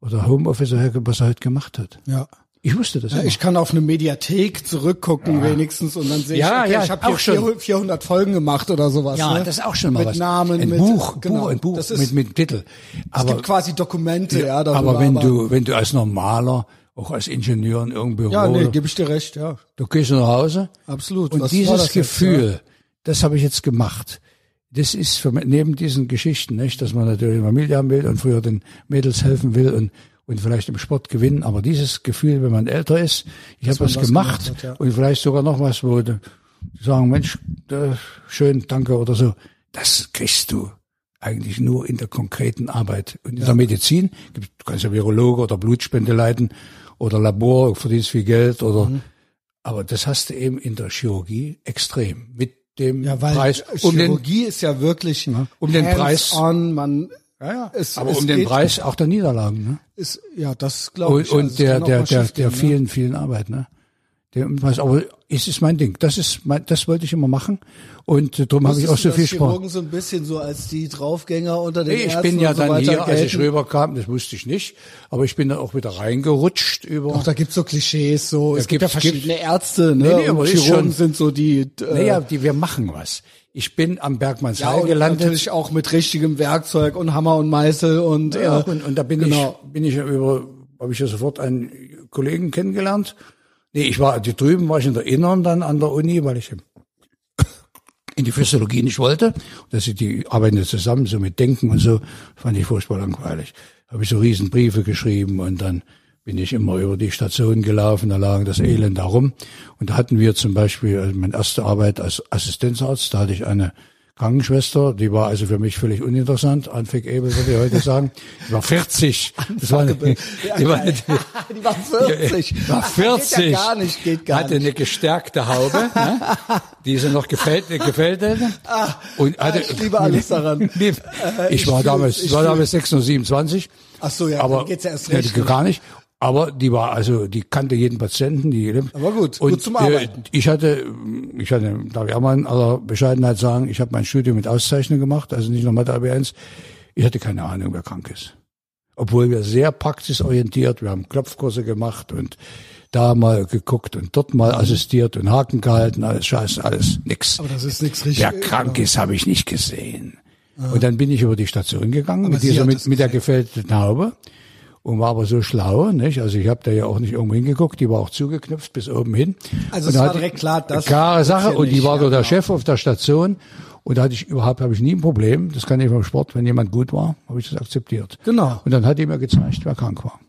oder Homeoffice herkommt, was er heute gemacht hat? Ja. Ich wusste das. Ja, ich kann auf eine Mediathek zurückgucken ja. wenigstens und dann sehe ich, ja, okay, ja, ich habe hier schon. 400 Folgen gemacht oder sowas. Ja, ne? das ist auch schon mal mit was. Namen, ein mit Buch, genau, ein Buch das ist, mit mit Titel. Aber, es gibt quasi Dokumente, ja. darüber, aber wenn aber, du wenn du als normaler auch als Ingenieur in irgendeinem Büro. Ja, nee, gebe ich dir recht, ja. Du gehst nach Hause. Absolut. Und Was dieses Gefühl, jetzt, ja? das habe ich jetzt gemacht. Das ist für, neben diesen Geschichten, nicht, dass man natürlich eine Familie haben will und früher den Mädels helfen will und und vielleicht im Sport gewinnen, aber dieses Gefühl, wenn man älter ist, ich habe was, gemacht, gemacht hat, ja. und vielleicht sogar noch was, wo du sagen, Mensch, da, schön, danke oder so, das kriegst du eigentlich nur in der konkreten Arbeit. Und in ja. der Medizin, du kannst ja Virologe oder Blutspende leiten oder Labor, verdienst viel Geld oder, mhm. aber das hast du eben in der Chirurgie extrem mit dem ja, weil Preis. Um Chirurgie den, ist ja wirklich um den Preis. On, man, ja, ja. Es, aber es um den Preis auch der Niederlagen. Ne? Ist, ja, das glaube ich. Und, und der, der, der, der ne? vielen, vielen Arbeit. Ne? Aber es ist mein Ding. Das ist mein, das wollte ich immer machen. Und äh, darum habe ich auch so viel Spaß. so ein bisschen so als die Draufgänger unter den nee, Ich bin ja so dann hier, als ich rüberkam, das wusste ich nicht, aber ich bin dann auch wieder reingerutscht über. Doch, da gibt's so Klischees, so. es gibt ja verschiedene Ärzte, ne? Nee, nee, aber Chirurgen schon, sind so die. Äh, naja, die, wir machen was. Ich bin am Bergmannsheil ja, gelandet. Natürlich auch mit richtigem Werkzeug und Hammer und Meißel und. Ja, äh, und, und da bin genau. ich, bin ich über, habe ich ja sofort einen Kollegen kennengelernt. Nee, ich war, die drüben war ich in der Innern dann an der Uni, weil ich in die Physiologie nicht wollte. Das sind die arbeiten zusammen, so mit Denken und so, fand ich furchtbar langweilig. Habe ich so riesen Briefe geschrieben und dann bin ich immer über die Station gelaufen, da lagen das Elend da rum. Und da hatten wir zum Beispiel, also meine erste Arbeit als Assistenzarzt, da hatte ich eine Krankenschwester, die war also für mich völlig uninteressant. Anfik Ebel würde ich heute sagen. Die war 40. Das war eine, die, war, die, die war 40. Die war 40. Geht ja gar nicht, geht gar hatte nicht. eine gestärkte Haube, ne? die sie noch gefällt, gefällt hätte. Ah, und hatte, ich liebe alles daran. ich, ich war damals, ich war damals 26. Ach so, ja, aber geht's ja erst Ja, recht. die- gar nicht. Aber die war also, die kannte jeden Patienten, die. Aber gut, und, gut zum Arbeiten. Äh, ich hatte, ich hatte, darf ich auch mal in aller Bescheidenheit sagen, ich habe mein Studium mit Auszeichnung gemacht, also nicht nur Mathe AB1. Ich hatte keine Ahnung, wer krank ist. Obwohl wir sehr praxisorientiert, wir haben Klopfkurse gemacht und da mal geguckt und dort mal assistiert und Haken gehalten, alles Scheiße, alles nix. Aber das ist nichts richtig. Wer krank ist, habe ich nicht gesehen. Und dann bin ich über die Station gegangen mit sie dieser mit, mit der gefältelten Haube und war aber so schlau, nicht? Also ich habe da ja auch nicht irgendwo hingeguckt, die war auch zugeknüpft bis oben hin. Also und es war direkt klar, das klare Sache und die war ja, der genau. Chef auf der Station und da hatte ich überhaupt habe ich nie ein Problem. Das kann ich beim Sport, wenn jemand gut war, habe ich das akzeptiert. Genau. Und dann hat die mir gezeigt, wer krank war.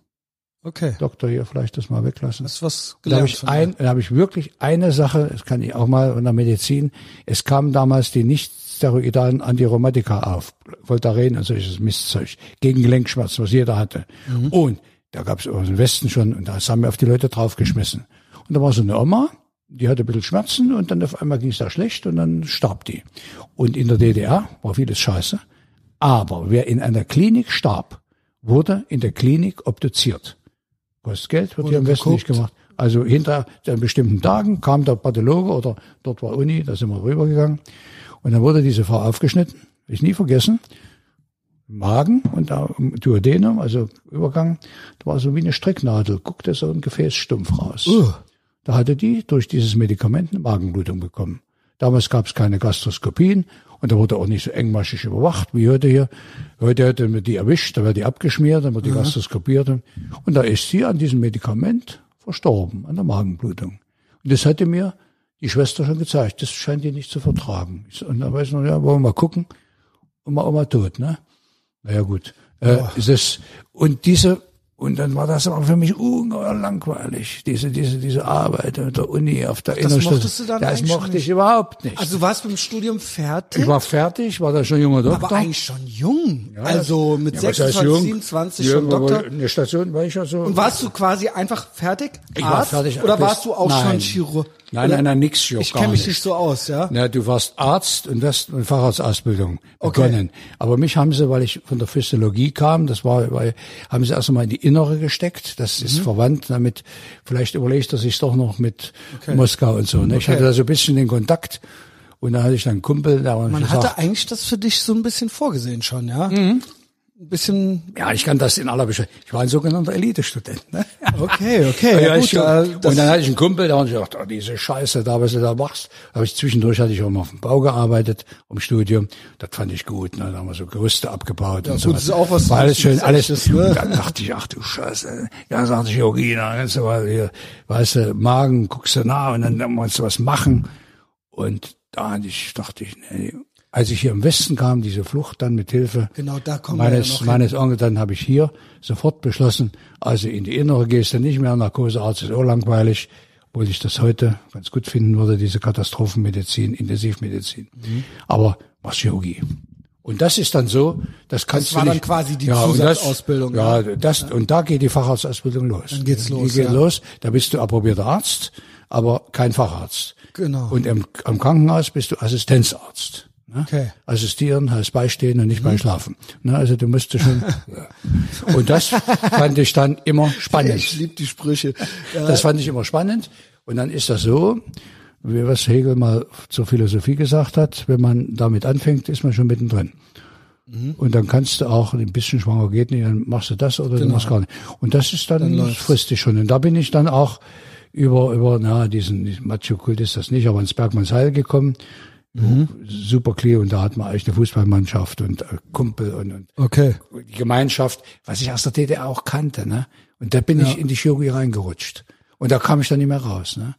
Okay. Doktor hier vielleicht das mal weglassen. Das ist was Da habe gelernt. ich, ein, da habe ich wirklich eine Sache, das kann ich auch mal in der Medizin, es kamen damals die nicht steroidalen Antirheumatika auf, Voltaren und solches Mistzeug, gegen Gelenkschmerzen, was jeder hatte. Und da gab es aus dem Westen schon, und da haben wir auf die Leute draufgeschmissen. Und da war so eine Oma, die hatte ein bisschen Schmerzen und dann auf einmal ging es da schlecht und dann starb die. Und in der DDR war vieles scheiße. Aber wer in einer Klinik starb, wurde in der Klinik obduziert. Kostet Geld, wird hier im Westen nicht geguckt. gemacht. Also hinter an bestimmten Tagen kam der Pathologe oder dort war Uni, da sind wir rübergegangen. Und dann wurde diese Frau aufgeschnitten, ich nie vergessen. Magen und da Duodenum, also Übergang, da war so wie eine Stricknadel, guckte so ein Gefäß stumpf raus. Uh. Da hatte die durch dieses Medikament eine Magenblutung bekommen. Damals gab es keine Gastroskopien und da wurde auch nicht so engmaschig überwacht wie heute hier. Heute hätte man die erwischt, da wird die abgeschmiert, dann wird die gastroskopiert. Und da ist sie an diesem Medikament verstorben, an der Magenblutung. Und das hatte mir die Schwester schon gezeigt. Das scheint die nicht zu vertragen. Und dann weiß ich noch, ja, wollen wir mal gucken. Und mal Oma tot, ne? Naja, gut. Äh, ist es, und diese, und dann war das aber für mich ungeheuer langweilig, diese, diese, diese Arbeit mit der Uni auf der Innerstadt. mochtest du dann Das eigentlich mochte ich überhaupt nicht. Also du warst mit dem Studium fertig, ich war fertig, war da schon junger Doktor. aber eigentlich schon jung. also mit was heißt 26, jung? 27 Jung, schon Doktor. aber In der Station war ich ja so. Und warst du quasi einfach fertig? Ich war Arzt? fertig. Oder Bis- warst du auch nein. schon Chirurg? Nein, Oder- nein, nein, nix, Ich gar kenne mich nicht. nicht so aus, ja? Ja, du warst Arzt und das eine Facharztausbildung Okay. begonnen. Aber mich haben sie, weil ich von der Physiologie kam, das war, weil, haben sie erst einmal in die Innere gesteckt. Das ist Mhm. verwandt damit. Vielleicht überlegt er sich doch noch mit Moskau und so. Ne? Ich Okay. hatte da so ein bisschen den Kontakt. Und da hatte ich dann einen Kumpel, hat Man gesagt, hatte eigentlich das für dich so ein bisschen vorgesehen schon, ja? Mhm. Ein bisschen, ja, ich kann das in aller Bescheidenheit. Ich war ein sogenannter Elite-Student. Ne? okay, okay, ja, ich gut. äh, und dann hatte ich einen Kumpel, der hat gesagt, oh, diese Scheiße da, was du da machst. Da habe ich zwischendurch hatte ich auch mal auf dem Bau gearbeitet, im Studium. Das fand ich gut. Ne? Da haben wir so Gerüste abgebaut und so. gut, das ist auch was War alles schön, alles. Sexistisches, ne? Und dann dachte ich, ach du Scheiße. Ja, sagte ich, jetzt aber hier, weißt du, Magen, guckst du nach und dann, dann musst du was machen. Und da hatte ich, dachte ich, nee. Als ich hier im Westen kam, diese Flucht dann mit Hilfe Genau, da meines, ja meines Onkels, dann habe ich hier sofort beschlossen, also in die Innere gehst du nicht mehr, Narkosearzt ist auch langweilig, obwohl ich das heute ganz gut finden würde, diese Katastrophenmedizin, Intensivmedizin. Mhm. Aber machst Chirurgie. Und das ist dann so, das kannst war du dann nicht. quasi die und Zusatzausbildung, Das, ja, das, und da geht die Facharztausbildung los. Dann geht's los, Die geht ja. los, da bist du approbierter Arzt, aber kein Facharzt. Genau. Und im, am Krankenhaus bist du Assistenzarzt. Ne? Okay. Mhm. Assistieren heißt beistehen und nicht beim Schlafen. Ne? Also du musst schon. Und das fand ich dann immer spannend. Ich lieb die Sprüche. Ja, Das fand ich immer spannend. Und dann ist das so, wie was Hegel mal zur Philosophie gesagt hat, wenn man damit anfängt, ist man schon mittendrin. Mhm. Und dann kannst du auch ein bisschen schwanger geht nicht, dann machst du das oder du machst gar nicht. Und das ist dann, das frisst dich schon. Und da bin ich dann auch über, über, na, diesen Macho-Kult ist das nicht, aber ins Bergmannsheil gekommen. Super clear und da hat man eigentlich eine Fußballmannschaft und äh, Kumpel und, und okay. die Gemeinschaft, was ich aus der DDR auch kannte, ne? Und da bin ich in die Chirurgie reingerutscht. Und da kam ich dann nicht mehr raus, ne?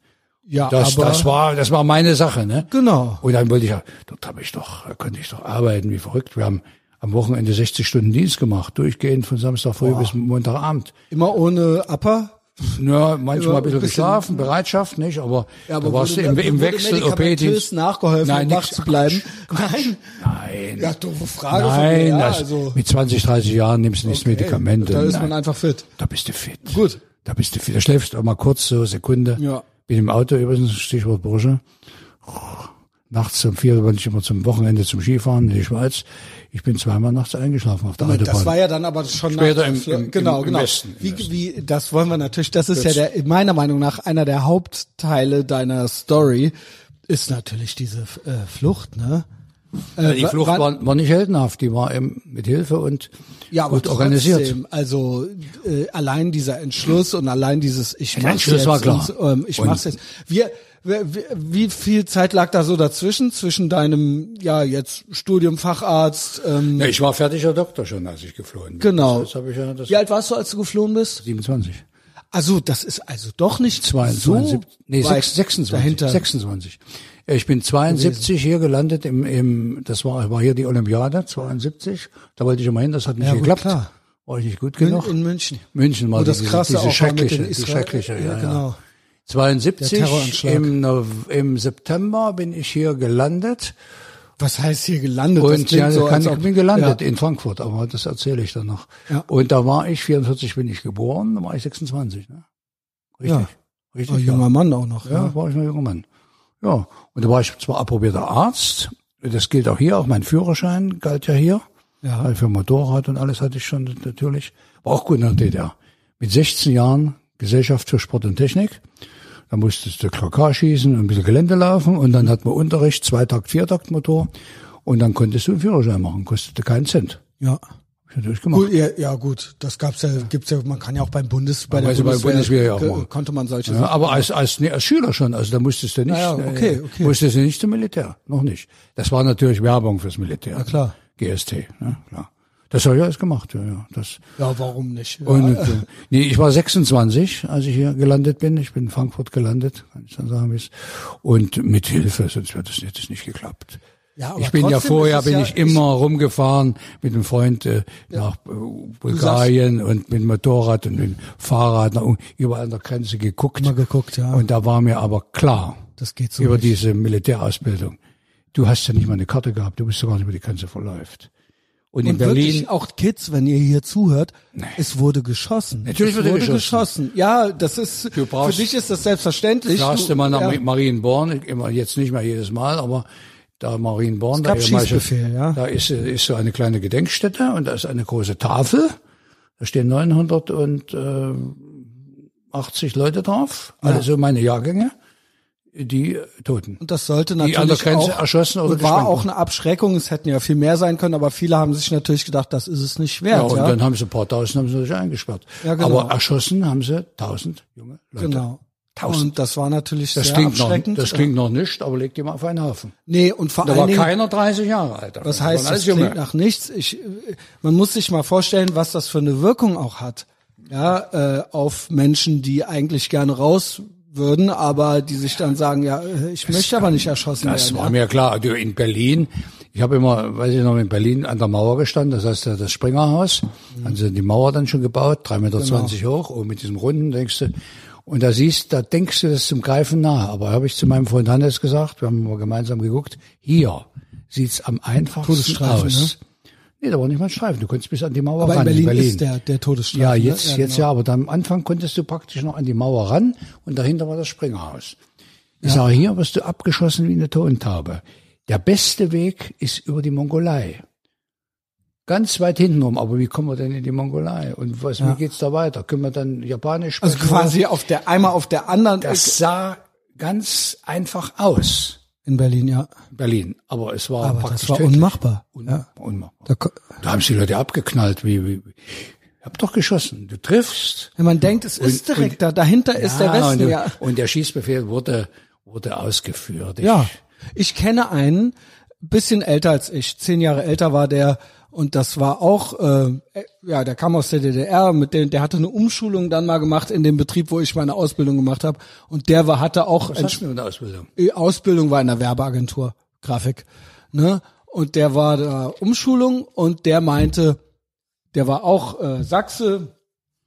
Ja, Das, aber das war, das war meine Sache, ne? genau. Und dann wollte ich ja, dort habe ich doch, da konnte ich doch arbeiten wie verrückt. Wir haben am Wochenende 60 Stunden Dienst gemacht, durchgehend von Samstag früh bis Montagabend. Immer ohne Upper. Ja, manchmal ein bisschen, geschlafen, Bereitschaft nicht, aber, Ja, da warst du im, im Wechsel OP-Dienst. nachgeholfen, Nein, um wach zu bleiben. Quatsch, Nein. Nein. Ja, doofe Frage von Nein, mir. Ja, also, mit 20, 30 Jahren nimmst du nicht okay, Medikamente. Da ist Nein. man einfach fit. Da bist du fit. Gut. Da bist du fit. Da schläfst du auch mal kurz, so Sekunde. Ja. Bin im Auto übrigens, Stichwort Bursche. Nachts um vier bin ich immer zum Wochenende zum Skifahren in die Schweiz. Ich bin zweimal nachts eingeschlafen auf der Autobahn. Das war ja dann aber schon Später nach, im- im- genau, im genau. Westen, Wie, Westen. wie, das wollen wir natürlich, das ist ja der, meiner Meinung nach einer der Hauptteile deiner Story, ist natürlich diese äh, Flucht, ne? Äh, die Flucht wann- war, war nicht heldenhaft, die war eben mit Hilfe und ja, aber gut organisiert. trotzdem, also äh, allein dieser Entschluss und allein dieses ich mach's Entschluss jetzt war klar. Und, ähm, ich Und- mach's jetzt. Wir- wie viel Zeit lag da so dazwischen zwischen deinem ja jetzt Studium Facharzt ähm, Ja, ich war fertiger Doktor schon, als ich geflohen bin. genau. Das, das ja das Wie alt warst du, als du geflohen bist? 27. Also das ist also doch nicht 22, so nee, weit 6, 26, dahinter. 26. Ich bin 72 hier gelandet im, im, das war, war hier die Olympiade, 72. Da wollte ich immer hin, das hat nicht Ja, geklappt. klar. War ich nicht gut in, genug. in München. München war Wo das diese, krasse diese auch schreckliche, mit den die schreckliche, ja, ja. genau. 72 Der Terroranschlag. im, im September bin ich hier gelandet. Was heißt hier gelandet? Und ja, so, kann, ich bin gelandet Ja. in Frankfurt, aber das erzähle ich dann noch. Ja. Und da war ich, 44 bin ich geboren, da war ich 26. Ne? Richtig. Ja. Richtig. Oh, ja. junger Mann auch noch. Ja, Ja. war ich noch junger Mann. Ja, und da war ich zwar approbierter Arzt, das gilt auch hier, auch mein Führerschein galt ja hier. Ja. Für Motorrad und alles hatte ich schon natürlich. War auch gut in der DDR. Mit 16 Jahren Gesellschaft für Sport und Technik. Da musstest du KK schießen und ein bisschen Gelände laufen und dann hat man Unterricht, Zweitakt, Viertaktmotor und dann konntest du einen Führerschein machen, kostete keinen Cent. ja. Gut, ja, ja gut, das gab's ja, gibt's ja, man kann ja auch beim Bundes, bei der Also Bundeswehr, Bundeswehr ja auch mal. konnte man solche Ja, Sachen. aber als, als, nee, als Schüler schon, also da musstest du nicht, ja, okay, äh, okay. musstest du nicht zum Militär, noch nicht. Das war natürlich Werbung fürs Militär. Na klar. GST, ja, klar. Das habe ich alles gemacht, ja, ja. Das, Ja, warum nicht? Ja. und, äh, nee, ich war 26, als ich hier gelandet bin. Ich bin in Frankfurt gelandet, kann ich dann sagen, wie es. Und mit Hilfe, sonst wäre das, hätte es nicht geklappt. Ja, aber ich bin ja vorher, bin ja- ich immer rumgefahren mit einem Freund äh, nach äh, Bulgarien und mit dem Motorrad und mit dem Fahrrad, nach, überall an der Grenze geguckt. Mal geguckt, ja. Und da war mir aber klar, das geht so über nicht. diese Militärausbildung, du hast ja nicht mal eine Karte gehabt, du bist sogar nicht über die Grenze verläuft. Und, in Und Berlin, wirklich auch Kids, wenn ihr hier zuhört, es wurde geschossen. Natürlich es wurde wurde geschossen. geschossen. Ja, das ist, Du brauchst- für dich ist das selbstverständlich. Du- du mal nach ja. Marienborn, immer jetzt nicht mehr jedes Mal, aber da Marienborn, da, ja. da ist, ist so eine kleine Gedenkstätte und da ist eine große Tafel. Da stehen 980 Leute drauf, alle so meine Jahrgänge, die Toten. Und das sollte Die natürlich an der Grenze auch, erschossen oder und war auch eine Abschreckung. Es hätten ja viel mehr sein können, aber viele haben sich natürlich gedacht, das ist es nicht Ja, wert. und Ja, dann haben sie ein paar Tausend haben sie natürlich eingesperrt. Ja, genau. Aber erschossen haben sie tausend junge Leute. genau. Tausend. Und das war natürlich Das sehr klingt, noch, abschreckend. das klingt noch nicht, aber leg die mal auf einen Haufen. nee, und vor Da war Dingen, keiner 30 Jahre alt. was Das heißt, das Junge. klingt nach nichts. Ich, man muss sich mal vorstellen, was das für eine Wirkung auch hat. Ja, äh, auf Menschen, die eigentlich gerne raus würden, aber die sich dann sagen, ja, äh, ich möchte aber nicht erschossen Das werden. war ja. mir klar. Also In Berlin, ich habe immer, weiß ich noch, in Berlin an der Mauer gestanden, das heißt das Springerhaus. Mhm. Haben sie die Mauer dann schon gebaut, 3,20 Meter Genau. hoch, und mit diesem Runden denkst du, und da siehst, da denkst du, das ist zum Greifen nah. Aber habe ich zu meinem Freund Hannes gesagt, wir haben mal gemeinsam geguckt, hier sieht's am einfachsten Todesstreifen, aus. Nee, da war nicht mal ein Streifen. Du konntest bis an die Mauer Aber ran. in Berlin, ist der, der Todesstreifen. Ja, ne? jetzt, jetzt genau. ja, aber dann am Anfang konntest du praktisch noch an die Mauer ran und dahinter war das Springerhaus. Ich sage, hier wirst du abgeschossen wie eine Tontaube. Der beste Weg ist über die Mongolei. Ganz weit hinten rum, aber wie kommen wir denn in die Mongolei? Und was, wie geht's da weiter? Können wir dann Japanisch sprechen? Also quasi auf der, einmal auf der anderen das sah ganz einfach aus, in Berlin, ja. Berlin. Aber es war Aber praktisch das war unmachbar. Ja. Unmachbar. Da, Da haben sie die Leute abgeknallt, wie, wie, wie. Ich hab doch geschossen. Du triffst. wenn man denkt, es ist Und- direkt da, dahinter ist der Ja, Westen, und, der- ja. und der Schießbefehl wurde, wurde ausgeführt. Ich, Ja, ich kenne einen, bisschen älter als ich, zehn Jahre älter war der und das war auch, äh, ja, der kam aus der DDR, mit dem, der hatte eine Umschulung dann mal gemacht in dem Betrieb, wo ich meine Ausbildung gemacht habe und der war hatte auch Was hast du in der Ausbildung? die Ausbildung war in der Werbeagentur, Grafik, ne? Und der war da Umschulung und der meinte, der war auch äh, Sachse,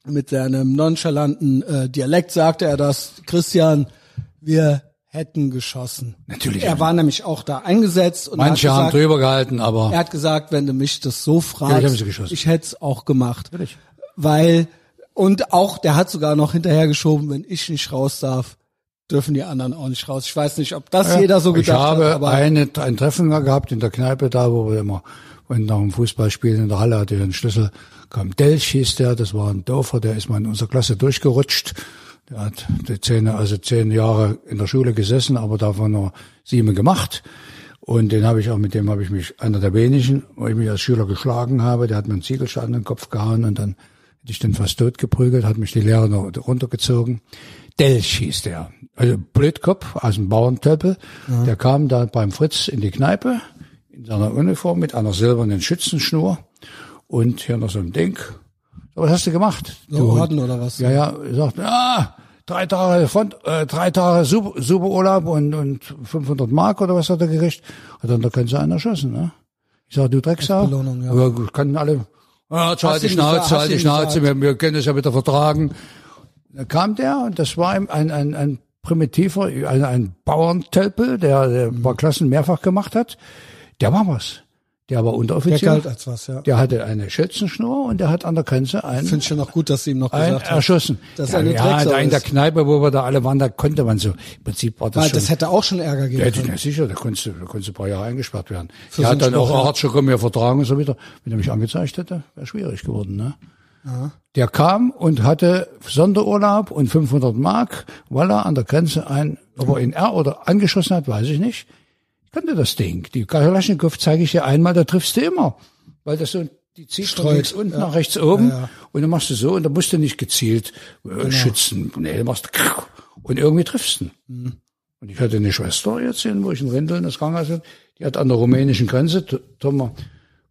mit seinem nonchalanten äh, Dialekt sagte er das, Christian, wir hätten geschossen. Natürlich. Er war nämlich auch da eingesetzt und Manche hat haben gesagt, drüber gehalten, aber er hat gesagt, wenn du mich das so Ja, fragst, ich sie geschossen. ich hätte es auch gemacht. Natürlich. Weil, und auch, der hat sogar noch hinterhergeschoben, wenn ich nicht raus darf, dürfen die anderen auch nicht raus. Ich weiß nicht, ob das jeder so ich gedacht habe hat, aber eine, ein Treffen gehabt in der Kneipe da, wo wir immer, wenn nach dem Fußballspielen in der Halle hatte ich einen Schlüssel, kam Delch hieß der, das war ein Dorfer, der ist mal in unserer Klasse durchgerutscht. Der hat die zehn, also zehn Jahre in der Schule gesessen, aber davon nur sieben gemacht. Und den habe ich auch, mit dem habe ich mich, einer der wenigen, wo ich mich als Schüler geschlagen habe, der hat mir einen Ziegelstein in den Kopf gehauen und dann hätte ich den fast tot geprügelt, hat mich die Lehrer noch runtergezogen. Delch hieß der. Also Blödkopf aus dem Bauerntöppel. Der kam da beim Fritz in die Kneipe in seiner Uniform mit einer silbernen Schützenschnur und hier noch so ein Ding. Was hast du gemacht? Orden oder was? Ja, ja, er sagt, ah, drei Tage Fond, äh, drei Tage super, super Urlaub und, und 500 Mark oder was hat er gekriegt? Hat dann da können sie einen erschossen, ne? Ich sag, du Drecksau. Belohnung, ja. Gut, können alle, ah, Hast halt die Schnauze, halt die Schnauze, wir, wir können es ja wieder vertragen. Da kam der und das war ihm ein, ein, ein primitiver, ein, ein Bauerntölpel, der, der ein paar Klassen mehrfach gemacht hat. Der war was. Der war Der Unteroffizier. galt als was, ja. Der hatte eine Schützenschnur und der hat an der Grenze einen Finde ich schon noch gut, dass sie ihm noch gesagt hat. erschossen. dass ja, er eine ja, da in der. Kneipe, wo wir da alle waren, da konnte man so. Im Prinzip war das Weil schon. das hätte auch schon Ärger ja, geben die- können. ja, sicher, da konntest du, da konntest du ein paar Jahre eingesperrt werden. Für Der so hat dann auch Spruch, ja. hart schon mir vertragen und so weiter. Wenn er mich angezeigt hätte, wäre schwierig geworden, ne? Der kam und hatte Sonderurlaub und 500 Mark, weil er an der Grenze ein, ob er in R oder angeschossen hat, weiß ich nicht. Kannte das Ding. Die Kalaschnikow zeige ich dir einmal, da triffst du immer. Weil das so, die zieht von Streut, links unten ja. nach rechts oben. Ja, ja. Und dann machst du so und dann musst du nicht gezielt äh, schützen. Nee, du machst und irgendwie triffst du. ihn. Und ich hatte eine Schwester jetzt, in, wo ich in Rindeln das Krankenhaus hatte, die hat an der rumänischen Grenze, Toma,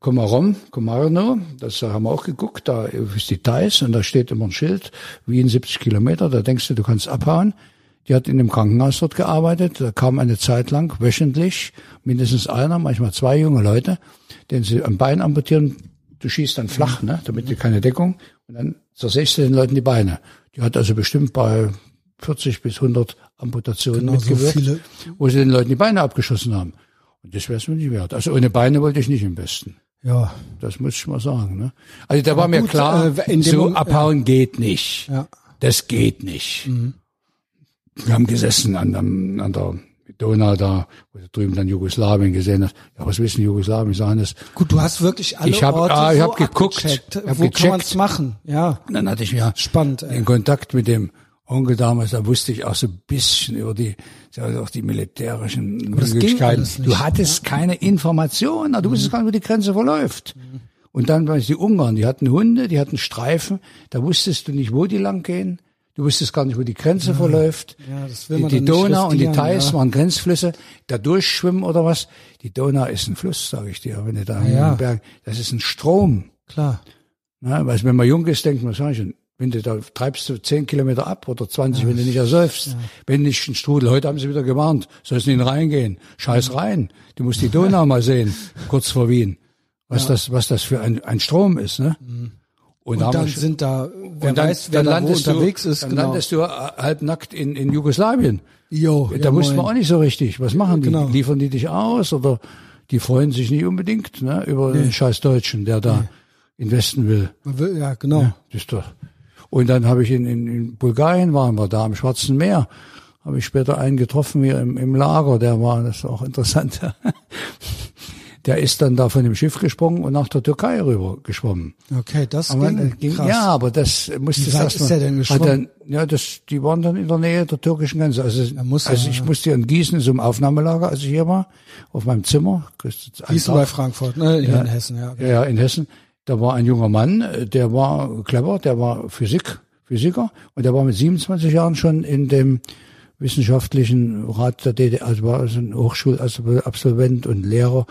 Komarom, Komarno, das haben wir auch geguckt, da ist die Thais und da steht immer ein Schild, Wien 70 Kilometer, da denkst du, du kannst abhauen. Die hat in dem Krankenhaus dort gearbeitet, da kam eine Zeit lang wöchentlich mindestens einer, manchmal zwei junge Leute, denen sie am Bein amputieren, du schießt dann flach, ne, damit du keine Deckung, und dann zersägst du den Leuten die Beine. Die hat also bestimmt bei 40 bis 100 Amputationen Genau, so mitgewirkt, viele. wo sie den Leuten die Beine abgeschossen haben. Und das wäre es mir nicht wert. Also ohne Beine wollte ich nicht im Besten. Ja. Das muss ich mal sagen. Ne? Also da war mir gut, klar, äh, so abhauen geht nicht. Ja. Das geht nicht. Wir haben gesessen an, der- an der Donau da, wo du drüben dann Jugoslawien gesehen hast. Ja, was wissen Jugoslawien? Sagen das. Gut, du hast wirklich alle Ich hab- Orte ah, ich so hab geguckt. abgecheckt. Ich hab Wo kann gecheckt. man's machen? Ja. Und dann hatte ich ja Spannend, ey. den Kontakt mit dem Onkel damals, da wusste ich auch so ein bisschen über die, also auch die militärischen Möglichkeiten. nicht, Du hattest keine Informationen, du wusstest gar nicht, wo die Grenze verläuft. Und dann waren es die Ungarn, die hatten Hunde, die hatten Streifen, da wusstest du nicht, wo die lang gehen. Du wusstest gar nicht, wo die Grenze verläuft. Ja, das will die man die nicht Donau und die Theiß ja. waren Grenzflüsse, da durchschwimmen oder was. Die Donau ist ein Fluss, sage ich dir, wenn du da ja. im Berg, das ist ein Strom. Klar. Ja, weil wenn man jung ist, denkt man, sag ich wenn du da treibst du zehn Kilometer ab oder 20, wenn du nicht ersäufst. Wenn nicht ein Strudel. Heute haben sie wieder gewarnt, sollst nicht reingehen. Scheiß rein. Du musst die Donau mal sehen, kurz vor Wien. Was das, was das für ein, ein Strom ist, ne? Und haben dann wir sind da, wer und dann, weiß, wer dann da unterwegs du, ist, dann genau. landest du äh, halbnackt in, in Jugoslawien. Jo, da wusste man auch nicht so richtig. Was machen die? Genau. Liefern die dich aus oder die freuen sich nicht unbedingt, ne, über den scheiß Deutschen, der da investen will. Will, ja, genau. Das ist doch. Und dann habe ich in, in, in Bulgarien waren wir da am Schwarzen Meer. Habe ich später einen getroffen hier im, im Lager, der war, das ist auch interessant. Der ist dann da von dem Schiff gesprungen und nach der Türkei rüber geschwommen. Okay, das Aber, ging, ging, krass. ja, aber das musste Wie weit ist der denn geschwommen? ja, das, die waren dann in der Nähe der türkischen Grenze. Also, muss also ich ja. musste in Gießen so einem Aufnahmelager, als ich hier war, auf meinem Zimmer. Gießen bei Frankfurt, ne, hier in Hessen, ja. Ja, ja, in Hessen. Da war ein junger Mann, äh, der war clever, der war Physik, Physiker und der war mit 27 Jahren schon in dem wissenschaftlichen Rat der DDR, also war also ein Hochschulabsolvent und Lehrer,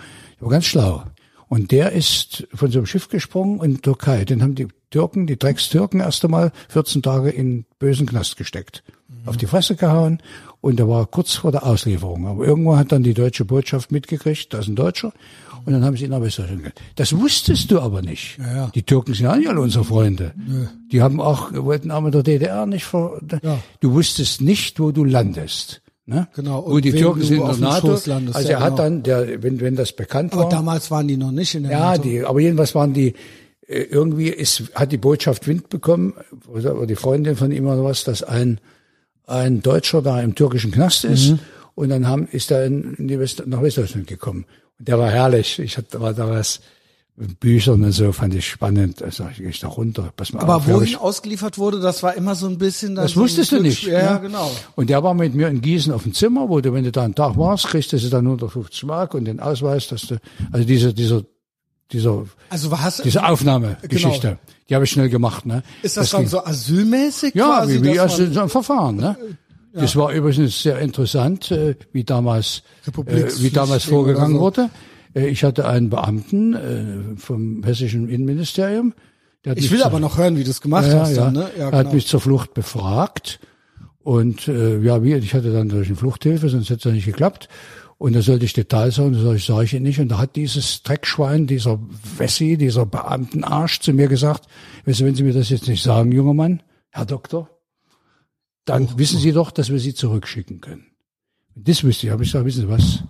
war ganz schlau. Und der ist von so einem Schiff gesprungen in die Türkei. Den haben die Türken, die Dreckstürken erst einmal 14 Tage in bösen Knast gesteckt. Auf die Fresse gehauen und der war kurz vor der Auslieferung. Aber irgendwo hat dann die deutsche Botschaft mitgekriegt, da ist ein Deutscher. und dann haben sie nach Westdeutschland gegangen. Das wusstest du aber nicht. Ja, ja. Die Türken sind ja nicht alle unsere Freunde. Die haben auch, wollten auch mit der DDR nicht vor, Ja. du wusstest nicht, wo du landest. Ne? Genau, Wo und die Türken sind in der NATO. Also ja, er hat genau. dann, der, wenn, wenn das bekannt Aber war. damals waren die noch nicht in der Ja, NATO. die, aber jedenfalls waren die, äh, irgendwie ist, hat die Botschaft Wind bekommen, oder oder die Freundin von ihm oder was, dass ein, ein Deutscher da im türkischen Knast ist. Mhm. Und dann haben, ist er in, in die West, nach Westdeutschland gekommen. Und der war herrlich. Ich hatte, war da was, mit Büchern und so, fand ich spannend. Da sag ich, geh ich da runter, pass mal Aber auf. wohin ich, ausgeliefert wurde, das war immer so ein bisschen. das so wusstest du nicht. Ja, ne? genau. Und der war mit mir in Gießen auf dem Zimmer, wo du, wenn du da einen Tag warst, kriegst du dann 150 Mark und den Ausweis, dass du, also diese, dieser, dieser, Also was diese Aufnahmegeschichte, die habe ich schnell gemacht, ne? Ist das, dann ging- so asylmäßig Ja, quasi? wie, wie also so ein Verfahren, ne? Das war übrigens sehr interessant, äh, wie damals, äh, wie damals Republiksflüchtling vorgegangen so. wurde. Äh, Ich hatte einen Beamten äh, vom hessischen Innenministerium. Der hat ich will aber noch hören, wie du es gemacht ja, hast ja. dann, ne? Ja, Er hat genau. mich zur Flucht befragt und äh, ja, wie, ich hatte dann durch eine Fluchthilfe, sonst hätte es nicht geklappt. Und da sollte ich Details sagen, das sage ich, sage ich Ihnen nicht. Und da hat dieses Dreckschwein, dieser Wessi, dieser Beamtenarsch zu mir gesagt, weißt du, wenn Sie mir das jetzt nicht sagen, junger Mann, Herr Doktor, dann wissen Sie doch, dass wir Sie zurückschicken können. Das wüsste ich, habe ich gesagt, wissen Sie was?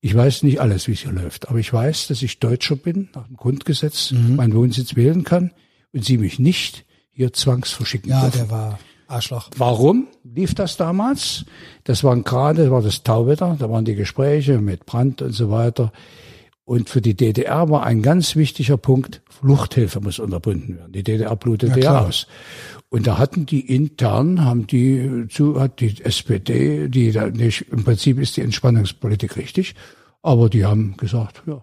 Ich weiß nicht alles, wie es hier läuft, aber ich weiß, dass ich Deutscher bin, nach dem Grundgesetz, Mhm. meinen Wohnsitz wählen kann und Sie mich nicht hier zwangsverschicken Ja, dürfen. der war Arschloch. Warum lief das damals? Das waren gerade, war das Tauwetter, da waren die Gespräche mit Brandt und so weiter. Und für die DDR war ein ganz wichtiger Punkt, Fluchthilfe muss unterbunden werden. Die DDR blutete ja, aus. Und da hatten die intern, haben die zu, hat die SPD, die da nicht, im Prinzip ist die Entspannungspolitik richtig, aber die haben gesagt, ja,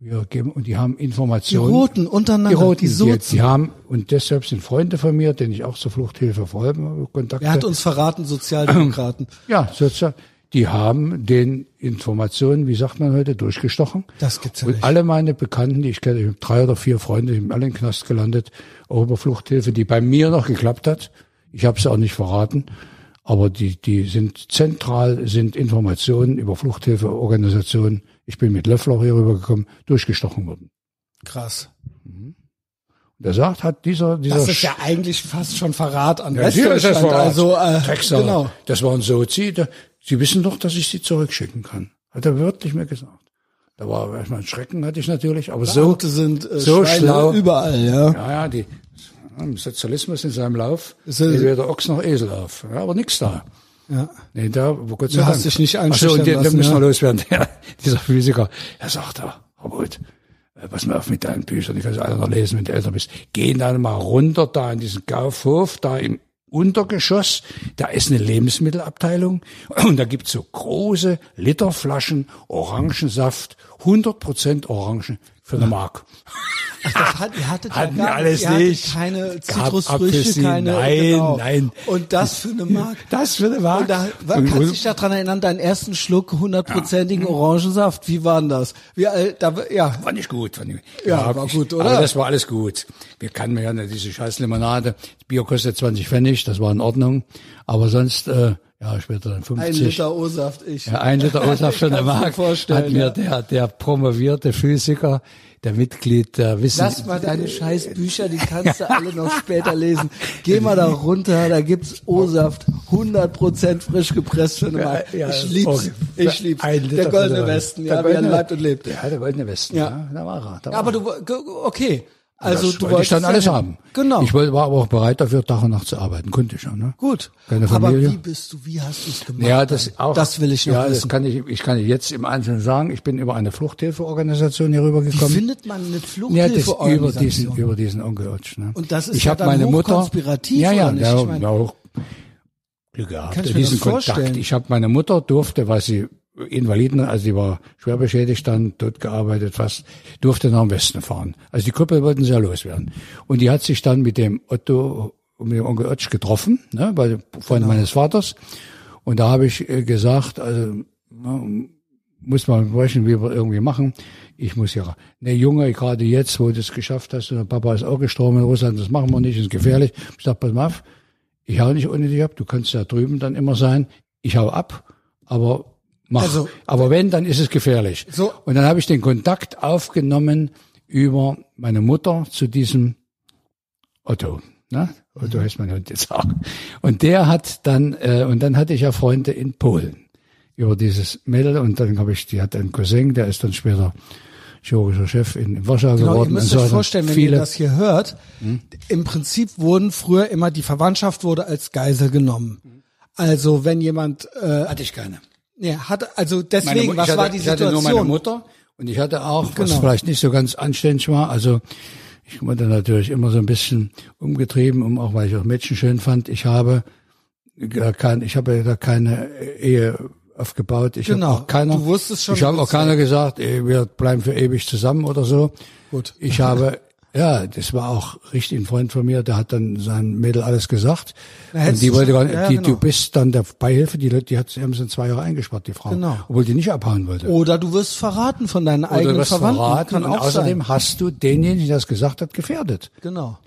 wir geben, und die haben Die Informationen. Roten untereinander, Die Roten, die die, Sozen. die haben, und deshalb sind Freunde von mir, denen ich auch zur Fluchthilfe vorher Kontakte. Er hat uns verraten, Sozialdemokraten. ja, sozusagen, die haben den Informationen, wie sagt man heute, durchgestochen. Das gibt's ja Und nicht. alle meine Bekannten, die ich kenne, ich habe drei oder vier Freunde, die sind alle in den Knast gelandet, auch über Fluchthilfe, die bei mir noch geklappt hat. Ich habe es auch nicht verraten. Aber die, die sind zentral, sind Informationen über Fluchthilfeorganisationen. Ich bin mit Löffler hier rübergekommen, durchgestochen worden. Krass. Der sagt, hat dieser, dieser Das ist ja eigentlich fast schon Verrat an Ja, hier ist das Westdeutschland. Verrat. Also, äh, Drecksau. genau. Das waren Sozi. Da, Sie wissen doch, dass ich Sie zurückschicken kann. Hat er wörtlich mir gesagt. Da war erstmal ein Schrecken, hatte ich natürlich, aber so, sind äh, so Schweine schlau. überall, ja. ja, ja, die, im Sozialismus in seinem Lauf, Ist er- weder Ochs noch Esel auf. Ja, aber nix da. ja. Nee, da, wo Gott sei Du Dank. hast dich nicht Ach so, einschüchtern und den, den lassen, müssen ja. wir loswerden. Der, dieser Physiker, er sagt da, Robert, pass mal auf mit deinen Büchern, ich kann es alle noch lesen, wenn du älter bist. Geh dann mal runter da in diesen Kaufhof, da im Untergeschoss, da ist eine Lebensmittelabteilung. Und da gibt's so große Literflaschen Orangensaft, 100% Orangen für eine Mark. Ach, das hat, ihr hattet Hatten ja wir gar alles ihr hattet nicht. keine Zitrusfrüchte, keine, nein, genau. nein. Und das für eine Mark. Das für eine Mark. Und da, Und- kannst du dich daran erinnern, deinen ersten Schluck hundertprozentigen Orangensaft, wie war denn das? Wie, äh, da, ja, Fand ich gut. Fand ich, Ja, war ich- gut, oder? Aber das war alles gut. Wir kannten ja nicht diese scheiß Limonade. Das Bier kostet 20 Pfennig, das war in Ordnung. Aber sonst, äh, ja, später dann 50. ein Liter O-Saft, ich. Ja, ein Liter O-Saft für eine Kannst du dir Mark vorstellen, hat mir ja. der, der promovierte Physiker, der Mitglied der Wissen. Lass mal deine scheiß Bücher, die kannst du alle noch später lesen. Geh mal da runter, da gibt's O-Saft, 100% frisch gepresst für eine Mark. Ja, ich lieb's, okay. ich lieb's. Ein Liter Der goldene Westen, Der ja, wie er goldene- lebt und lebt. Ja, der goldene Westen. Ja. Ja, da war er. Da Ja, war aber er. du, okay. Also das du wollte ich wolltest dann alles ja- haben. Genau. Ich war aber auch bereit dafür, Tag und Nacht zu arbeiten. Konnte ich ja, ne? Gut. Keine Aber Familie. wie bist du, wie hast du es gemacht? Ja, das auch. Das will ich noch Ja, das wissen. kann ich, ich kann jetzt im Einzelnen sagen. Ich bin über eine Fluchthilfeorganisation hier Wie rübergekommen. findet man eine Ja, das über Fluchthilfeorganisation? diesen, über diesen Onkel Otsch, ne? Und das ist ich ja dann meine Mutter, hochkonspirativ, ja, ja, oder nicht? ja, Ich meine- ja, auch Glück gehabt. Diesen das? Kontakt. Ich habe meine Mutter durfte, weil sie Invaliden, also die war schwer beschädigt, dann tot gearbeitet fast, durfte nach dem Westen fahren. Also die Kuppel wollten ja loswerden. Und die hat sich dann mit dem Otto, mit dem Onkel Otsch getroffen, ne, bei Freund Genau. meines Vaters. Und da habe ich äh, gesagt, also na, muss man sprechen, wie wir irgendwie machen. Ich muss ja, ne Junge, gerade jetzt, wo du es geschafft hast, und der Papa ist auch gestorben in Russland, das machen wir nicht, ist gefährlich. Ich sag, pass mal auf, ich hau nicht ohne dich ab, du kannst ja drüben dann immer sein. Ich hau ab, aber mach. Also- Aber wenn, dann ist es gefährlich. So. Und dann habe ich den Kontakt aufgenommen über meine Mutter zu diesem Otto. Ne? Otto heißt mein Hund jetzt auch. Und der hat dann, äh, und dann hatte ich ja Freunde in Polen über dieses Mädel und dann habe ich, die hat einen Cousin, der ist dann später chirurgischer Chef in Warschau Genau, ihr geworden. müsst und euch vorstellen, wenn Hm? ihr das hier hört, im Prinzip wurden früher immer die Verwandtschaft wurde als Geisel genommen. Also wenn jemand äh, hatte ich keine. Nee, hat also Meine deswegen, Mu- was ich hatte, war die ich hatte Situation? nur meine Mutter und ich hatte auch, was Genau. vielleicht nicht so ganz anständig war, also ich wurde natürlich immer so ein bisschen umgetrieben, um auch weil ich auch Mädchen schön fand. Ich habe gar kein, ich habe da keine Ehe aufgebaut. Ich Genau. habe auch keiner. Du wusstest schon, Ich habe auch keiner gesagt, ey, wir bleiben für ewig zusammen oder so. Gut. Ich habe ja, das war auch richtig ein Freund von mir, der hat dann sein Mädel alles gesagt. Na, und die du wollte nicht, ja, die, genau. du bist dann der Beihilfe, die, Leute, die hat, haben sie in zwei Jahre eingespart, die Frau. Genau. Obwohl die nicht abhauen wollte. Oder du wirst verraten von deinen Oder eigenen du wirst Verwandten. verraten Kann und auch außerdem sein. hast du denjenigen, der das gesagt hat, gefährdet. Genau.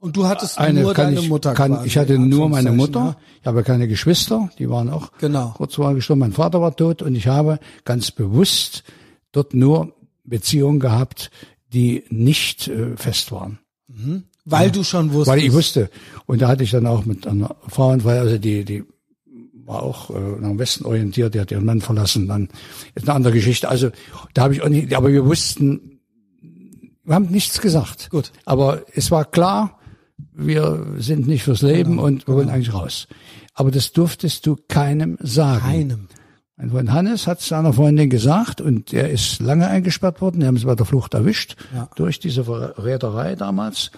Und du hattest Eine nur deine ich, Mutter kann, quasi, ich hatte nur meine Mutter. Ich habe keine Geschwister, die waren auch Genau. kurz vorher gestorben. Mein Vater war tot und ich habe ganz bewusst dort nur Beziehungen gehabt, die nicht äh, fest waren. Ja. Weil du schon wusstest. Weil ich wusste. Und da hatte ich dann auch mit einer Frau, weil also die, die war auch äh, nach dem Westen orientiert, die hat ihren Mann verlassen, dann ist eine andere Geschichte. Also da habe ich auch nicht, aber wir wussten, wir haben nichts gesagt. Gut. Aber es war klar, wir sind nicht fürs Leben Genau, und wir wollen eigentlich raus. Aber das durftest du keinem sagen. Keinem. Mein Freund Hannes hat seiner Freundin gesagt und er ist lange eingesperrt worden. Die haben sie bei der Flucht erwischt Ja. durch diese Verräterei damals.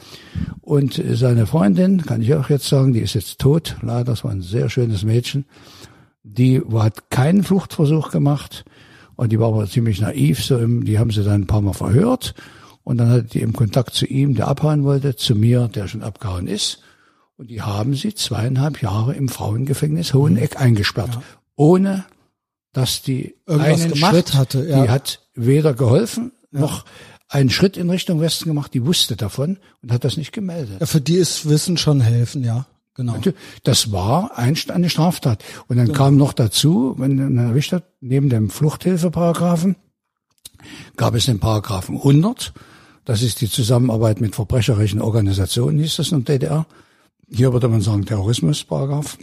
Und seine Freundin, kann ich auch jetzt sagen, die ist jetzt tot. Leider, das war ein sehr schönes Mädchen. Die hat keinen Fluchtversuch gemacht und die war aber ziemlich naiv. So die haben sie dann ein paar Mal verhört und dann hatte die im Kontakt zu ihm, der abhauen wollte, zu mir, der schon abgehauen ist. Und die haben sie zweieinhalb Jahre im Frauengefängnis Hoheneck eingesperrt, ohne dass die Irgendwas einen gemacht Schritt hatte, ja. Die hat weder geholfen noch einen Schritt in Richtung Westen gemacht. Die wusste davon und hat das nicht gemeldet. Ja, für die ist Wissen schon helfen, ja. Genau. Das war ein, eine Straftat. Und dann kam noch dazu, wenn man erwischt hat, neben dem Fluchthilfeparagraphen gab es den Paragraphen 100. Das ist die Zusammenarbeit mit verbrecherischen Organisationen, hieß das in der DDR. Hier würde man sagen Terrorismusparagraph.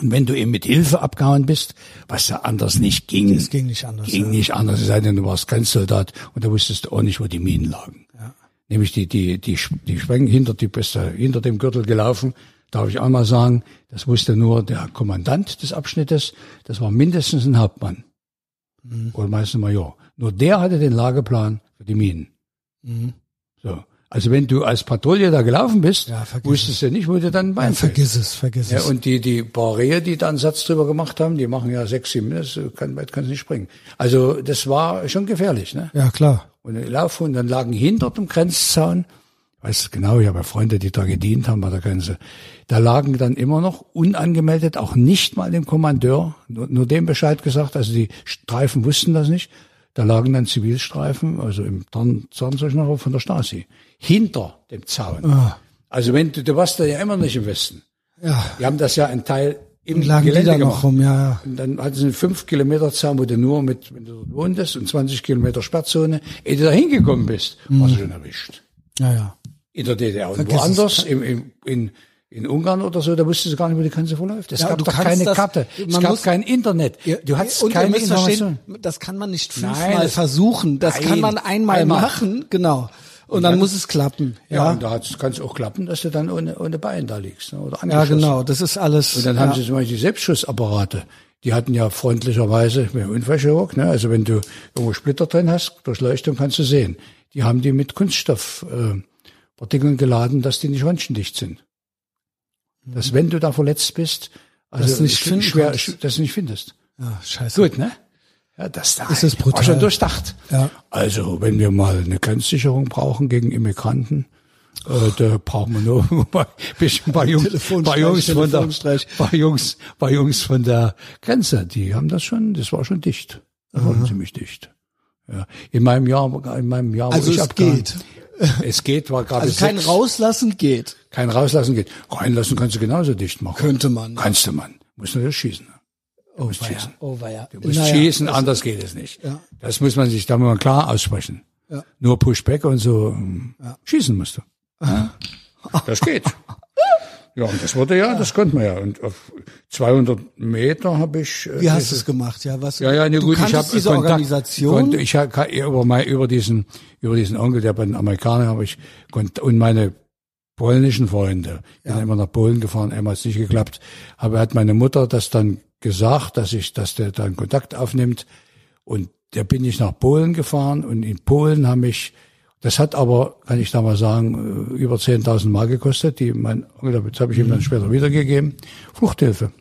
Und wenn du eben mit Hilfe abgehauen bist, was ja anders nicht ging, Es ging nicht anders. ging ja. nicht anders, es sei denn, du warst Grenzsoldat und da wusstest du auch nicht, wo die Minen lagen. Nämlich die, die, die, die Spreng hinter, die bist du hinter dem Gürtel gelaufen. Darf ich einmal sagen, das wusste nur der Kommandant des Abschnittes. Das war mindestens ein Hauptmann. Mhm. Oder meistens ein Major. Nur der hatte den Lageplan für die Minen. Mhm. So. Also wenn du als Patrouille da gelaufen bist, Ja, wusstest du nicht, wo du dann Ja, Bein vergiss es, vergiss ja, es. und die, die paar Rehe, die da einen Satz drüber gemacht haben, die machen ja sechs, sieben, das kann, weit kannst du nicht springen. Also, das war schon gefährlich, ne? ja, klar. Und die Laufhunden dann lagen hinter dem Grenzzaun, weiß genau, ich habe ja Freunde, die da gedient haben bei der Grenze, da lagen dann immer noch unangemeldet, auch nicht mal dem Kommandeur, nur, nur dem Bescheid gesagt, also die Streifen wussten das nicht, da lagen dann Zivilstreifen, also im Tarnzeichner von der Stasi, hinter dem Zaun. Ah. Also wenn du, du warst da ja immer nicht im Westen. Ja. Die haben das ja ein Teil im Gelände gemacht. rum, ja, ja. Und dann hatten sie einen 5 Kilometer Zaun, wo du nur mit, wenn du dort wohntest, und 20 Kilometer Sperrzone, ehe du da hingekommen bist, warst du schon erwischt. Ja, ja. In der DDR. Und Vergiss woanders, im, im, in, in Ungarn oder so, da wusstest du gar nicht, wo die Grenze verläuft. Es Ja, gab doch keine das- Karte. man Es gab muss- kein Internet. Du hattest und keine Information. das kann man nicht Nein, fünfmal das- versuchen. Das Nein, kann man einmal, einmal. machen, genau. Und, dann, muss es klappen. Ja, Ja, und da kann es auch klappen, dass du dann ohne, ohne Bein da liegst. Ne, oder ja, genau. Das ist alles. Und dann ja. haben sie zum Beispiel die Selbstschussapparate. Die hatten ja freundlicherweise, ja Unfallchirurg, ne? also wenn du irgendwo Splitter drin hast, durch Leuchtung kannst du sehen. Die haben die mit Kunststoffpartikeln äh, Partikeln geladen, dass die nicht röntgendicht sind. Dass wenn du da verletzt bist, also Dass du nicht finden schwer, dass du nicht findest. ja, scheiße. Gut, ne? Ja, das da Das ist brutal. war schon durchdacht. Ja. Also, wenn wir mal eine Grenzsicherung brauchen gegen Immigranten, äh, da brauchen wir nur ein bei Jungs, bei Jungs von der, bei Jungs, bei Jungs von der Grenze. Die haben das schon, das war schon dicht. Das war ziemlich dicht. Ja. In meinem Jahr, in meinem Jahr, wo Also ich es abgehauen- geht. Es geht, war gerade Also kein sechs. rauslassen geht. Kein rauslassen geht. Reinlassen kannst du genauso dicht machen. Könnte man. Kannst du, man. Muss natürlich schießen. Du Oh, musst weia. schießen. Oh, weia. Du musst Naja, schießen, anders geht es nicht. Ja. Das muss man sich da mal klar aussprechen. Ja. Nur Pushback und so ähm, schießen musst du. Ja. Das geht. Ja, und das wurde ja, das konnte man ja. Und auf 200 Meter habe ich. äh, Wie hast du diese- es gemacht? Ja, was? Ja, ja, ne, du gut, ich habe diese Organisation. Konnte, ich habe über, mein, über diesen über diesen Onkel, der bei den Amerikanern habe ich konnt, und meine polnischen Freunde, ich bin immer nach Polen gefahren, einmal hat es nicht geklappt, aber hat meine Mutter das dann gesagt, dass ich, dass der dann Kontakt aufnimmt. Und da bin ich nach Polen gefahren und in Polen haben mich, das hat aber, kann ich da mal sagen, äh, über 10.000 Mark gekostet, die mein Onkel, das habe ich ihm dann später wiedergegeben, Fluchthilfe.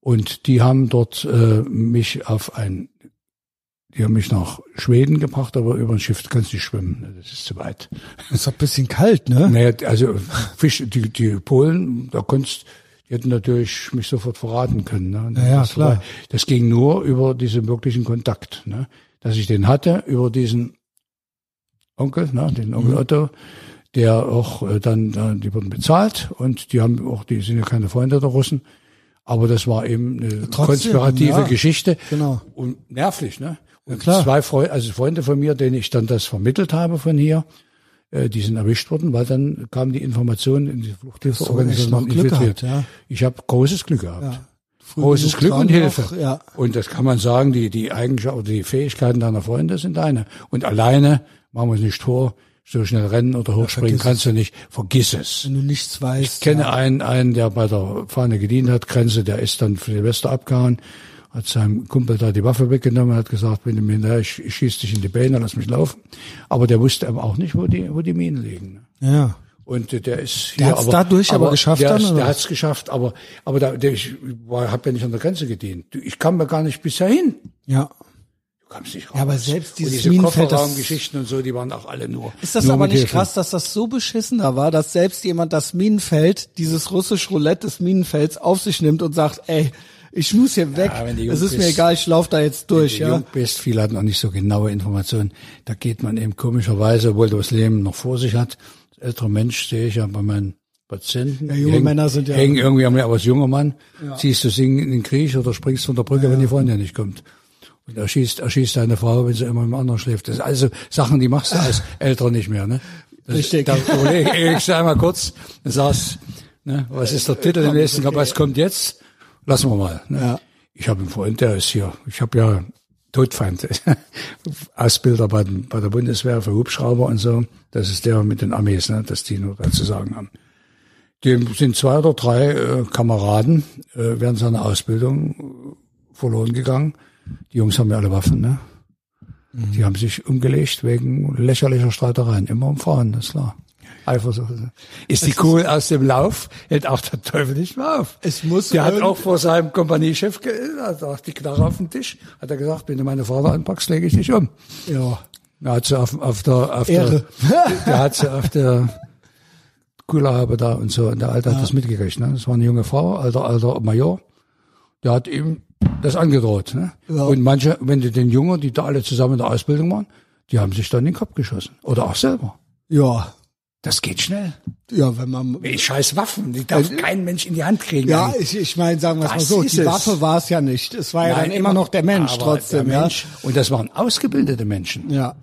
Und die haben dort äh, mich auf ein, die haben mich nach Schweden gebracht, aber über ein Schiff kannst du nicht schwimmen, das ist zu weit. ist doch ein bisschen kalt, ne? Naja, also Fisch, die, die Polen, da konntest, die hätten natürlich mich sofort verraten können. Ne? Das klar. war- Das ging nur über diesen wirklichen Kontakt, ne? dass ich den hatte über diesen Onkel, ne? den Mhm. Onkel Otto, der auch äh, dann, dann, die wurden bezahlt und die haben auch, die sind ja keine Freunde der Russen, aber das war eben eine Trotzdem, konspirative ja. Geschichte Genau. und nervlich, ne? Und klar. zwei Freunde, also Freunde von mir, denen ich dann das vermittelt habe von hier, äh, die sind erwischt worden, weil dann kam die Information in die Fluchthilfeorganisation infiltriert. gehabt, ja. Ich habe großes Glück gehabt. Ja. Früh Großes Glück und Hilfe. noch, ja. Und das kann man sagen, die, die Eigenschaften oder die Fähigkeiten deiner Freunde sind deine. Und alleine, machen wir es nicht vor, so schnell rennen oder hochspringen vergiss kannst du nicht. Vergiss es. Wenn du nichts weißt. Ich kenne einen, einen, der bei der Fahne gedient hat, Grenze, der ist dann für Silvester abgehauen, hat seinem Kumpel da die Waffe weggenommen, hat gesagt, wenn du mir hinterher, ich, ich schieß dich in die Beine, lass mich laufen. Aber der wusste aber auch nicht, wo die, wo die Minen liegen. Ja. ja. Und äh, der ist Der hier, hat's dadurch aber geschafft der dann, oder Der hat's geschafft, aber, aber da, der, ich habe ja nicht an der Grenze gedient. Ich kam ja gar nicht bisher hin. Ja. Du kamst nicht raus. Ja, aber selbst diese das- Kofferraumgeschichten und so, die waren auch alle nur. Ist das nur aber nicht Hilfe. krass, dass das so beschissen da war, dass selbst jemand das Minenfeld, dieses russische Roulette des Minenfelds auf sich nimmt und sagt, ey, ich muss hier weg. jung Es ist mir bist, egal, ich lauf da jetzt durch, Wenn du ja. jung bist, viele hatten auch nicht so genaue Informationen. Da geht man eben komischerweise, obwohl das Leben noch vor sich hat. Als älterer Mensch sehe ich ja bei meinen Patienten. Ja, junge hängen, Männer sind ja- Hängen irgendwie am aber als junger Mann ziehst du singen in den Krieg oder springst von der Brücke, wenn die Freundin nicht kommt. Und erschießt, erschießt deine Frau, wenn sie immer mit dem anderen schläft. Das sind also Sachen, die machst du als Älterer nicht mehr, ne? Das, Richtig. Da überlege ich einmal kurz, sagst, ne, was ist der Titel im nächsten, was kommt jetzt? Lassen wir mal. Ne? Ja. Ich habe einen Freund, der ist hier. Ich habe ja Todfeind, Ausbilder bei, bei der Bundeswehr für Hubschrauber und so. Das ist der mit den Armees, ne, dass die nur da zu sagen haben. Dem sind zwei oder drei äh, Kameraden äh, während seiner Ausbildung äh, verloren gegangen. Die Jungs haben ja alle Waffen, ne? Die haben sich umgelegt wegen lächerlicher Streitereien, immer um Frauen, das ist klar. Eifersucht. Ist die Kugel aus dem Lauf, hält auch der Teufel nicht mehr auf. Es muss Der hat auch vor seinem Kompaniechef, hat auch die Knarre auf den Tisch, hat er gesagt, wenn du meine Frau anpackst, lege ich dich um. Ja. Da hat sie auf, auf der, auf Ehre. der, der hat sie auf der Kühlerhaube da und so, und der Alte hat das mitgekriegt, ne? Das war eine junge Frau, alter, alter Major. Der hat ihm das angedroht, ne? Ja. Und manche, wenn du den Jungen, die da alle zusammen in der Ausbildung waren, die haben sich dann in den Kopf geschossen. Oder auch selber. Ja. Das geht schnell. Ja, wenn man, Scheiß Waffen, die darf kein Mensch in die Hand kriegen. ja, ich, ich meine, sagen wir es mal so, die? Waffe war es ja nicht. Es war ja dann immer noch der Mensch trotzdem, der ja. Mensch. Und das waren ausgebildete Menschen. Ja.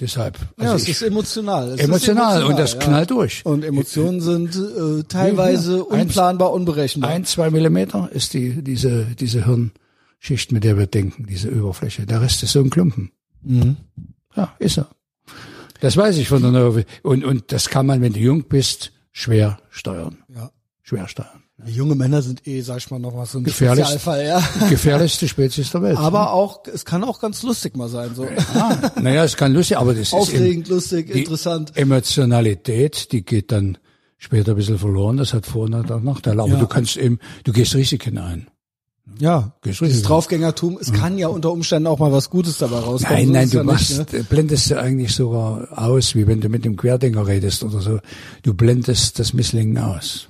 Deshalb. Ja, Also es ich, ist emotional. Es ist emotional, und das ja. knallt durch. Und Emotionen sind äh, teilweise Eins- unplanbar, unberechenbar. Ein, zwei Millimeter ist die, diese, diese Hirnschicht, mit der wir denken, diese Oberfläche. Der Rest ist so ein Klumpen. Mhm. Ja, ist er. Das weiß ich von der Nerve. Und, und das kann man, wenn du jung bist, schwer steuern. Ja. Schwer steuern. Junge Männer sind eh, sag ich mal, noch was so ein Gefährlich. Spezialfall, ja. Gefährlichste Spezies der Welt. Aber auch, es kann auch ganz lustig mal sein, so. ah, naja, es kann lustig, aber das ist Aufregend, lustig, die interessant. Emotionalität, die geht dann später ein bisschen verloren. Das hat Vor- und Nachteile. Aber Ja. du kannst eben, du gehst Risiken ein. Ja, dieses richtig. Draufgängertum, es kann ja unter Umständen auch mal was Gutes dabei rauskommen. Nein, nein, du ja machst, nicht, ne? blendest du eigentlich sogar aus, wie wenn du mit dem Querdenker redest oder so. Du blendest das Misslingen aus.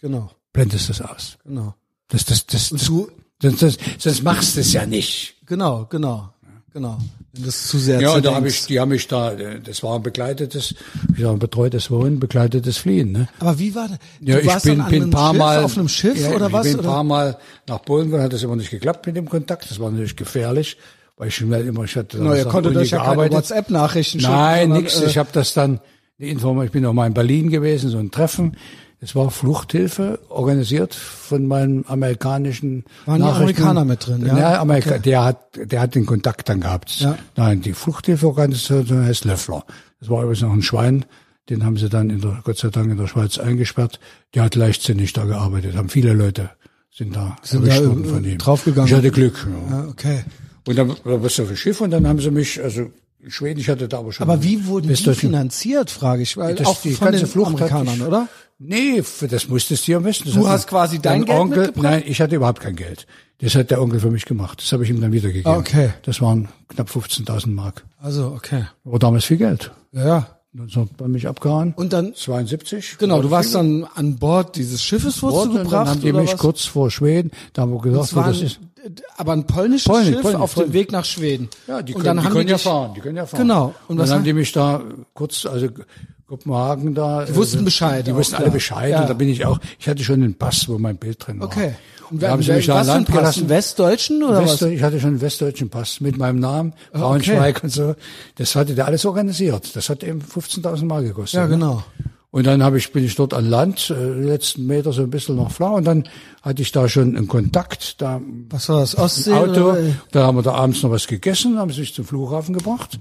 Genau, Blendest das aus. genau. Das, das, das, das, du, das, das, sonst machst du es ja nicht. genau, genau, Genau. Wenn das zu sehr Ja, und da zerdenkst. habe ich, die haben mich da, das war ein begleitetes, gesagt, ein betreutes Wohnen, begleitetes Fliehen, ne? Aber wie war das? Ja, du ich warst bin, bin einem paar Schiff, Mal auf einem Schiff ja, oder was? Ich bin ein paar Mal nach Polen gegangen, hat das immer nicht geklappt mit dem Kontakt. Das war natürlich gefährlich, weil ich immer, ich hatte No, ihr konntet euch ja keine. WhatsApp-Nachrichten schicken. Nein, nix. äh, Ich habe das dann, die Information, ich bin auch mal in Berlin gewesen, so ein Treffen. Es war Fluchthilfe, organisiert von meinem amerikanischen Waren die Nachrichten. Amerikaner mit drin, ja? Ja, Amerika, der hat, der hat den Kontakt dann gehabt. Ja. Nein, die Fluchthilfeorganisation heißt Löffler. Das war übrigens noch ein Schwein. Den haben sie dann in der, Gott sei Dank in der Schweiz eingesperrt. Der hat leichtsinnig da gearbeitet. Haben viele Leute sind da Sind da, worden äh, von ihm. draufgegangen? Ich hatte Glück. Ja. Ja, okay. Und dann war was auf dem Schiff und dann haben sie mich, also Schweden, ich hatte da aber schon. Aber wie wurden die finanziert, frage ich, weil Das- auch die von ganze Flucht Amerikanern, ich- oder? Nee, für das musstest du ja wissen. Das Du hast quasi dein Geld Onkel, mitgebracht? Nein, ich hatte überhaupt kein Geld. Das hat der Onkel für mich gemacht. Das habe ich ihm dann wiedergegeben. Ah, okay. Das waren knapp 15.000 Mark. Also, okay. War damals viel Geld. Ja, ja. Dann hat man mich abgehauen. Und dann, 72. genau, du warst dann an Bord dieses Schiffes, wurdest du gebracht, Dann haben die mich was? kurz vor Schweden, da haben wir gesagt, Es wo das ein, ist. aber ein polnisches Polnisch, Schiff Polnisch, auf dem Polnisch. Weg nach Schweden. Ja, die Und können, dann die haben können die ja dich- fahren, die können ja fahren. Genau. Und Und, dann haben- die mich da kurz, also Kopenhagen da. Die wussten Bescheid Die wussten alle. Bescheid. Ja. Und da bin ich auch, ich hatte schon einen Pass, wo mein Bild drin war. Okay. Und da haben sie mich was Land Pass? gelassen. Einen Westdeutschen oder West, was? ich hatte schon einen westdeutschen Pass mit meinem Namen, Ah, Braunschweig und so. Das hatte der alles organisiert. Das hat eben 15.000 Mark gekostet. Ja, ne? genau. Und dann habe ich, bin ich dort an Land, äh, letzten Meter so ein bisschen noch flach. Und dann hatte ich da schon einen Kontakt, da Was war das? Ostsee? Auto. Oder? Da haben wir da abends noch was gegessen, haben sie mich zum Flughafen gebracht.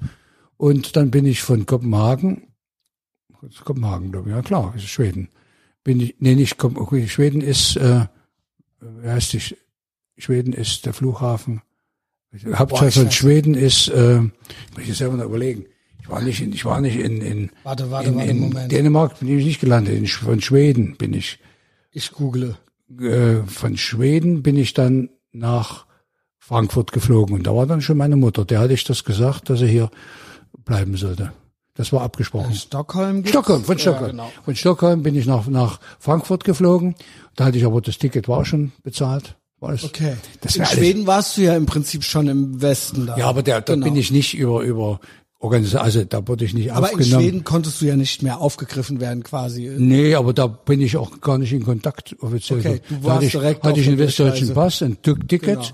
Und dann bin ich von Kopenhagen, Kopenhagen, glaube ich, ja klar, ist Schweden. Bin ich, nee, nicht Kopenhagen, Schweden ist, äh, wie heißt die, Schweden ist der Flughafen. Hauptstadt von Schweden ist, äh, muss ich selber noch überlegen. Ich war nicht in, ich war nicht in, in, Warte, warte, in, warte, in Moment. Dänemark bin ich nicht gelandet. In, von Schweden bin ich Ich google. äh, von Schweden bin ich dann nach Frankfurt geflogen und da war dann schon meine Mutter. Der hatte ich das gesagt, dass er hier bleiben sollte. Das war abgesprochen. Stockholm gibt's? Stockholm, von Ja, Stockholm. genau. Von Stockholm bin ich nach, nach Frankfurt geflogen. Da hatte ich aber das Ticket war schon bezahlt. Das, Okay. Das In wär alles- Schweden warst du ja im Prinzip schon im Westen da. Ja, aber der, da Genau. bin ich nicht über, über Organisation, also da wurde ich nicht Aber in aufgenommen. Schweden konntest du ja nicht mehr aufgegriffen werden, quasi. Nee, aber da bin ich auch gar nicht in Kontakt offiziell. Okay, du da warst hatte ich, direkt hatte auf ich einen westdeutschen. Pass, ein Tick- Ticket. Genau.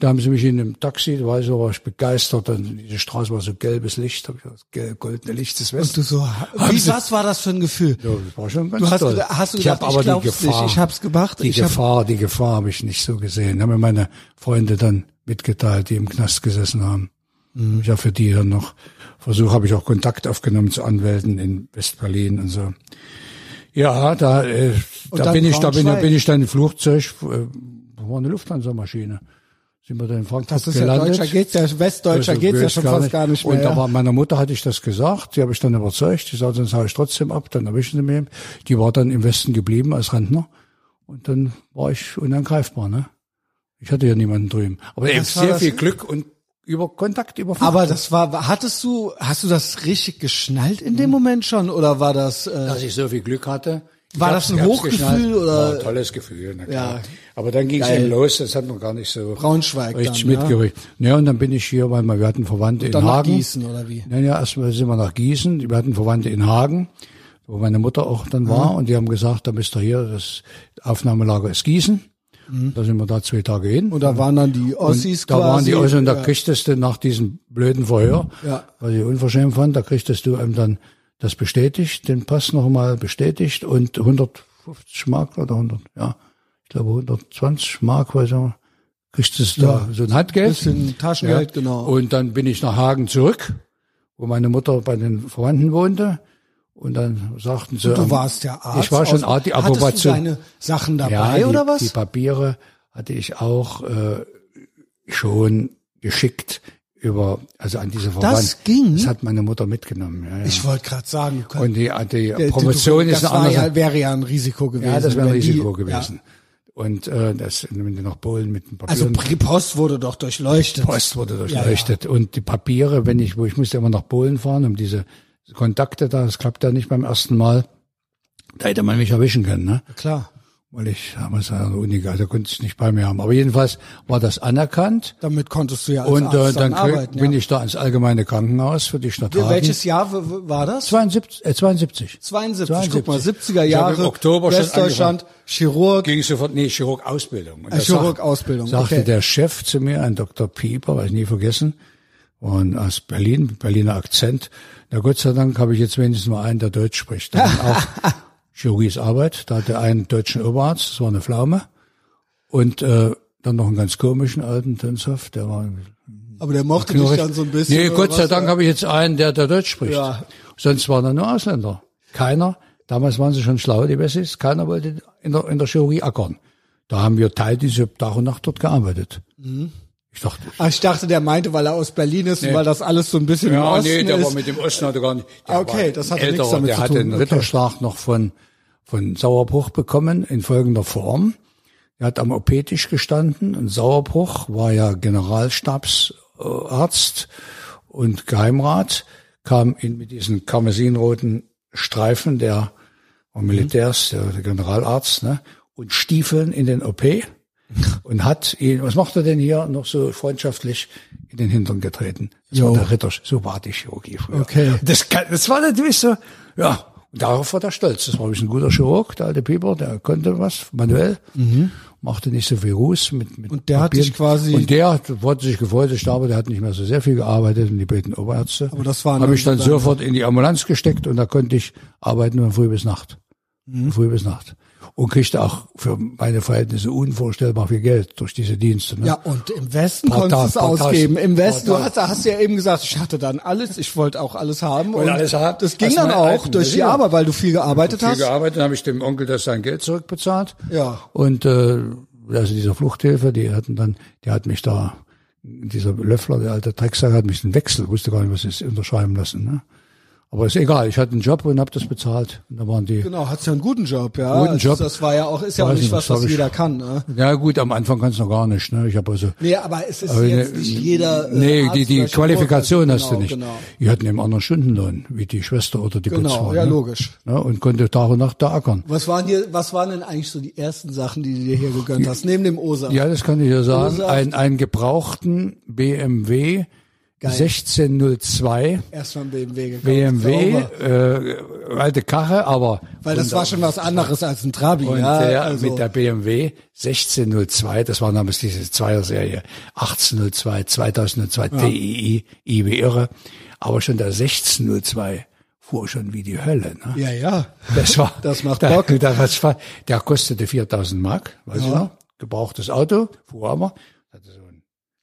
Da haben sie mich in einem Taxi, da war ich, so, war ich begeistert. Dann, diese Straße war so gelbes Licht, hab ich das gelb, goldene Licht des Und Westens. du so, wie, was war das für ein Gefühl? Ja, das war schon ganz Du hast, toll. hast du ich gedacht, hab ich aber die Gefahr, nicht, ich hab's gemacht. Die ich hab, Gefahr, die Gefahr habe ich nicht so gesehen. Haben mir meine Freunde dann mitgeteilt, die im Knast gesessen haben. Mhm. Ich habe für die dann noch versucht, habe ich auch Kontakt aufgenommen zu Anwälten in Westberlin und so. Ja, da, äh, Und da bin ich, da bin, da bin ich dann im Flugzeug, äh, war eine Lufthansa-Maschine. Sind wir dann in Frankfurt das ist ja gelandet. Deutscher geht's ja, Westdeutscher Also, geht's ja schon fast gar nicht mehr. Und ja. war meiner Mutter hatte ich das gesagt, die habe ich dann überzeugt, die sagte, sonst hau ich trotzdem ab, dann erwischen sie mich. Die war dann im Westen geblieben als Rentner und dann war ich unangreifbar, ne? Ich hatte ja niemanden drüben. Aber eben sehr viel Glück und über Kontakt über Funk. Aber das war, hattest du, hast du das richtig geschnallt in dem Moment schon oder war das, äh, dass ich so viel Glück hatte. War das ein Hochgefühl oder- ein tolles Gefühl, na klar. Ja. Aber dann ging es eben los, das hat man gar nicht so Braunschweig richtig dann, ja? mitgekriegt. Ja. und dann bin ich hier, weil wir hatten Verwandte in dann nach Hagen. Gießen oder wie? Nein, ja, erstmal sind wir nach Gießen. Wir hatten Verwandte in Hagen, wo meine Mutter auch dann war. Und die haben gesagt, da müsst ihr hier, das Aufnahmelager ist Gießen. Da sind wir da zwei Tage hin. Und da waren dann die Ossis da quasi. waren die Ossis und da ja. kriegtest du nach diesem blöden Verhör, Ja. was ich unverschämt fand, da kriegtest du einem dann das bestätigt, den Pass nochmal bestätigt und 150 Mark oder 100, ja, ich glaube 120 Mark, weiß ich, kriegst du da so ein Handgeld. Bisschen Taschengeld, genau. Und dann bin ich nach Hagen zurück, wo meine Mutter bei den Verwandten wohnte. Und dann sagten sie, Du ähm, warst ja Arzt. Ich war schon Arzt, die Hattest du Approbation. deine Sachen dabei ja, die, oder was? Die Papiere hatte ich auch äh, schon geschickt über, also an diese Verwandten. ging? Das hat meine Mutter mitgenommen. Ja, ja. ich wollte gerade sagen, du und die, die der- Promotion du, ist das eine andere. ja, wäre ja ein Risiko gewesen. ja, das wäre ein wenn die- Risiko gewesen. Und äh, das, wenn du noch Polen mit den Ja. Also die Post wurde doch durchleuchtet. Post wurde durchleuchtet. Und die Papiere, wenn ich, wo ich musste immer nach Polen fahren, um diese Kontakte da, das klappt ja nicht beim ersten Mal. Da hätte man mich erwischen können, ne? Klar. Weil ich damals an der Uni, da konnte ich nicht bei mir haben. Aber jedenfalls war das anerkannt. Damit konntest du ja als Und äh, Arzt dann dann krieg- arbeiten. bin ja. ich da ins allgemeine Krankenhaus für die Stadt Hagen. Welches Jahr war das? 72, äh, 72. 72. Guck mal, 70er Ich habe Jahre, im Oktober Westdeutschland, Chirurg. Ging sofort, nee, Chirurg-Ausbildung. Und Äh, das Chirurg-Ausbildung, Sagte okay. der Chef zu mir, ein Dr. Pieper, weiß ich nie vergessen, und aus Berlin, Berliner Akzent. Na Gott sei Dank habe ich jetzt wenigstens mal einen, der Deutsch spricht. Dann auch Chirurgie ist Arbeit. Da hatte er einen deutschen Oberarzt, das war eine Pflaume. Und äh, dann noch einen ganz komischen alten Tönsoff, der war Aber der mochte dich dann so ein bisschen. Nee, Gott sei? Dank habe ich jetzt einen, der, der Deutsch spricht. Ja. Sonst waren da nur Ausländer. Keiner, damals waren sie schon schlau, die Wessis, keiner wollte in der, in der Chirurgie ackern. Da haben wir teilweise Tag und Nacht dort gearbeitet. Mhm. Ich dachte, Ach, ich dachte, der meinte, weil er aus Berlin ist und weil das alles so ein bisschen im ja, Osten nee, der ist. war mit dem Osten hatte gar nicht. Der Okay, das hatte älterer, nichts damit der zu hatte tun. einen Okay. Ritterschlag noch von, von Sauerbruch bekommen in folgender Form. Er hat am OP-Tisch gestanden und Sauerbruch war ja Generalstabsarzt und Geheimrat, kam ihn mit diesen karmesinroten Streifen der war Militärs, der, der Generalarzt, ne, und Stiefeln in den OP und hat ihn, was macht er denn hier, noch so freundschaftlich in den Hintern getreten. Das Jo. war der Ritter, so war die Chirurgie früher. Okay. Das, kann, das war natürlich so, ja, und darauf war er stolz. Das war ein guter Chirurg, der alte Pieper, der konnte was, manuell, machte nicht so viel Ruß mit, mit Mhm. Und der hat Papieren. dich quasi- Und der hat, wollte sich gefreut, ich glaube, der hat nicht mehr so sehr viel gearbeitet und die beiden Oberärzte. Aber das waren Habe ich dann- sofort in die Ambulanz gesteckt und da konnte ich arbeiten von früh bis Nacht. Mhm. Früh bis Nacht. Und kriegte auch für meine Verhältnisse unvorstellbar viel Geld durch diese Dienste. Ne? Ja, und im Westen Paar konntest du es ausgeben. Im Westen, du paar hast, hast ja eben gesagt, ich hatte dann alles, ich wollte auch alles haben. Wollte und alles haben. Das ging dann auch alten durch die. Arbeit, weil du viel gearbeitet viel hast. gearbeitet, dann habe ich dem Onkel das sein Geld zurückbezahlt. Ja. Und äh, also dieser Fluchthilfe, die hatten dann, die hat mich da, dieser Löffler, der alte Drecksack, hat mich den Wechsel, wusste gar nicht, was ist, unterschreiben lassen. Ne? Aber ist egal, ich hatte einen Job und habe das bezahlt. Und da waren die. Genau, hast ja einen guten Job, ja. Guten Job. Das war ja auch, ist ja auch nicht nicht, was, was jeder kann. Ne? Ja gut, am Anfang kannst du noch gar nicht. Ne? Ich habe also Nee, aber es ist jetzt ne- nicht jeder. äh, Nee, Arzt die, die Qualifikation hast du nicht. Genau, Die hatten eben anderen Stundenlohn, wie die Schwester oder die genau. Putzfrau. Genau, ja, ne? logisch. Ja, und konnte Tag und Nacht da ackern. Was waren hier, was waren denn eigentlich so die ersten Sachen, die du dir hier gegönnt hast, neben dem Osa? Ja, das kann ich ja sagen. Ursache- Ein, einen gebrauchten BMW Geil. 1602 Erstmal BMW gekauft. BMW, äh, alte Karre, aber Weil das war schon was anderes als ein Trabi, und ja. der also, mit der BMW 1602, das war damals diese Zweierserie, 1802, 2002, TII, I wie irre, aber schon der 1602 fuhr schon wie die Hölle. Ne? ja, ja. Das war, Das macht der, Bock. Der, war, der kostete 4000 Mark, weiß ich noch, gebrauchtes Auto, fuhr aber, hatte so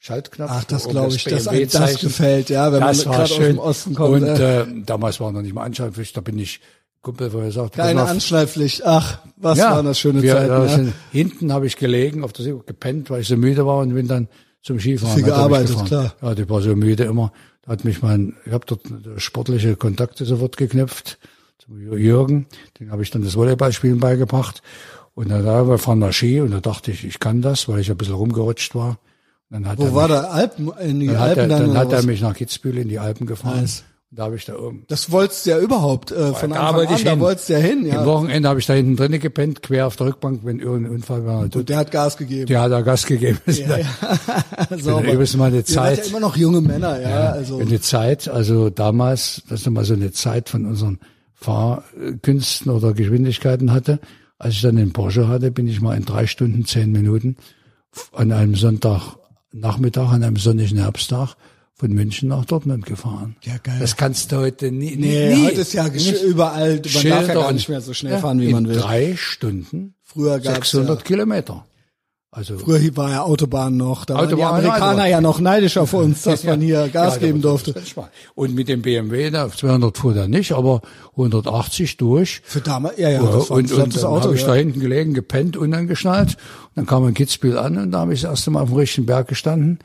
Schaltknopf. Ach, das glaube ich, dass einem das gefällt, ja, wenn das man gerade aus dem Osten kommt. Und äh, äh, damals war noch nicht mal Anscheinpflicht, da bin ich Kumpel, wo er sagt, keine Anschneidpflicht. Ach, was ja, waren das schöne wir, Zeiten. da Ja. sind, Hinten habe ich gelegen, auf der See gepennt, weil ich so müde war und bin dann zum Skifahren. Viel gearbeitet, klar. Ja, ich war so müde immer. Da hat mich mein, ich habe dort sportliche Kontakte sofort geknüpft zum Jürgen. Den habe ich dann das Volleyballspielen beigebracht. Und dann da wir fahren nach Ski und da dachte ich, ich kann das, weil ich ein bisschen rumgerutscht war. Hat er Wo war mich, der Alpen? In die dann hat Alpen er, dann, dann hat er mich nach Kitzbühel in die Alpen gefahren. Nice. Und da habe ich da oben Das wolltest du ja überhaupt äh, von da Anfang an. ich Da hin. wolltest du ja hin, Am ja. Wochenende habe ich da hinten drinnen gepennt, quer auf der Rückbank, wenn irgendein Unfall war. Und der hat Gas gegeben. Der hat da Gas gegeben. Ja, ja. Sauber. übrigens mal eine Zeit- ja immer noch junge Männer, ja. also Eine Zeit, also damals, das ist mal so eine Zeit von unseren Fahrkünsten oder Geschwindigkeiten hatte. Als ich dann den Porsche hatte, bin ich mal in drei Stunden, zehn Minuten an einem Sonntagnachmittag, an einem sonnigen Herbsttag von München nach Dortmund gefahren. Ja, geil. Das kannst du heute nie. Nee, nie. heute ist ja gesch- überall, man darf ja gar nicht mehr so schnell Ja, fahren, wie man will. Drei Stunden, Früher gab's 600 ja, Kilometer. Also früher war ja Autobahn noch. Da waren die Autobahn, Amerikaner Autobahn. ja noch neidisch auf uns, dass man hier Gas Ja, geben das durfte. Und mit dem BMW, da auf 200 fuhr er nicht, aber 180 durch. Für damals, ja, ja, Ja, das war und, und flottes dann Auto. habe ich ja. da hinten gelegen, gepennt, unangeschnallt. Und dann kam ein Kitzbühel an und da habe ich das erste Mal auf dem richtigen Berg gestanden.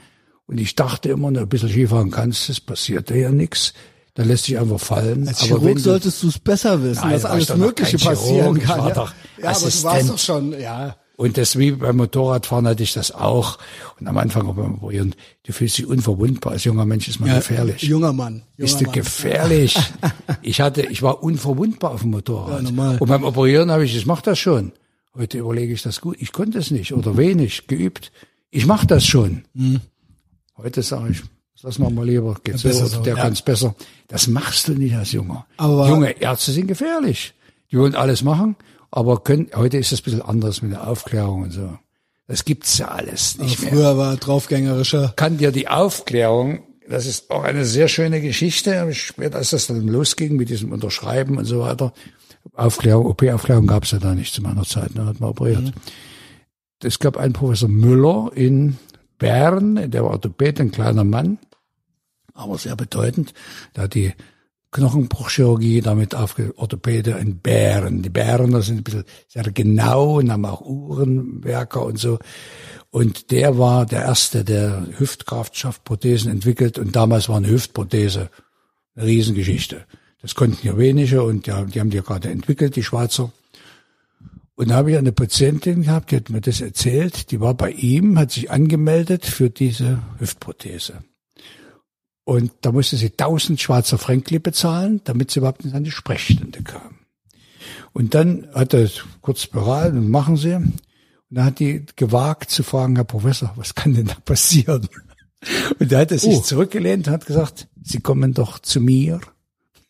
Und ich dachte immer, na, ein bisschen Skifahren kannst es passiert ja nichts. Da lässt sich einfach fallen. Als aber wenn Chirurg solltest du es besser wissen, Nein, dass alles Mögliche passieren Chirurg, ich kann. war ja, doch ja aber du warst doch schon, ja. Und das wie beim Motorradfahren hatte ich das auch. Und am Anfang auch beim Operieren, du fühlst dich unverwundbar. Als junger Mensch ist man gefährlich. Junger Mann. Junger Bist du Mann. gefährlich? ich hatte, ich war unverwundbar auf dem Motorrad. Ja. Und beim Operieren habe ich, ich mach das schon. Heute überlege ich das gut. Ich konnte es nicht oder wenig geübt. Ich mache das schon. Mhm. Heute sage ich, das lassen wir mal lieber. Geht ja, so, so, der ja. kann es besser. Das machst du nicht als Junger. Aber Junge Ärzte sind gefährlich. Die wollen alles machen, aber können, heute ist es ein bisschen anders mit der Aufklärung und so. Das gibt's ja alles nicht früher mehr. war draufgängerischer. Kann dir die Aufklärung, das ist auch eine sehr schöne Geschichte, später als das dann losging mit diesem Unterschreiben und so weiter, Aufklärung, OP-Aufklärung gab's ja da nicht zu meiner Zeit, da ne, hat man operiert. Mhm. Es gab einen Professor Müller in Bern, der war Orthopäd, ein kleiner Mann, aber sehr bedeutend. Der hat die Knochenbruchchirurgie damit aufge Orthopäde in Bären. Die Bären, das sind ein bisschen sehr genau und haben auch Uhrenwerker und so. Und der war der erste, der Hüftkraftschaftprothesen entwickelt und damals war eine Hüftprothese eine Riesengeschichte. Das konnten ja wenige und die, die haben die ja gerade entwickelt, die Schweizer. Und da habe ich eine Patientin gehabt, die hat mir das erzählt, die war bei ihm, hat sich angemeldet für diese Hüftprothese. Und da musste sie 1000 Schwarzer Fränkli bezahlen, damit sie überhaupt in eine Sprechstunde kam. Und dann hat er kurz beraten und machen sie. Und dann hat die gewagt zu fragen, Herr Professor, was kann denn da passieren? Und da hat er sich oh. zurückgelehnt und hat gesagt, Sie kommen doch zu mir.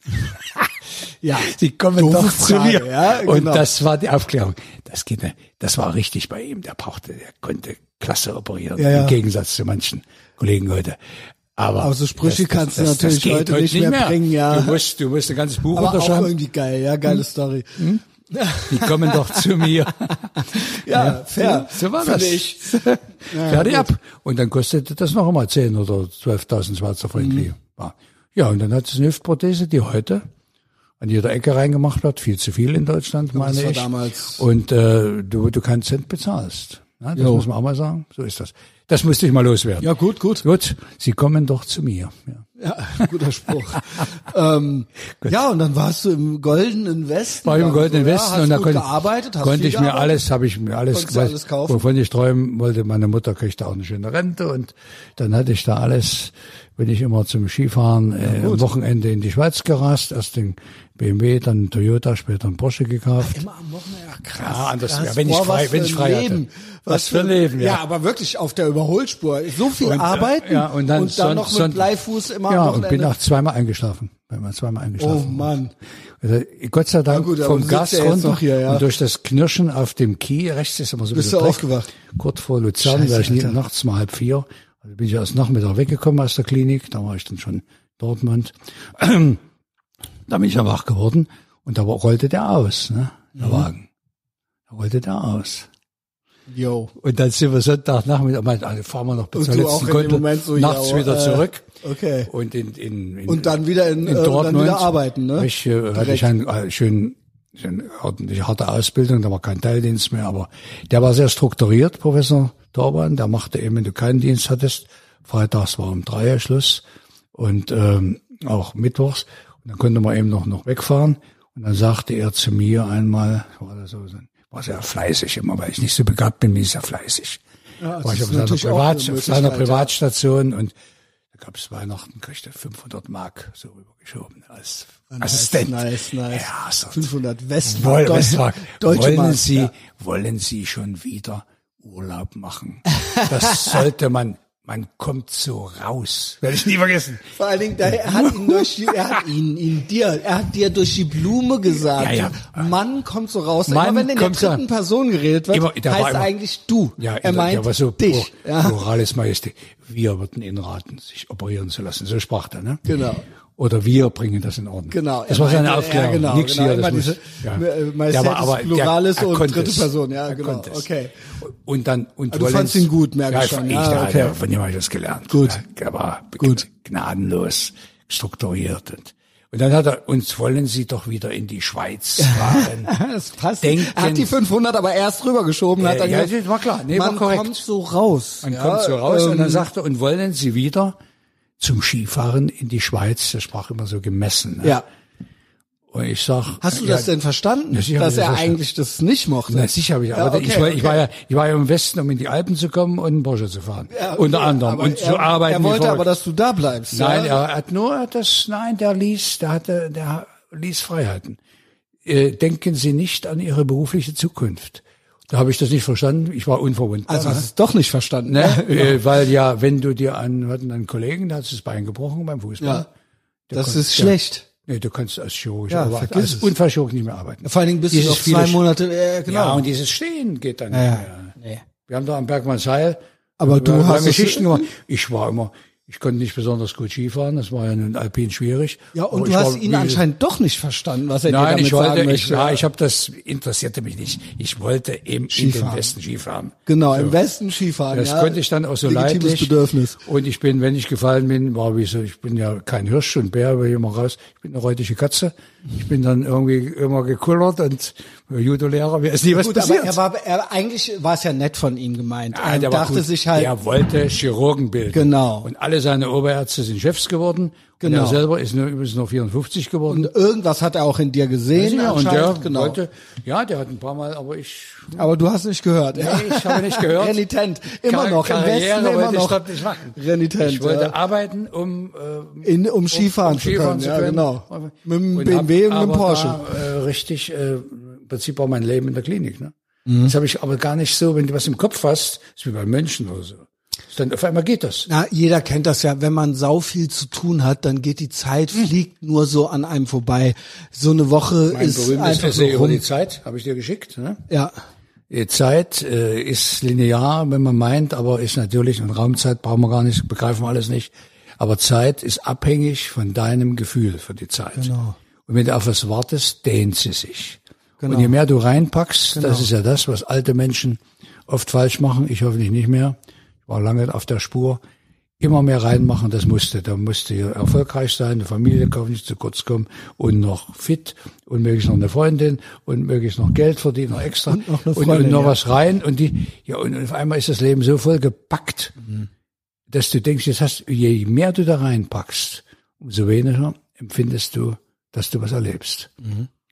ja, sie kommen doch zu mir. Ja, genau. Und das war die Aufklärung. Das geht, das war richtig bei ihm. Der brauchte, der konnte klasse operieren. Ja, ja. Im Gegensatz zu manchen Kollegen heute. Aber, aber so Sprüche das, kannst das, du natürlich heute, heute, nicht mehr, mehr, bringen, ja. Du musst, du musst ein ganzes Buch aber unterschreiben. Auch irgendwie geil, ja, geile hm? Story. Hm? Die kommen doch zu mir. ja, ja, fair. So war das. Ich. Ja, Fertig ab. Und dann kostete das noch einmal 10 oder 12.000 Schweizer Franken. Mhm. Ja, und dann hat es eine Hüftprothese, die heute an jeder Ecke reingemacht wird, viel zu viel in Deutschland, meine das war ich. Damals und äh, du, du keinen Cent bezahlst. Ja, das jo. muss man auch mal sagen. So ist das. Das musste ich mal loswerden. Ja, gut, gut. Gut, Sie kommen doch zu mir. Ja, ja guter Spruch. ähm, ja, und dann warst du im Goldenen Westen. War ich im Goldenen so, Westen ja, und da konnte, gearbeitet, konnte ich mir gearbeitet? alles, habe ich mir alles, was, alles kaufen? wovon ich träumen wollte. Meine Mutter kriegte auch eine schöne Rente und dann hatte ich da alles bin ich immer zum Skifahren äh, am Wochenende in die Schweiz gerast, erst den BMW, dann Toyota, später ein Porsche gekauft. Immer am Wochenende, ja krass. Ja, anders, krass. Ja, wenn ich frei, wenn ich frei Leben. hatte. Was, was für ein Leben, ja. Ja, aber wirklich auf der Überholspur. So viel und, arbeiten ja, und dann, und dann noch mit Bleifuß immer ja, und bin auch zweimal eingeschlafen. Bin mal zweimal eingeschlafen. Oh Mann. Also, Gott sei Dank gut, vom Gas runter hier, ja. und durch das Knirschen auf dem Kieh, rechts ist immer so ein Bist du aufgewacht? Kurz vor Luzern, da ich nachts mal halb vier also bin ich erst Nachmittag weggekommen aus der Klinik, da war ich dann schon Dortmund. Da bin ich ja wach geworden und da rollte der aus, ne, der mhm. Wagen. Da rollte der aus. Jo. Und dann sind wir Sonntagnachmittag, also fahren wir noch bis zur letzten Gondel, so, nachts ja, wieder äh, zurück. Okay. Und in, in, in und dann wieder in, in äh, Dortmund dann wieder arbeiten, ne? Ich, äh, hatte ich einen äh, schönen eine ordentlich harte Ausbildung, da war kein Teildienst mehr, aber der war sehr strukturiert, Professor Torban, der machte eben, wenn du keinen Dienst hattest, freitags war um drei Schluss und ähm, auch mittwochs und dann konnte man eben noch noch wegfahren und dann sagte er zu mir einmal, war das so, war sehr fleißig immer, weil ich nicht so begabt bin, ich sehr fleißig. Ja, war ich auf seiner, Privat, auf seiner Privatstation und gab es Weihnachten, kriegte 500 Mark so rübergeschoben als nice, Assistent. Nice, nice. Ja, so 500 Westmark. Woll, Westmark. Deutsche wollen Mark, Sie, ja. wollen Sie schon wieder Urlaub machen? Das sollte man man kommt so raus. Werde ich nie vergessen. Vor allen Dingen, er hat ihn durch die, er hat ihn, ihn dir, er hat dir durch die Blume gesagt. Ja, ja. Mann kommt so raus. Mann immer wenn in der dritten Person geredet wird, immer, heißt immer, eigentlich du. Ja, er meint ja, so dich. Ja. Morales Majestät. Wir würden ihn raten, sich operieren zu lassen. So sprach er, ne? Genau oder wir bringen das in Ordnung. Genau. Das war seine Aufklärung. Ja, genau, Nix genau. hier, das muss, ja. Majestätis ja, aber, Pluralis der, und dritte es. Person. Ja, genau. Okay. Und dann und aber du fandst ihn gut, merke ja, ich schon. Ich, ja, okay. ja, von ihm habe ich das gelernt. Gut. Er war gut. gnadenlos strukturiert und und dann hat er uns wollen Sie doch wieder in die Schweiz fahren. das passt. Denken, er hat die 500 aber erst rübergeschoben. Äh, hat dann ja, gesagt, war klar. Nee, man war korrekt. kommt so raus. Man ja, kommt so raus ähm, und dann ähm, sagte und wollen Sie wieder zum Skifahren in die Schweiz. Der sprach immer so gemessen. Ne? Ja. Und ich sag, hast du das denn verstanden, dass er verstanden. eigentlich das nicht mochte? Na, sicher habe ich. Aber ja, okay, ich, war, okay. ich war ja, ich war ja im Westen, um in die Alpen zu kommen und einen Porsche zu fahren. Ja, okay, Unter anderem und er, zu arbeiten. Er wollte aber, dass du da bleibst. Nein, ja? er hat nur das. Nein, der ließ, der hatte, der ließ Freiheiten. Äh, denken Sie nicht an Ihre berufliche Zukunft. Da habe ich das nicht verstanden. Ich war unverwundbar. Also ne? hast du es doch nicht verstanden. ne? äh, weil ja, wenn du dir einen, hatten einen Kollegen, der hat sich das Bein gebrochen beim Fußball. Ja. Das kon- ist der- schlecht. Nee, du kannst als Chirurg, Ja, vergiss als. Unfallchirurg nicht mehr arbeiten. Vor allen Dingen bist du Dieses noch zwei Monate, äh, genau. Ja, und dieses Stehen geht dann Ja, nicht ja. mehr. nee. Wir haben da am Bergmannsheil. Aber du hast es- Geschichten gemacht. Ich war immer, ich konnte nicht besonders gut Skifahren. Das war ja nun alpin schwierig. Ja, und Aber du hast war- ihn anscheinend doch nicht verstanden, was er dir Nein, damit ich wollte, sagen ich, möchte. ja, ich habe das interessierte mich nicht. Ich wollte eben in Skifahren. den Westen Skifahren. genau, im Westen Skifahren. Das ja. konnte ich dann auch so Legitimes leidlich. Bedürfnis. Und ich bin, wenn ich gefallen bin, war wie so, ich bin ja kein Hirsch und Bär, will ich immer raus. Ich bin eine reutige Katze. Ich bin dann irgendwie immer gekullert und Judo-Lehrer, mir ist nie was Gut, passiert. aber er war, er, eigentlich war es ja nett von ihm gemeint. Ja, er dachte gut. sich halt, Er wollte Chirurgen bilden. Genau. Und alle seine Oberärzte sind Chefs geworden. Und Genau. er selber ist nur, ist nur 54 geworden. und irgendwas hat er auch in dir gesehen. ja, und der genau. wollte, ja, der hat ein paar Mal, aber ich, aber du hast nicht gehört. nee, ich habe nicht gehört. Renitent. Immer Kar- noch. Im Karriere Westen wollte immer ich noch. nicht machen. Renitent. Ich wollte ja. arbeiten, um, äh, In, um Skifahren, um Skifahren zu zu können. können. Ja, genau. Mit dem Und BMW hab und einem aber Porsche. Da, äh, richtig, äh, im Prinzip war mein Leben in der Klinik. Ne? Mhm. Das habe ich aber gar nicht so, wenn du was im Kopf hast, ist wie bei Menschen oder so. Dann auf einmal geht das. Na, jeder kennt das ja. Wenn man sau viel zu tun hat, dann geht die Zeit, fliegt nur so an einem vorbei. So eine Woche Mein ist einfach so Essay über rum. die Zeit habe ich dir geschickt. Ne? Ja. Die Zeit äh, ist linear, wenn man meint, aber ist natürlich, und Raumzeit brauchen wir gar nicht, begreifen wir alles nicht. Aber Zeit ist abhängig von deinem Gefühl für die Zeit. Genau. Und wenn du auf was wartest, dehnt sie sich. Genau. Und je mehr du reinpackst, das ist ja das, was alte Menschen oft falsch machen, ich hoffentlich nicht mehr, ich war lange auf der Spur, immer mehr reinmachen, das musste. Da musste ja erfolgreich sein, eine Familie darf nicht zu kurz kommen und noch fit und möglichst noch eine Freundin und möglichst noch Geld verdienen, noch extra Und noch eine und, Freundin, und noch ja. was rein und die, ja, und auf einmal ist das Leben so voll gepackt, Mhm. dass du denkst, jetzt hast, je mehr du da reinpackst, umso weniger empfindest du, dass du was erlebst.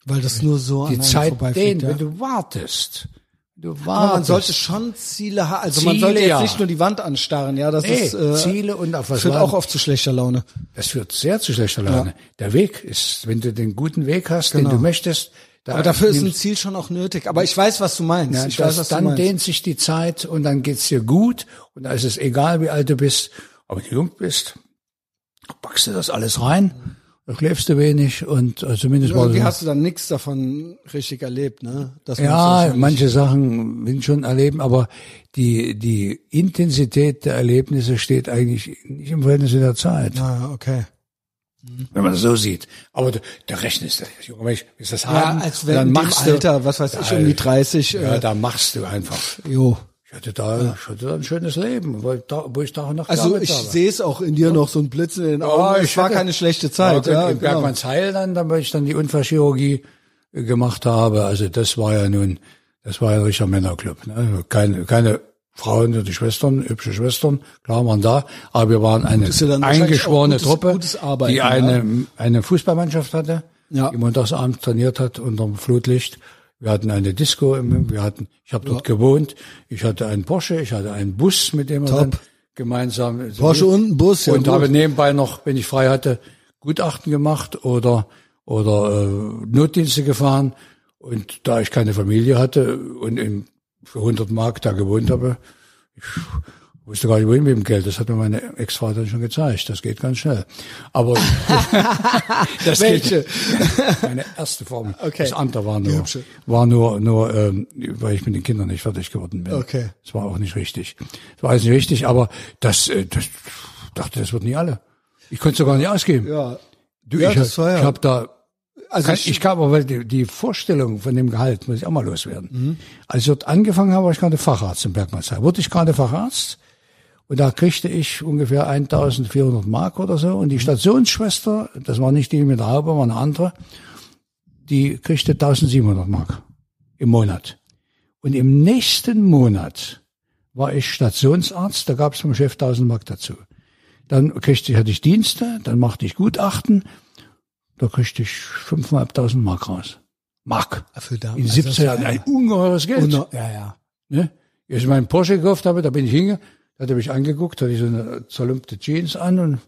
Weil das nur so Die Zeit dehnt, ja. wenn du wartest. Du wartest. Aber man sollte schon Ziele haben. Also man Ziele, sollte jetzt ja. nicht nur die Wand anstarren. Ja, das Nee, ist äh, Ziele und auf was führt auch oft zu schlechter Laune. Das führt sehr zu schlechter Laune. Der Weg ist, wenn du den guten Weg hast, den Genau. du möchtest, da Aber dafür ist ein Ziel schon auch nötig. Aber ich weiß, was du meinst. ja, ich das, weiß, was dann du meinst. dehnt sich die Zeit und dann geht's dir gut und da ist es egal, wie alt du bist. Aber wenn du jung bist, packst du das alles rein, da schläfst du wenig und äh, zumindest mal Irgendwie hast du dann nichts davon richtig erlebt, ne? Das meinst du Ja, manche Sachen ich schon erleben, aber die, die Intensität der Erlebnisse steht eigentlich nicht im Verhältnis zu der Zeit, Ah, okay. wenn man das so sieht. Aber du, der rechnest, junger Mensch, ist das Ja, haben, als und wenn dann machst Alter, du, was weiß ich, um die 30. ja, Äh, da machst du einfach. jo. Ich hatte da, ich hatte da ein schönes Leben, wo ich, da, wo ich Tag und Nacht Also ich sehe es auch in dir noch so ein Blitzen in den Augen. Ja, ich war hatte- keine schlechte Zeit. Ja, Ja, in genau. Bergmannsheil dann, dann, weil ich dann die Unfallchirurgie äh, gemacht habe. Also das war ja nun, das war ja ein richtiger Männerclub. Ne? Keine, keine Frauen, nur die Schwestern, hübsche Schwestern, klar waren da, aber wir waren eine ja eingeschworene auch gutes- Truppe, gutes Arbeiten, die eine, eine Fußballmannschaft hatte, Ja. die montagsabends trainiert hat unter dem Flutlicht. Wir hatten eine Disco, im- wir hatten, ich habe dort gewohnt, ich hatte einen Porsche, ich hatte einen Bus, mit dem wir Top. dann gemeinsam Porsche und ein Bus, ja und gut. habe nebenbei noch, wenn ich frei hatte, Gutachten gemacht oder oder äh, Notdienste gefahren. Und da ich keine Familie hatte und in, für 100 Mark da gewohnt habe, ich wusste gar nicht, wohin mit dem Geld. Das hat mir meine Ex-Frau dann schon gezeigt. Das geht ganz schnell. Aber das Welche? Geht, meine erste Form. Okay. Das andere war nur, war nur, nur, ähm, weil ich mit den Kindern nicht fertig geworden bin. Okay. Das war auch nicht richtig. Das war alles nicht richtig, aber das, äh, das dachte, das wird nie alle. Ich konnte es sogar nicht ausgeben. Ja. Du, Ja, ich, das war ja- ich habe da, Also ich, ich kam aber die, die Vorstellung von dem Gehalt muss ich auch mal loswerden. Mhm. Als ich dort angefangen habe, war ich gerade Facharzt im Bergmannsheim. Wurde ich gerade Facharzt und da kriegte ich ungefähr 1400 Mark oder so und die Stationsschwester, das war nicht die mit der Haube, war eine andere, die kriegte 1700 Mark im Monat. Und im nächsten Monat war ich Stationsarzt, da gab es vom Chef 1000 Mark dazu. Dann kriegte ich, hatte ich Dienste, dann machte ich Gutachten, da kriegte ich 5.500 Mark raus. Mark. Für In also 17 das war Jahren ja- ein ungeheures Geld. Und- ja, ja. Ne? Als ich meinen Porsche gekauft habe, da bin ich hinge, da hat er mich angeguckt, hatte ich so eine zerlumpte Jeans an und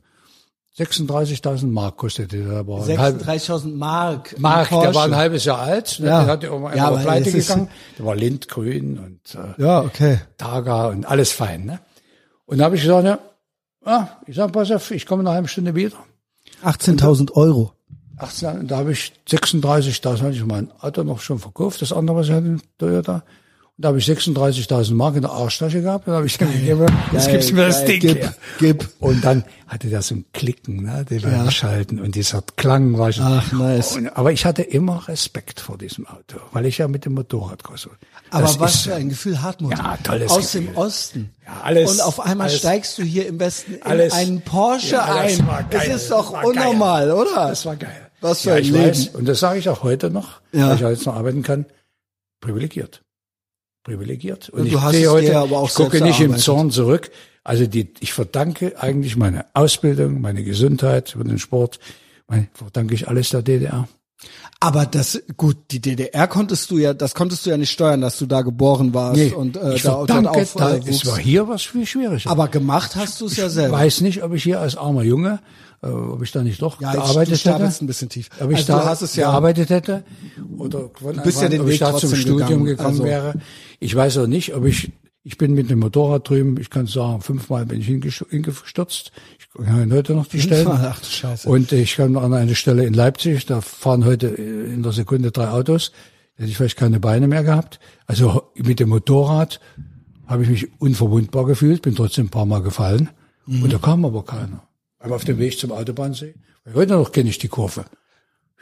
36.000 Mark kostete der. war ein halb- 36.000 Mark. Mark, der war ein halbes Jahr alt? Ja. der hat ja irgendwann Ja, ja, aber pleite gegangen. Der war lindgrün und äh, Ja, okay. Targa und alles fein. Ne? Und da habe ich gesagt, ja, ah, ich sag, pass auf, ich komme in einer halben Stunde wieder. 18.000 Euro. 18, da habe ich 36.000, hatte ich mein Auto noch schon verkauft, das andere, was ich hatte, Toyota. Da habe ich 36.000 Mark in der Arschtasche gehabt. Dann habe ich dann gegeben, jetzt Geil, gibst du mir das geil, Ding gib, gib. Und dann hatte der so ein Klicken, ne, den wir schalten und dieser Klang war schon. Ach, nice. Und, aber ich hatte immer Respekt vor diesem Auto, weil ich ja mit dem Motorrad groß war. Aber Das was ist- für ein Gefühl, Hartmut. Ja, tolles Aus Gefühl. dem Osten. Ja, alles- Und auf einmal alles- steigst du hier im Westen in Alles- einen Porsche Ja, das ein. war geil. Das ist doch War unnormal, geil. oder? Das war geil. Was für ja, ein ich Leben. weiß, und das sage ich auch heute noch, Ja. weil ich ja jetzt noch arbeiten kann, privilegiert. Privilegiert. Und Und du ich hast sehe heute, aber auch ich gucke nicht im. Zorn zurück. Also die, ich verdanke eigentlich meine Ausbildung, meine Gesundheit und den Sport, mein, verdanke ich alles der DDR. Aber das, gut, die DDR konntest du ja, das konntest du ja nicht steuern, dass du da geboren warst und äh, ich da, verdanke, auf, da, äh, es war hier was viel schwieriger. Aber gemacht hast du es ja ich selber. weiß nicht, ob ich hier als armer Junge, äh, ob ich da nicht doch ja, jetzt, du gearbeitet hätte. ein bisschen tief. Ob ich also, da du hast es ja, gearbeitet hätte oder von bist ja den ob ich Weg da zum Studium gegangen, gekommen also- wäre. Ich weiß auch nicht, ob ich, ich bin mit dem Motorrad drüben, ich kann sagen, fünfmal bin ich hingestürzt. Ich kann heute noch die Stellen. Ach du Scheiße. Und ich kann an eine Stelle in Leipzig, da fahren heute in der Sekunde drei Autos. Da hätte ich vielleicht keine Beine mehr gehabt. Also mit dem Motorrad habe ich mich unverwundbar gefühlt, bin trotzdem ein paar Mal gefallen. Mhm. Und da kam aber keiner. Aber auf dem Weg zum Autobahnsee, heute noch kenne ich die Kurve.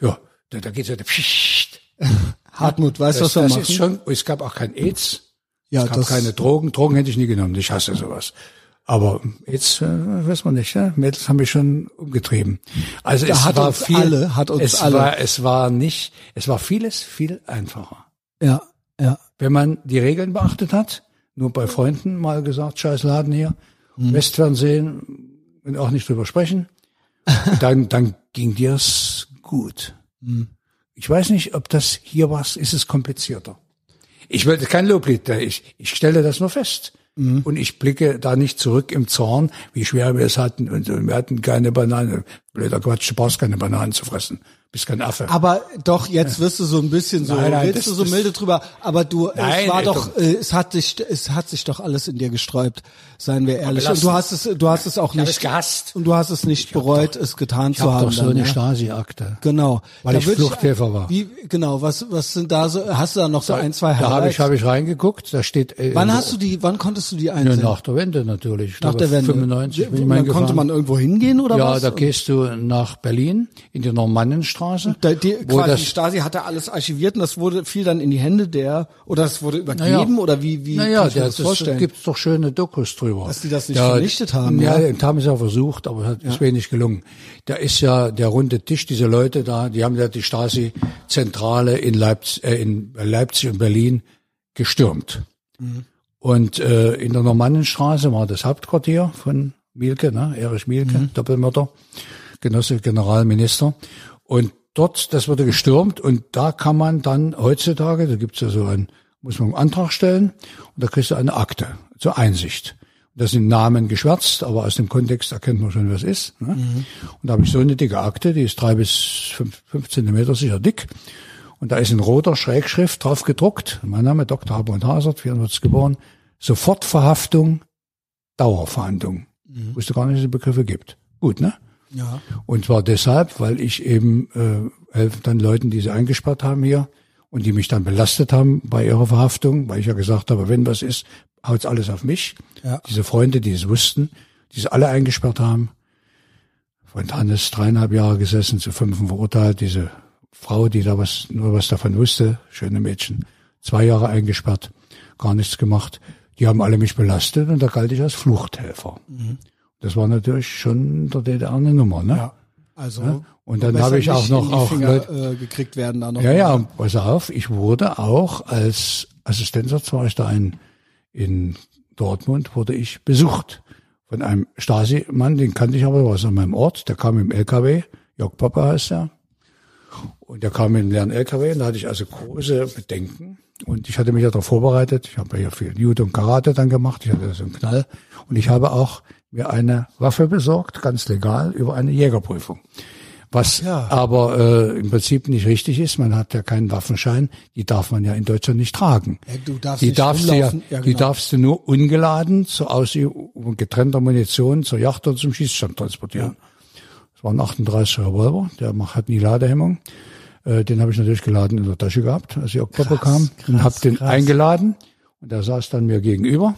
Ja, da, da geht's ja, pssst. Hartmut, weißt du, was wir das machen? ist schon, es gab auch kein AIDS. ja, Es gab keine Drogen. Drogen hätte ich nie genommen. Ich hasse sowas. Aber jetzt äh, weiß man nicht, ja? Mädels haben mich schon umgetrieben. Also Da es hat war uns viel, alle- hat uns es alle. war, es war nicht, es war vieles viel einfacher. ja, ja. Wenn man die Regeln beachtet hat, nur bei Freunden mal gesagt, scheiß Laden hier, Mhm. Westfernsehen und auch nicht drüber sprechen, dann, dann ging dir's gut. Mhm. Ich weiß nicht, ob das hier was, ist es komplizierter. Ich will kein Loblied, ich, ich stelle das nur fest. Mhm. Und ich blicke da nicht zurück im Zorn, wie schwer wir es hatten. Und wir hatten keine Banane. Blöder Quatsch, du brauchst keine Bananen zu fressen. Bist kein Affe. Aber doch, jetzt wirst du so ein bisschen so, Nein, nein, willst das- du so milde drüber, aber du, Nein, es war ey, doch, doch. äh, es hat sich, es hat sich doch alles in dir gesträubt, seien wir ehrlich. Und du hast es, du hast es auch Ich nicht gehasst. Und du hast es nicht bereut, es getan ich zu habe haben. doch so eine ja? Stasi-Akte. Genau. Weil Da ich Fluchthelfer war. Wie, genau, was, was sind da so, hast du da noch so ein, zwei Da habe Highlights? ich, hab ich reingeguckt, da steht... Äh, wann hast du die, wann konntest du die Ja, einsehen? nach der Wende natürlich. Ich Nach der Wende. 95 bin ich mal dann konnte man irgendwo hingehen oder Ja, was? da gehst du nach Berlin in die Normannenstraße. Da, die, quasi das, die Stasi hatte alles archiviert und das wurde fiel dann in die Hände der oder es wurde übergeben oder wie wie naja, kann ich mir das das vorstellen? gibt's doch schöne Dokus drüber. Dass die das nicht vernichtet haben, Ja, ja? ja. haben es ja versucht, aber es hat ist wenig gelungen. Da ist ja der runde Tisch, diese Leute da, die haben ja die Stasi-Zentrale in, Leipzig, äh, in Leipzig und Berlin gestürmt. Mhm. Und äh, in der Normannenstraße war das Hauptquartier von Mielke, ne? Erich Mielke, Mhm. Doppelmörder, Genosse Generalminister. Und dort, das wurde gestürmt und da kann man dann heutzutage, da gibt's ja so ein, muss man einen Antrag stellen und da kriegst du eine Akte zur Einsicht. Da sind Namen geschwärzt, aber aus dem Kontext erkennt man schon, was ist. Ne? Und da habe ich so eine dicke Akte, die ist drei bis fünf, fünf Zentimeter sicher dick. Und da ist in roter Schrägschrift drauf gedruckt, mein Name Dr. Hartmut Hasert, 44 geboren, Sofortverhaftung, Dauerverhandlung. Wusste gar nicht, dass es die Begriffe gibt. Gut, ne? Ja. Und zwar deshalb, weil ich eben äh, helfe dann Leuten, die sie eingesperrt haben hier und die mich dann belastet haben bei ihrer Verhaftung, weil ich ja gesagt habe, wenn was ist, haut's alles auf mich. Ja. Diese Freunde, die es wussten, die sie alle eingesperrt haben, von Hannes dreieinhalb Jahre gesessen, zu fünfen verurteilt, diese Frau, die da was, nur was davon wusste, schöne Mädchen, zwei Jahre eingesperrt, gar nichts gemacht. Die haben alle mich belastet und da galt ich als Fluchthelfer. Das war natürlich schon der DDR eine Nummer, ne? ja. Also Und dann habe ich auch noch auch Finger, Leute, äh, gekriegt werden da noch. ja, ja, pass auf, ich wurde auch als Assistenzarzt war ich da in, in Dortmund, wurde ich besucht von einem Stasi-Mann, den kannte ich aber, der war aus meinem Ort, der kam im LKW, Jörg Papa heißt er. Und der kam mit einem leeren LKW und da hatte ich also große Bedenken. Und ich hatte mich ja darauf vorbereitet. Ich habe ja viel Judo und Karate dann gemacht. Ich hatte so einen Knall. Und ich habe auch mir eine Waffe besorgt, ganz legal, über eine Jägerprüfung. Was ja. aber äh, im Prinzip nicht richtig ist. Man hat ja keinen Waffenschein. Die darf man ja in Deutschland nicht tragen. Ja, du darfst die nicht darfst du ja, ja genau. die darfst du nur ungeladen zur Ausübung getrennter Munition zur Yacht oder zum Schießstand transportieren. Das war ein 38er Revolver, der hat nie Ladehemmung. Äh, den habe ich natürlich geladen in der Tasche gehabt, als ich auch Papa kam krass, und habe den krass. eingeladen und der saß dann mir gegenüber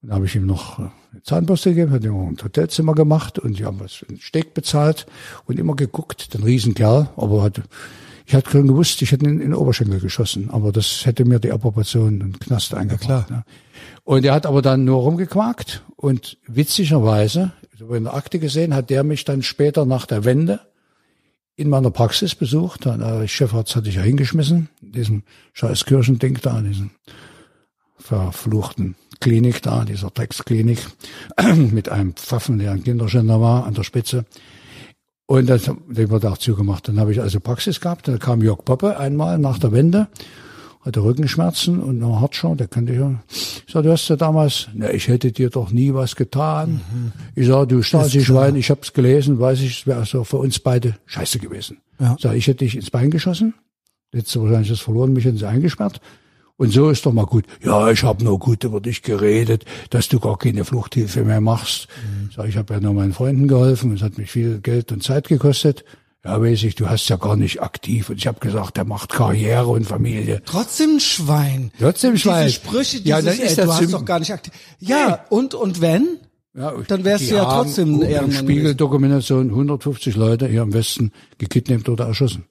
und da habe ich ihm noch eine Zahnbürste gegeben, hat ihm ein Hotelzimmer gemacht und die haben was einen Steak bezahlt und immer geguckt, den Riesenkerl, aber hat, ich hatte schon gewusst, ich hätte ihn in den Oberschenkel geschossen, aber das hätte mir die Approbation und Knast eingebracht. Ja, ne? Und er hat aber dann nur rumgequakt und witzigerweise, habe in der Akte gesehen, hat der mich dann später nach der Wende in meiner Praxis besucht. Der Chefarzt hatte ich ja hingeschmissen, in diesem scheiß Kirchending da, in diesem verfluchten Klinik da, dieser Drecksklinik, mit einem Pfaffen, der ein Kinderschänder war, an der Spitze. Und das, den wird auch zugemacht. Dann habe ich also Praxis gehabt. Dann kam Jörg Poppe einmal nach der Wende, hatte Rückenschmerzen und noch Hartschau, der kannte ich ja. Ich sag, du hast ja damals, na, ich hätte dir doch nie was getan. Mhm. Ich sag, du Stasi-Schwein, ich hab's gelesen, weiß ich, es wäre so für uns beide scheiße gewesen. Ja. Ich sag, ich hätte dich ins Bein geschossen, hättest du wahrscheinlich das verloren, mich hätten sie eingesperrt. Und so ist doch mal gut. Ja, ich habe nur gut über dich geredet, dass du gar keine Fluchthilfe mehr machst. Mhm. Sag, ich habe ja nur meinen Freunden geholfen, es hat mich viel Geld und Zeit gekostet. Ja, weiß ich, du hast ja gar nicht aktiv. Und ich habe gesagt, der macht Karriere und Familie. Trotzdem Schwein. Trotzdem Schwein. Diese Sprüche, dieses, ja, dann ist ey, du hast doch gar nicht aktiv. Ja, hey. und, und wenn? Ja, dann wärst du ja trotzdem ein Ehrenmann. Spiegeldokumentation 150 Leute hier im Westen gekidnappt oder erschossen.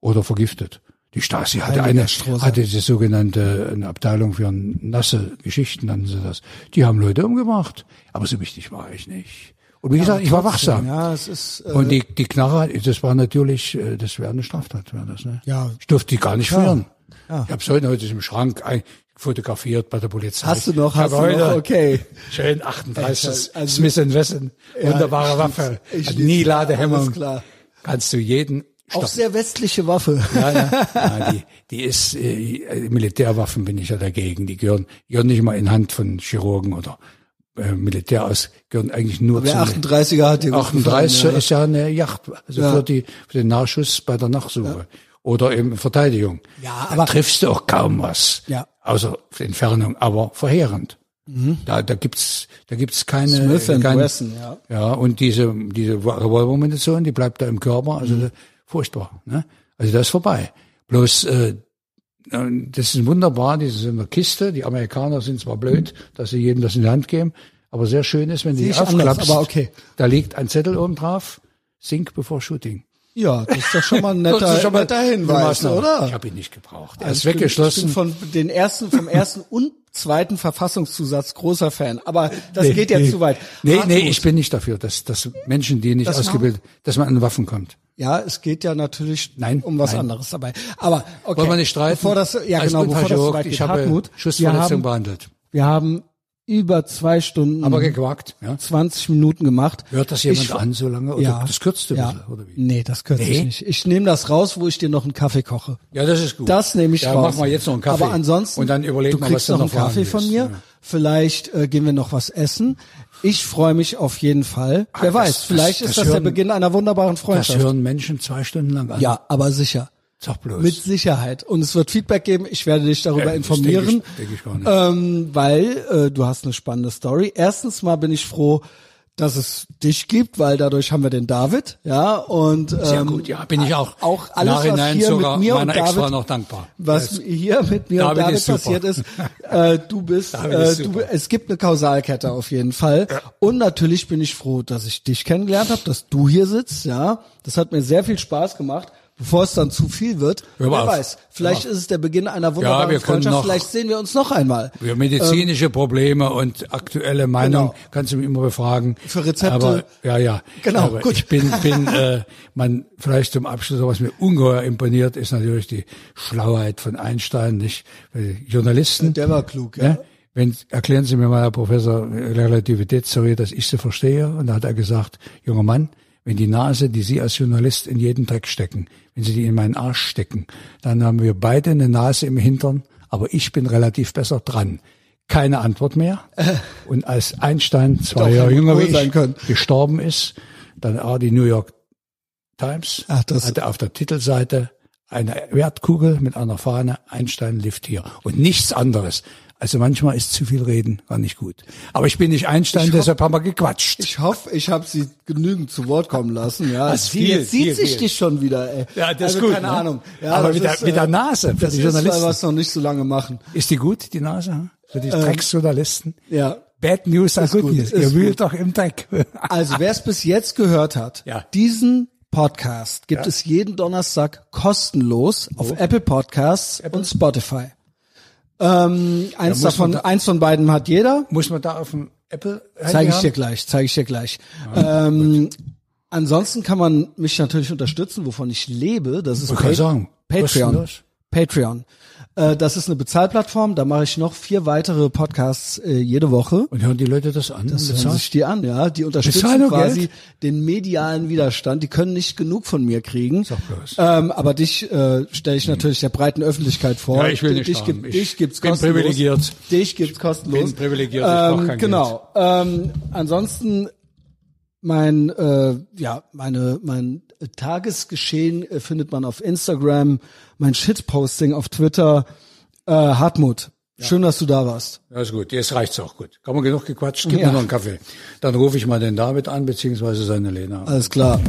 Oder vergiftet. Die Stasi hatte eine, hatte die sogenannte eine Abteilung für nasse Geschichten, nannten sie das. Die haben Leute umgebracht. Aber so wichtig war ich nicht. Und wie ja, gesagt, ich war wachsam. Ja, es ist, äh, und die, die Knarre, das war natürlich, äh, das wäre eine Straftat, wäre das, ne? Ja. Ich durfte die gar nicht ja. führen. Ja. Ich habe heute heute im Schrank ein, fotografiert bei der Polizei. Hast du noch, hast du noch, okay. Schön 38, also, Smith Wesson, wunderbare Waffe, ich, ich nie Ladehemmung. Klar. Kannst du jeden Stopp. Auch sehr westliche Waffe. Ja, ja. ja die, die ist, äh, Militärwaffen bin ich ja dagegen. Die gehören, gehören nicht mal in Hand von Chirurgen oder äh, Militär aus, gehören eigentlich nur zu. Der 38er hat die 38 ja. ist ja eine Yacht, also ja. für, die, für den Nachschuss bei der Nachsuche. Ja. Oder eben Verteidigung. Ja, aber. Da triffst du auch kaum was. Ja. Außer Entfernung, aber verheerend. Mhm. Da, da gibt's, da gibt's keine, Smith keine, Wesson, ja. Ja, und diese, diese Revolvermunition, die bleibt da im Körper, also mhm. Furchtbar. Ne? Also das ist vorbei. Bloß äh, das ist wunderbar, das ist in der Kiste. Die Amerikaner sind zwar blöd, dass sie jedem das in die Hand geben, aber sehr schön ist, wenn du die aufklappst. aber okay. Da liegt ein Zettel oben drauf, Sink before Shooting. Ja, das ist doch schon mal ein netter, schon mal netter Hinweis, oder? Ich habe ihn nicht gebraucht. Er also ist weggeschlossen. Ich bin von den ersten, vom ersten und zweiten Verfassungszusatz großer Fan. Aber das nee, geht ja nee, zu weit. Nee, Hartmut. nee, ich bin nicht dafür, dass, dass Menschen, die nicht das ausgebildet, dass man an Waffen kommt. Ja, es geht ja natürlich nein, um was nein. anderes dabei. Aber okay. Wollen wir nicht streiten? Bevor das, ja genau, bevor das so weit geht, ich habe Hartmut, Schussverletzung haben, behandelt. Wir haben über zwei Stunden. Aber gequakt, ja. 20 Minuten gemacht. Hört das jemand ich, an so lange? Oder ja, das kürzt du ja. bisschen, oder wie? Nee, das kürzt nee? ich nicht. Ich nehme das raus, wo ich dir noch einen Kaffee koche. Ja, das ist gut. Das nehme ich ja, raus. mach mal jetzt noch einen Kaffee. Aber ansonsten, und dann überleg du mal, kriegst was noch einen Kaffee von mir. Ja. Vielleicht äh, gehen wir noch was essen. Ich freue mich auf jeden Fall. Ach, Wer das, weiß, vielleicht das, ist das, hören, der Beginn einer wunderbaren Freundschaft. Das hören Menschen zwei Stunden lang an. Ja, aber sicher. Sag bloß. Mit Sicherheit. Und es wird Feedback geben. Ich werde dich darüber äh, informieren. Das denk ich, denk ich ähm, weil äh, du hast eine spannende Story. Erstens mal bin ich froh, dass es dich gibt, weil dadurch haben wir den David, ja und ähm, sehr gut, ja, bin ich auch. Auch alles, was hier mit mir und David, noch dankbar. Was hier mit mir David und David ist passiert ist, äh, du bist, äh, du, es gibt eine Kausalkette auf jeden Fall. Ja. Und natürlich bin ich froh, dass ich dich kennengelernt habe, dass du hier sitzt, ja. Das hat mir sehr viel Spaß gemacht bevor es dann zu viel wird. Wer weiß, vielleicht ist es der Beginn einer wunderbaren ja, Freundschaft, noch, vielleicht sehen wir uns noch einmal. Für medizinische ähm, Probleme und aktuelle Meinung genau. kannst du mich immer befragen. Für Rezepte. Aber, ja, ja. Genau, Aber gut. Ich bin, bin äh, man vielleicht zum Abschluss, was mir ungeheuer imponiert, ist natürlich die Schlauheit von Einstein, nicht? Weil Journalisten. Der war klug, ja. Ne? Wenn, erklären Sie mir mal, Herr Professor, Relativitätstheorie, dass ich sie verstehe. Und da hat er gesagt, junger Mann, wenn die Nase, die Sie als Journalist in jeden Dreck stecken, wenn Sie die in meinen Arsch stecken, dann haben wir beide eine Nase im Hintern, aber ich bin relativ besser dran. Keine Antwort mehr. Und als Einstein, zwei Jahre jünger ich, gestorben ist, dann war die New York Times, Ach, das hatte auf der Titelseite eine Wertkugel mit einer Fahne, Einstein lift hier. Und nichts anderes. Also manchmal ist zu viel Reden gar nicht gut. Aber ich bin nicht Einstein, ich deshalb haben wir gequatscht. Ich hoffe, ich habe Sie genügend zu Wort kommen lassen. Ja, das viel, jetzt sieht viel, sich viel. dich schon wieder. Ey. Ja, das also, ist gut. Keine ne? Ahnung. Ja, Aber mit, ist, der, mit der Nase für das die ist, Journalisten. was noch nicht so lange machen. Ist die gut, die Nase? Für die ähm, Drecksjournalisten? Ja. Bad News are good, news. Ihr wühlt doch im Dreck. Also wer es bis jetzt gehört hat, ja. diesen Podcast gibt ja. es jeden Donnerstag kostenlos auf oh. Apple Podcasts Apple? und Spotify. Ähm, eins davon, da, eins von beiden hat jeder. Muss man da auf dem Apple? Zeige ich dir gleich, zeige ich dir gleich. Ah, ähm, ansonsten kann man mich natürlich unterstützen, wovon ich lebe. Das ist pa Patreon. Patreon. Äh, das ist eine Bezahlplattform, da mache ich noch vier weitere Podcasts äh, jede Woche. Und hören die Leute das an? Das hören sich die an, ja. Die unterstützen quasi Geld? den medialen Widerstand. Die können nicht genug von mir kriegen. Ähm, aber dich äh, stelle ich natürlich der breiten Öffentlichkeit vor. Ja, ich will nicht dich, gibt, dich gibt's bin kostenlos. privilegiert. Dich gibt's kostenlos. Ich bin privilegiert, ich ähm, Genau. Ähm, ansonsten mein äh, ja meine mein Tagesgeschehen äh, findet man auf Instagram, mein Shitposting auf Twitter. Äh, Hartmut, ja. schön, dass du da warst. Ja, ist gut. Jetzt reicht's auch gut. Kann man genug gequatscht? Gib ja. mir noch einen Kaffee. Dann rufe ich mal den David an, beziehungsweise seine Lena. Alles klar.